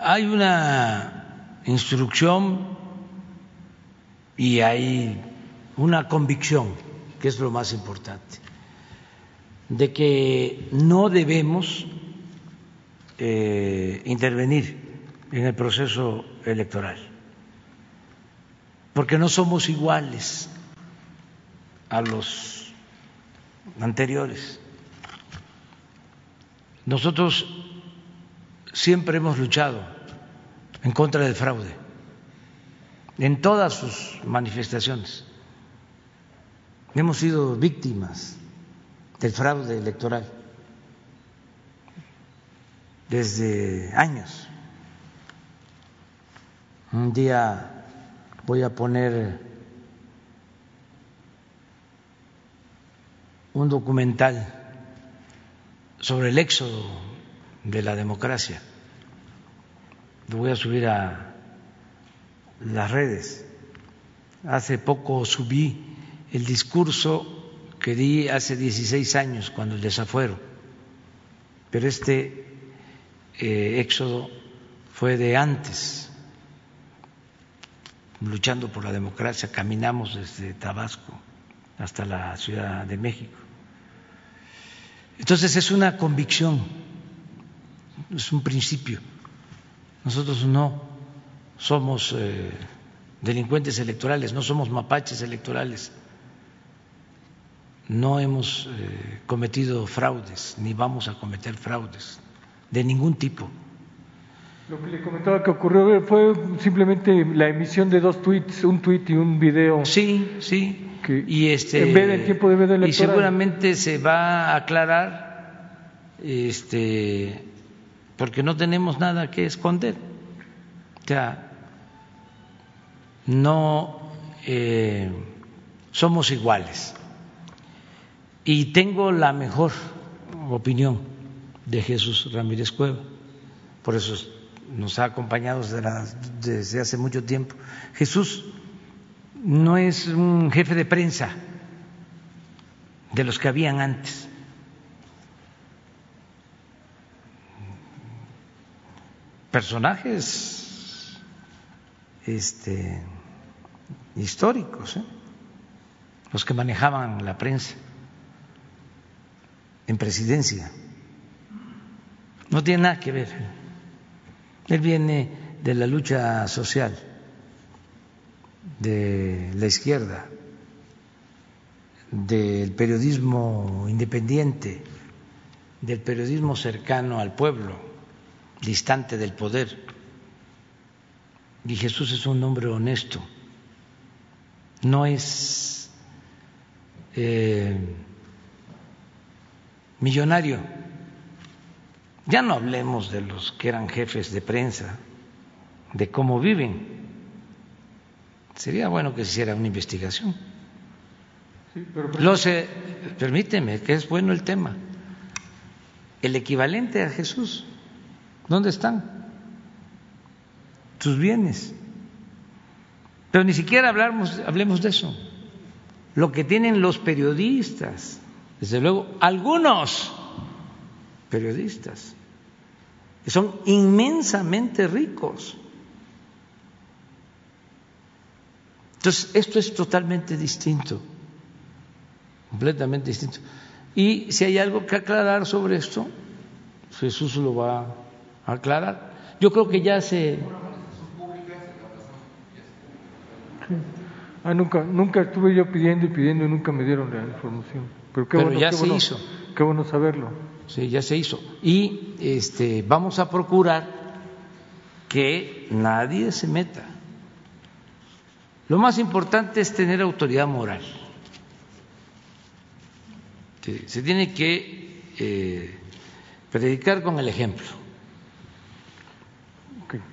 hay una instrucción y hay una convicción, que es lo más importante, de que no debemos eh, intervenir en el proceso electoral, porque no somos iguales a los anteriores. Nosotros siempre hemos luchado en contra del fraude, en todas sus manifestaciones. Hemos sido víctimas del fraude electoral desde años. Un día voy a poner un documental sobre el éxodo de la democracia. Lo voy a subir a las redes. Hace poco subí el discurso que di hace 16 años cuando el desafuero, pero este eh, éxodo fue de antes, luchando por la democracia, caminamos desde Tabasco hasta la Ciudad de México. Entonces es una convicción, es un principio. Nosotros no somos eh, delincuentes electorales, no somos mapaches electorales, no hemos eh, cometido fraudes, ni vamos a cometer fraudes de ningún tipo. Lo que le comentaba que ocurrió fue simplemente la emisión de dos tweets, un tweet y un video. Sí, sí. Que y este en vez del tiempo de veda y seguramente se va a aclarar este porque no tenemos nada que esconder. O sea, no eh, somos iguales. Y tengo la mejor opinión de Jesús Ramírez Cueva. Por eso nos ha acompañado desde, desde hace mucho tiempo. Jesús no es un jefe de prensa de los que habían antes. Personajes este, históricos, ¿eh? los que manejaban la prensa en presidencia. No tiene nada que ver. Él viene de la lucha social de la izquierda, del periodismo independiente, del periodismo cercano al pueblo, distante del poder. y Jesús es un hombre honesto, no es eh, millonario. Ya no hablemos de los que eran jefes de prensa, de cómo viven. Sería bueno que se hiciera una investigación. Lo sé, permíteme, que es bueno el tema. El equivalente a Jesús, ¿dónde están? Sus bienes. Pero ni siquiera hablamos, hablemos de eso. Lo que tienen los periodistas, desde luego, algunos periodistas, que son inmensamente ricos. Entonces, esto es totalmente distinto, completamente distinto. Y si hay algo que aclarar sobre esto, Jesús lo va a aclarar. Yo creo que ya se... Ah, nunca, nunca estuve yo pidiendo y pidiendo y nunca me dieron la información. Pero, qué bueno, ya se hizo. Qué bueno saberlo. Sí, ya se hizo. Y este, vamos a procurar que nadie se meta. Lo más importante es tener autoridad moral. Se tiene que eh, predicar con el ejemplo.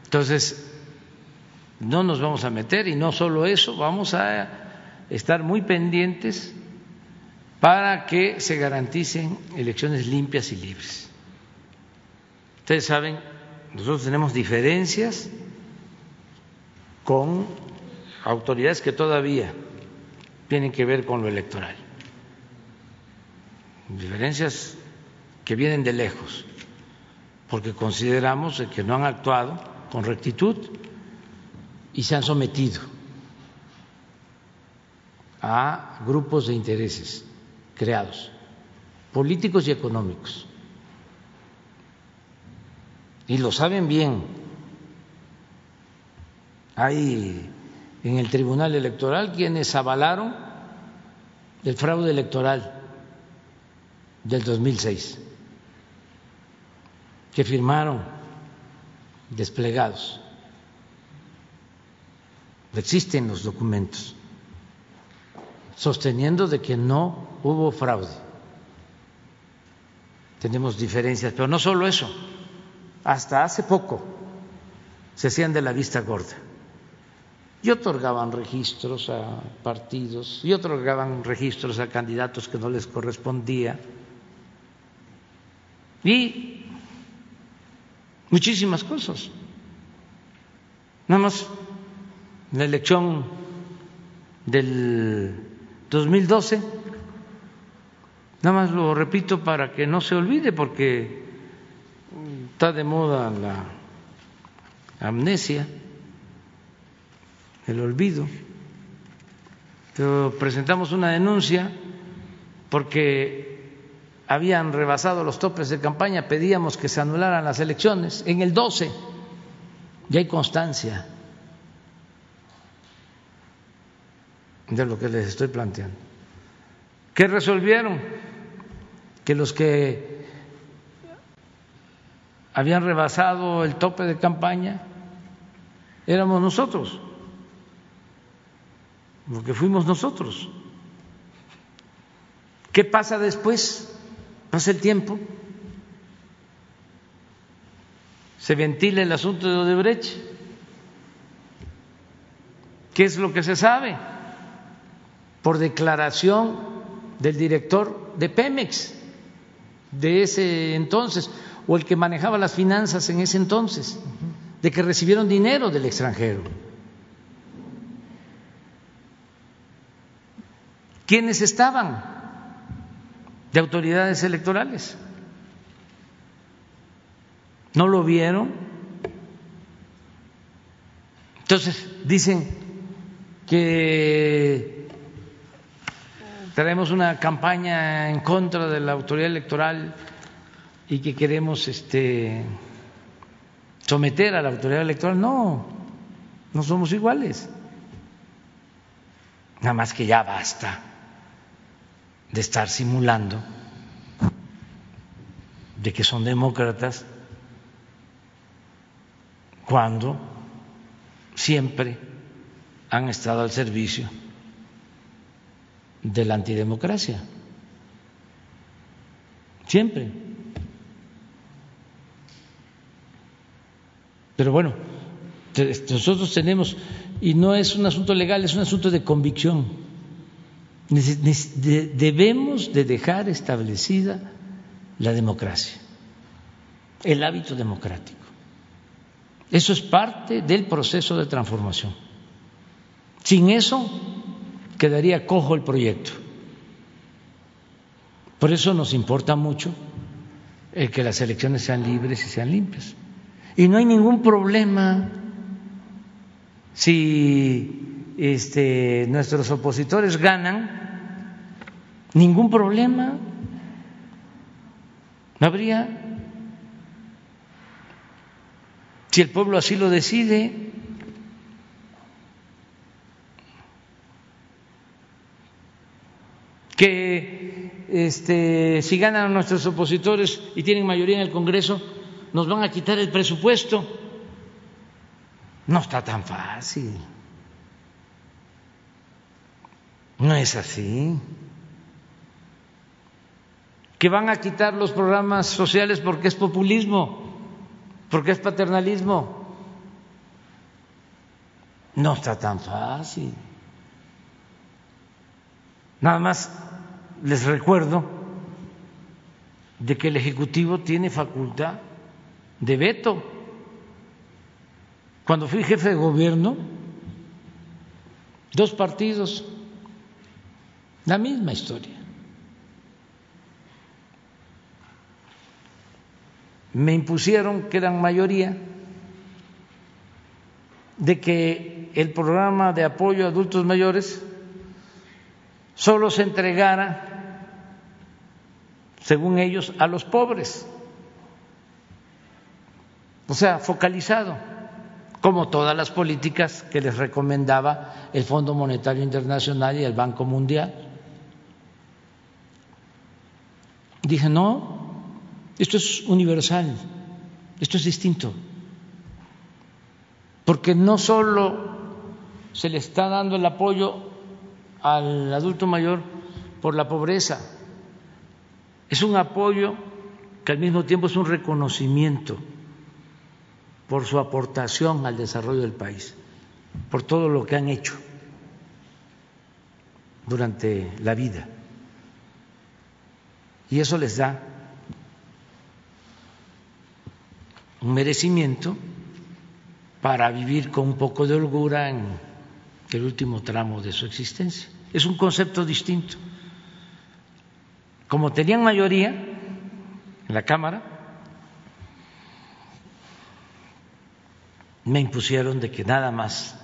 Entonces, no nos vamos a meter y no solo eso, vamos a estar muy pendientes para que se garanticen elecciones limpias y libres. Ustedes saben, nosotros tenemos diferencias con autoridades que todavía tienen que ver con lo electoral, diferencias que vienen de lejos, porque consideramos que no han actuado con rectitud y se han sometido a grupos de intereses creados, políticos y económicos. Y lo saben bien. Hay en el Tribunal Electoral quienes avalaron el fraude electoral del 2006, que firmaron desplegados. Existen los documentos sosteniendo de que no hubo fraude. Tenemos diferencias, pero no solo eso, hasta hace poco se hacían de la vista gorda y otorgaban registros a partidos y otorgaban registros a candidatos que no les correspondía y muchísimas cosas. Nada más la elección del 2012, nada más lo repito para que no se olvide porque está de moda la amnesia el olvido. Presentamos una denuncia porque habían rebasado los topes de campaña, pedíamos que se anularan las elecciones. En el 12 ya hay constancia de lo que les estoy planteando. ¿Qué resolvieron? Que los que habían rebasado el tope de campaña éramos nosotros porque fuimos nosotros. ¿Qué pasa después? Pasa el tiempo, se ventila el asunto de Odebrecht. ¿Qué es lo que se sabe? Por declaración del director de Pemex de ese entonces, o el que manejaba las finanzas en ese entonces, de que recibieron dinero del extranjero. ¿Quiénes estaban de autoridades electorales? ¿No lo vieron? Entonces dicen que traemos una campaña en contra de la autoridad electoral y que queremos este someter a la autoridad electoral. No, no somos iguales. Nada más que ya basta de estar simulando de que son demócratas cuando siempre han estado al servicio de la antidemocracia. Siempre. Pero bueno, nosotros tenemos, y no es un asunto legal, es un asunto de convicción. Debemos de dejar establecida la democracia, el hábito democrático. Eso es parte del proceso de transformación. Sin eso quedaría cojo el proyecto. Por eso nos importa mucho el que las elecciones sean libres y sean limpias. Y no hay ningún problema si este, nuestros opositores ganan, ningún problema. No habría. Si el pueblo así lo decide, que este, si ganan nuestros opositores y tienen mayoría en el Congreso, nos van a quitar el presupuesto. No está tan fácil. No es así. Que van a quitar los programas sociales porque es populismo, porque es paternalismo. No está tan fácil. Nada más les recuerdo de que el Ejecutivo tiene facultad de veto. Cuando fui jefe de gobierno, dos partidos, la misma historia. Me impusieron que eran mayoría de que el programa de apoyo a adultos mayores solo se entregara, según ellos, a los pobres. O sea, focalizado, como todas las políticas que les recomendaba el Fondo Monetario Internacional y el Banco Mundial. Dije, no, esto es universal, esto es distinto, porque no solo se le está dando el apoyo al adulto mayor por la pobreza. Es un apoyo que al mismo tiempo es un reconocimiento por su aportación al desarrollo del país, por todo lo que han hecho durante la vida. Y eso les da un merecimiento para vivir con un poco de holgura en el último tramo de su existencia. Es un concepto distinto. Como tenían mayoría en la Cámara, me impusieron de que nada más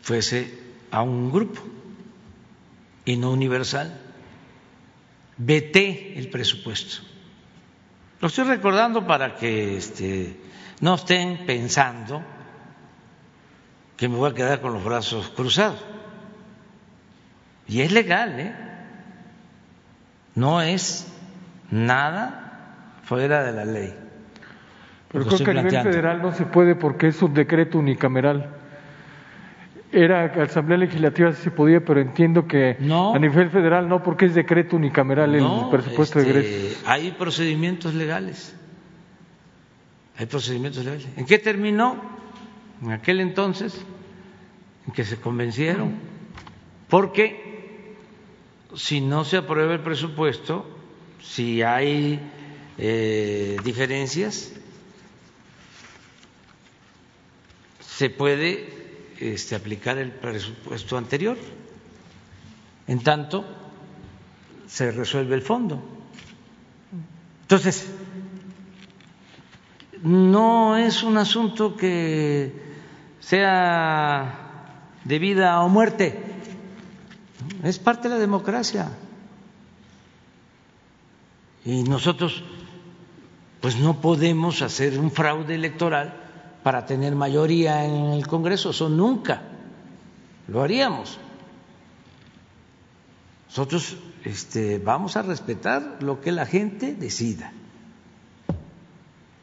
fuese a un grupo y no universal. Veté el presupuesto. Lo estoy recordando para que este, no estén pensando que me voy a quedar con los brazos cruzados. Y es legal, ¿eh? No es nada fuera de la ley. Pero creo que a nivel federal no se puede porque es un decreto unicameral. Era Asamblea Legislativa si se podía, pero entiendo que a nivel federal no, porque es decreto unicameral el presupuesto de este, egresos. Hay procedimientos legales. Hay procedimientos legales. ¿En qué terminó? en aquel entonces en que se convencieron, porque si no se aprueba el presupuesto, si hay eh, diferencias, se puede este, aplicar el presupuesto anterior. En tanto, se resuelve el fondo. Entonces, no es un asunto que sea de vida o muerte. Es parte de la democracia. Y nosotros, pues no podemos hacer un fraude electoral para tener mayoría en el Congreso, eso nunca lo haríamos. Nosotros este, vamos a respetar lo que la gente decida.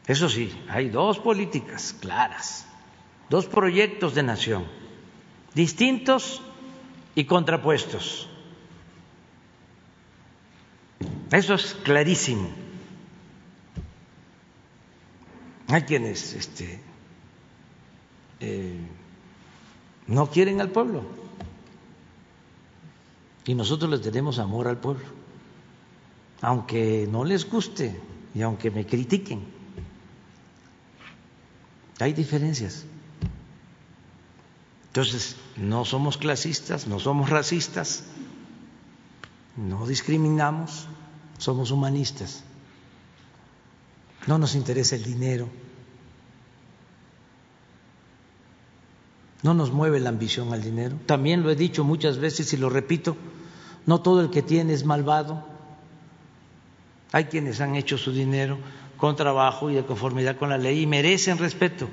Eso sí, hay dos políticas claras dos proyectos de nación, distintos y contrapuestos. Eso es clarísimo. Hay quienes este, eh, no quieren al pueblo y nosotros les tenemos amor al pueblo, aunque no les guste y aunque me critiquen. Hay diferencias. Entonces, no somos clasistas, no somos racistas, no discriminamos, somos humanistas. No nos interesa el dinero, no nos mueve la ambición al dinero. También lo he dicho muchas veces y lo repito, no todo el que tiene es malvado. Hay quienes han hecho su dinero con trabajo y de conformidad con la ley y merecen respeto.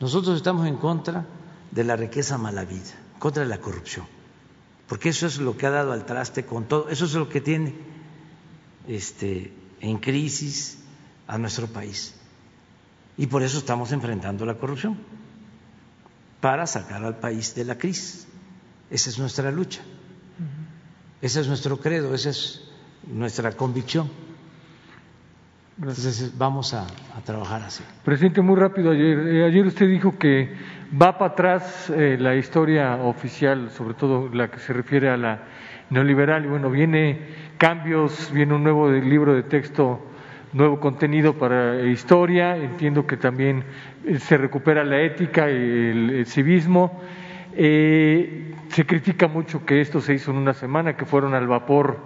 Nosotros estamos en contra de la riqueza mala vida, contra la corrupción, porque eso es lo que ha dado al traste con todo, eso es lo que tiene este, en crisis a nuestro país. Y por eso estamos enfrentando la corrupción, para sacar al país de la crisis. Esa es nuestra lucha, ese es nuestro credo, esa es nuestra convicción. Entonces vamos a, trabajar así. Presidente, muy rápido, ayer, eh, ayer usted dijo que va para atrás eh, la historia oficial, sobre todo la que se refiere a la neoliberal, y bueno, viene cambios, viene un nuevo libro de texto, nuevo contenido para historia, entiendo que también eh, se recupera la ética y el, civismo. se critica mucho que esto se hizo en una semana, que fueron al vapor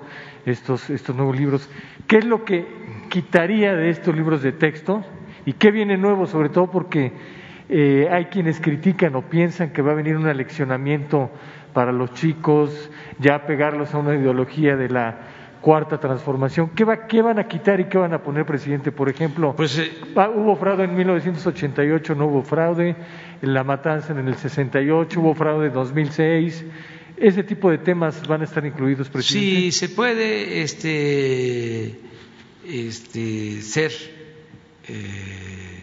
estos, estos nuevos libros. ¿Qué es lo que quitaría de estos libros de texto y qué viene nuevo, sobre todo porque eh, hay quienes critican o piensan que va a venir un aleccionamiento para los chicos, ya pegarlos a una ideología de la cuarta transformación. ¿Qué, va, qué van a quitar y qué van a poner, presidente? Por ejemplo, pues, eh, hubo fraude en 1988, no hubo fraude, en la matanza en el 68, hubo fraude en 2006. ¿Ese tipo de temas van a estar incluidos, presidente? Sí, se puede este, este, ser eh,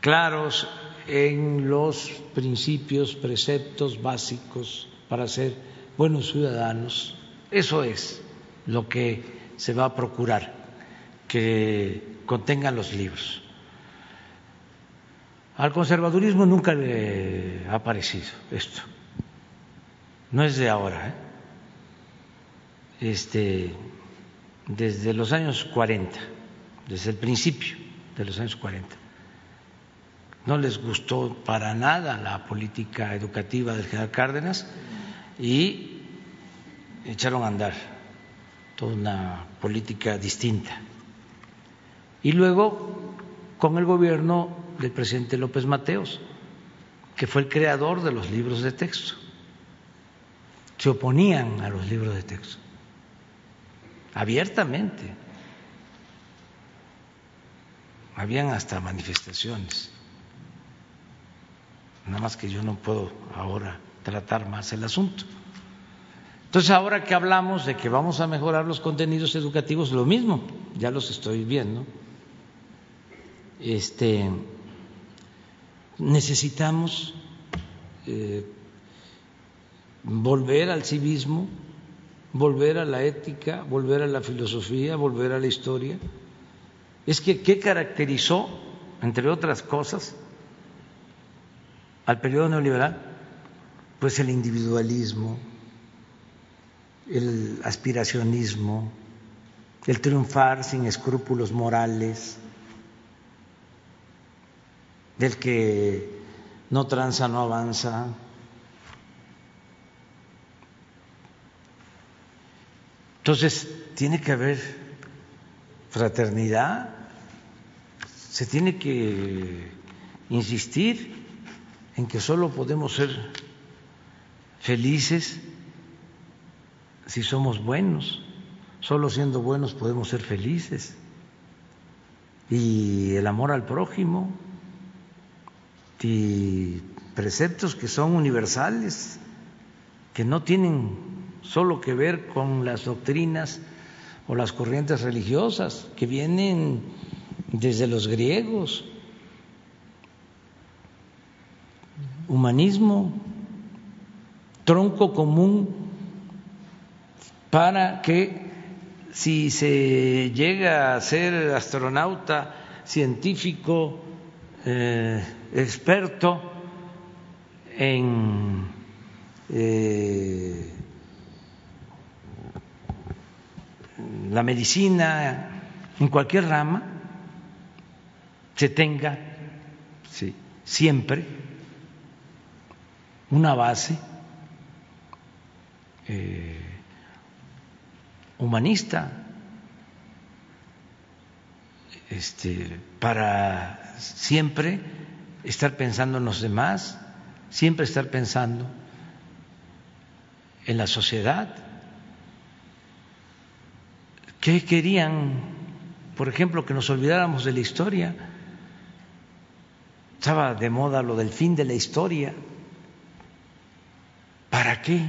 claros en los principios, preceptos básicos para ser buenos ciudadanos. Eso es lo que se va a procurar, que contengan los libros. Al conservadurismo nunca le ha parecido esto no es de ahora, ¿eh? este, desde los años 40, desde el principio de los años 40. No les gustó para nada la política educativa del general Cárdenas y echaron a andar toda una política distinta. Y luego con el gobierno del presidente López Mateos, que fue el creador de los libros de texto se oponían a los libros de texto, abiertamente. Habían hasta manifestaciones. Nada más que yo no puedo ahora tratar más el asunto. Entonces, ahora que hablamos de que vamos a mejorar los contenidos educativos, lo mismo, ya los estoy viendo. Este, necesitamos eh, volver al civismo, volver a la ética, volver a la filosofía, volver a la historia. Es que, ¿qué caracterizó, entre otras cosas, al periodo neoliberal? Pues el individualismo, el aspiracionismo, el triunfar sin escrúpulos morales, del que no tranza, no avanza, Entonces, tiene que haber fraternidad, se tiene que insistir en que solo podemos ser felices si somos buenos, solo siendo buenos podemos ser felices. Y el amor al prójimo y preceptos que son universales, que no tienen solo que ver con las doctrinas o las corrientes religiosas que vienen desde los griegos. humanismo, tronco común para que si se llega a ser astronauta, científico, eh, experto en eh, la medicina, en cualquier rama, se tenga siempre una base eh, humanista este, para siempre estar pensando en los demás, siempre estar pensando en la sociedad. ¿Qué querían, por ejemplo, que nos olvidáramos de la historia? Estaba de moda lo del fin de la historia. ¿Para qué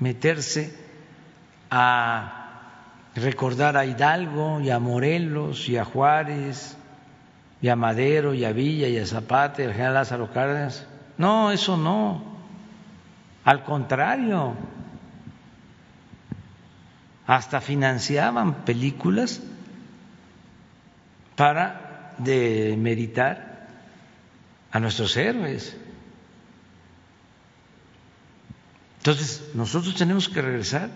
meterse a recordar a Hidalgo y a Morelos y a Juárez y a Madero y a Villa y a Zapata y al general Lázaro Cárdenas? No, eso no. Al contrario, hasta financiaban películas para demeritar a nuestros héroes. Entonces, nosotros tenemos que regresar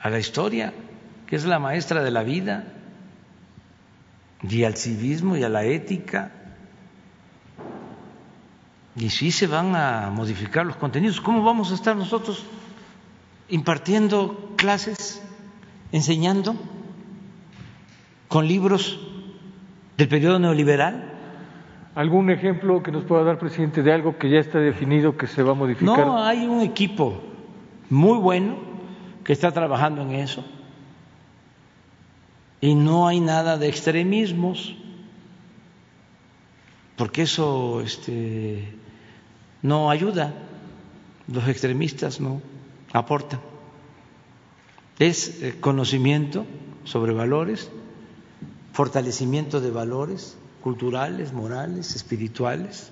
a la historia, que es la maestra de la vida, y al civismo y a la ética. Y si se van a modificar los contenidos. ¿Cómo vamos a estar nosotros impartiendo clases enseñando con libros del periodo neoliberal? ¿Algún ejemplo que nos pueda dar, presidente, de algo que ya está definido que se va a modificar? No, hay un equipo muy bueno que está trabajando en eso y no hay nada de extremismos, porque eso este, no ayuda, los extremistas no aportan es eh, conocimiento sobre valores, fortalecimiento de valores culturales, morales, espirituales.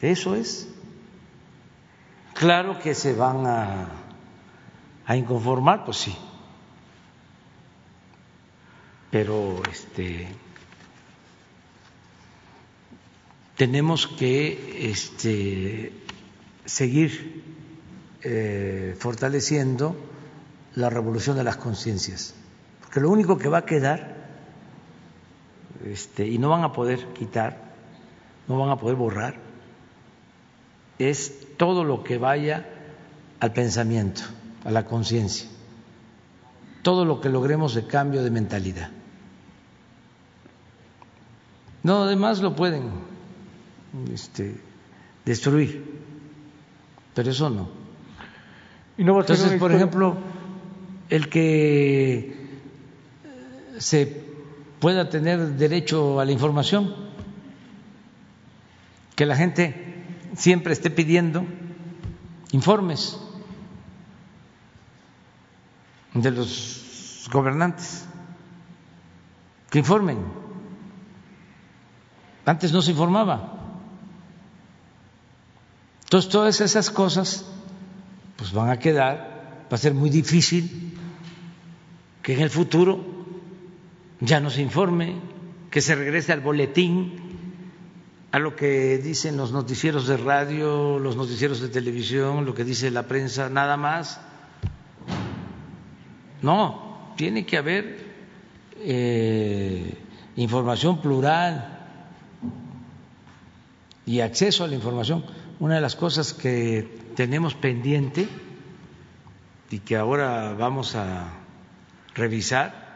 Eso es. Claro que se van a, a inconformar, pues sí. Pero este tenemos que este, seguir eh, fortaleciendo la revolución de las conciencias. Porque lo único que va a quedar, este, y no van a poder quitar, no van a poder borrar, es todo lo que vaya al pensamiento, a la conciencia, todo lo que logremos de cambio de mentalidad. No, además lo pueden este, destruir, pero eso no. Entonces, por ejemplo, el que se pueda tener derecho a la información, que la gente siempre esté pidiendo informes de los gobernantes, que informen. Antes no se informaba. Entonces, todas esas cosas pues van a quedar, va a ser muy difícil que en el futuro ya no se informe, que se regrese al boletín, a lo que dicen los noticieros de radio, los noticieros de televisión, lo que dice la prensa, nada más. No, tiene que haber eh, información plural y acceso a la información. Una de las cosas que tenemos pendiente y que ahora vamos a revisar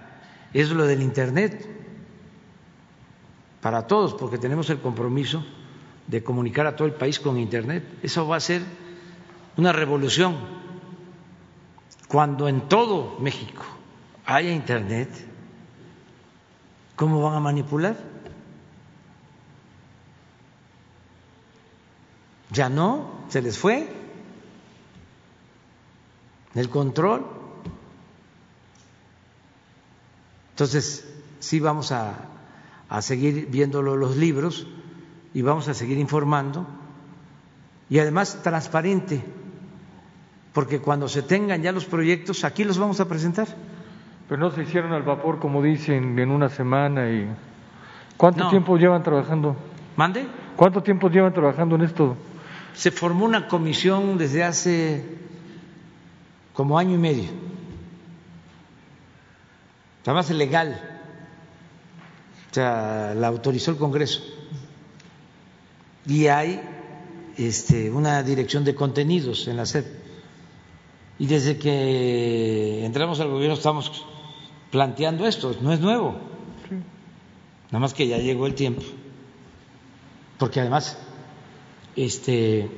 es lo del Internet para todos, porque tenemos el compromiso de comunicar a todo el país con Internet. Eso va a ser una revolución. Cuando en todo México haya Internet, ¿cómo van a manipular? Ya no, se les fue el control. Entonces, sí vamos a, a seguir viéndolo los libros y vamos a seguir informando y además transparente, porque cuando se tengan ya los proyectos, aquí los vamos a presentar. Pero no se hicieron al vapor, como dicen, en una semana. y ¿Cuánto No. tiempo llevan trabajando? ¿Mande? ¿Cuánto tiempo llevan trabajando en esto? Se formó una comisión desde hace como año y medio. Además, legal. O sea, la autorizó el Congreso. Y hay este, una dirección de contenidos en la SED. Y desde que entramos al gobierno estamos planteando esto, no es nuevo. Nada más que ya llegó el tiempo. Porque además, este,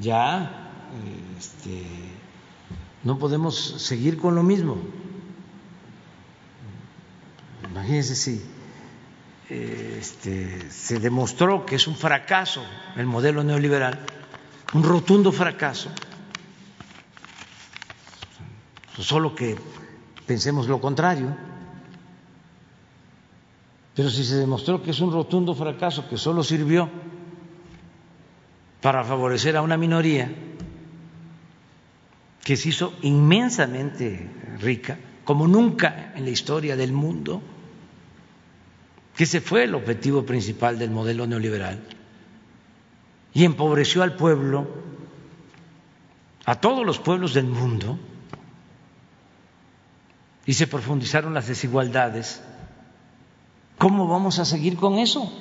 ya, este, no podemos seguir con lo mismo. Imagínense si este, se demostró que es un fracaso el modelo neoliberal, un rotundo fracaso, solo que pensemos lo contrario. Pero si se demostró que es un rotundo fracaso, que solo sirvió para favorecer a una minoría que se hizo inmensamente rica, como nunca en la historia del mundo, que ese fue el objetivo principal del modelo neoliberal, y empobreció al pueblo, a todos los pueblos del mundo, y se profundizaron las desigualdades. ¿Cómo vamos a seguir con eso?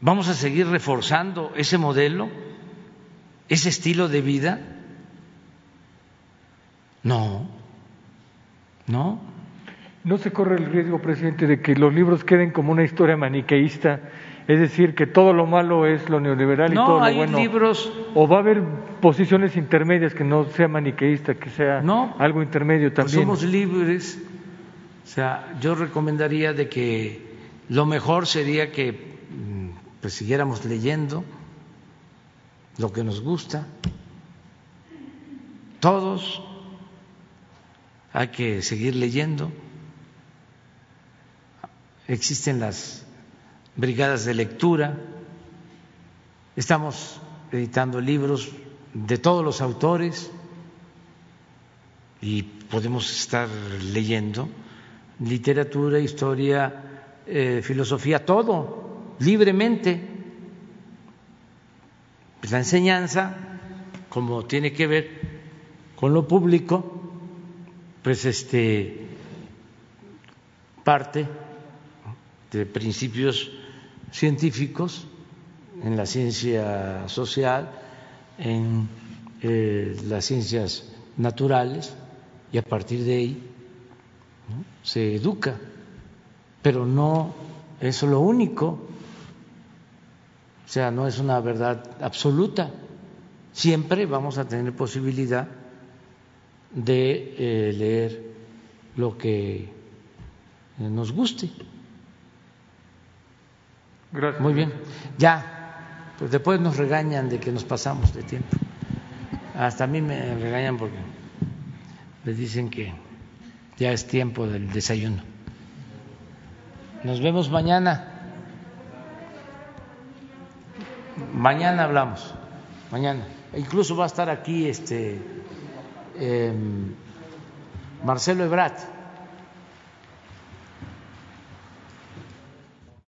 ¿Vamos a seguir reforzando ese modelo, ese estilo de vida? No, no. ¿No se corre el riesgo, presidente, de que los libros queden como una historia maniqueísta? Es decir, que todo lo malo es lo neoliberal y todo lo hay bueno. libros ¿O va a haber posiciones intermedias que no sea maniqueísta, que sea No. algo intermedio Pues también? somos libres. O sea, yo recomendaría de que lo mejor sería que pues, siguiéramos leyendo lo que nos gusta. Todos hay que seguir leyendo. Existen las brigadas de lectura. Estamos editando libros de todos los autores y podemos estar leyendo literatura, historia, eh, filosofía, todo, libremente. Pues la enseñanza, como tiene que ver con lo público, pues este parte de principios científicos en la ciencia social, en eh, las ciencias naturales, y a partir de ahí se educa, pero no es lo único, o sea, no es una verdad absoluta. Siempre vamos a tener posibilidad de eh, leer lo que eh, nos guste. Gracias. Muy bien, ya, pues después nos regañan de que nos pasamos de tiempo. Hasta a mí me regañan porque les dicen que ya es tiempo del desayuno. Nos vemos mañana. Mañana hablamos, mañana. Incluso va a estar aquí este em, Marcelo Ebrat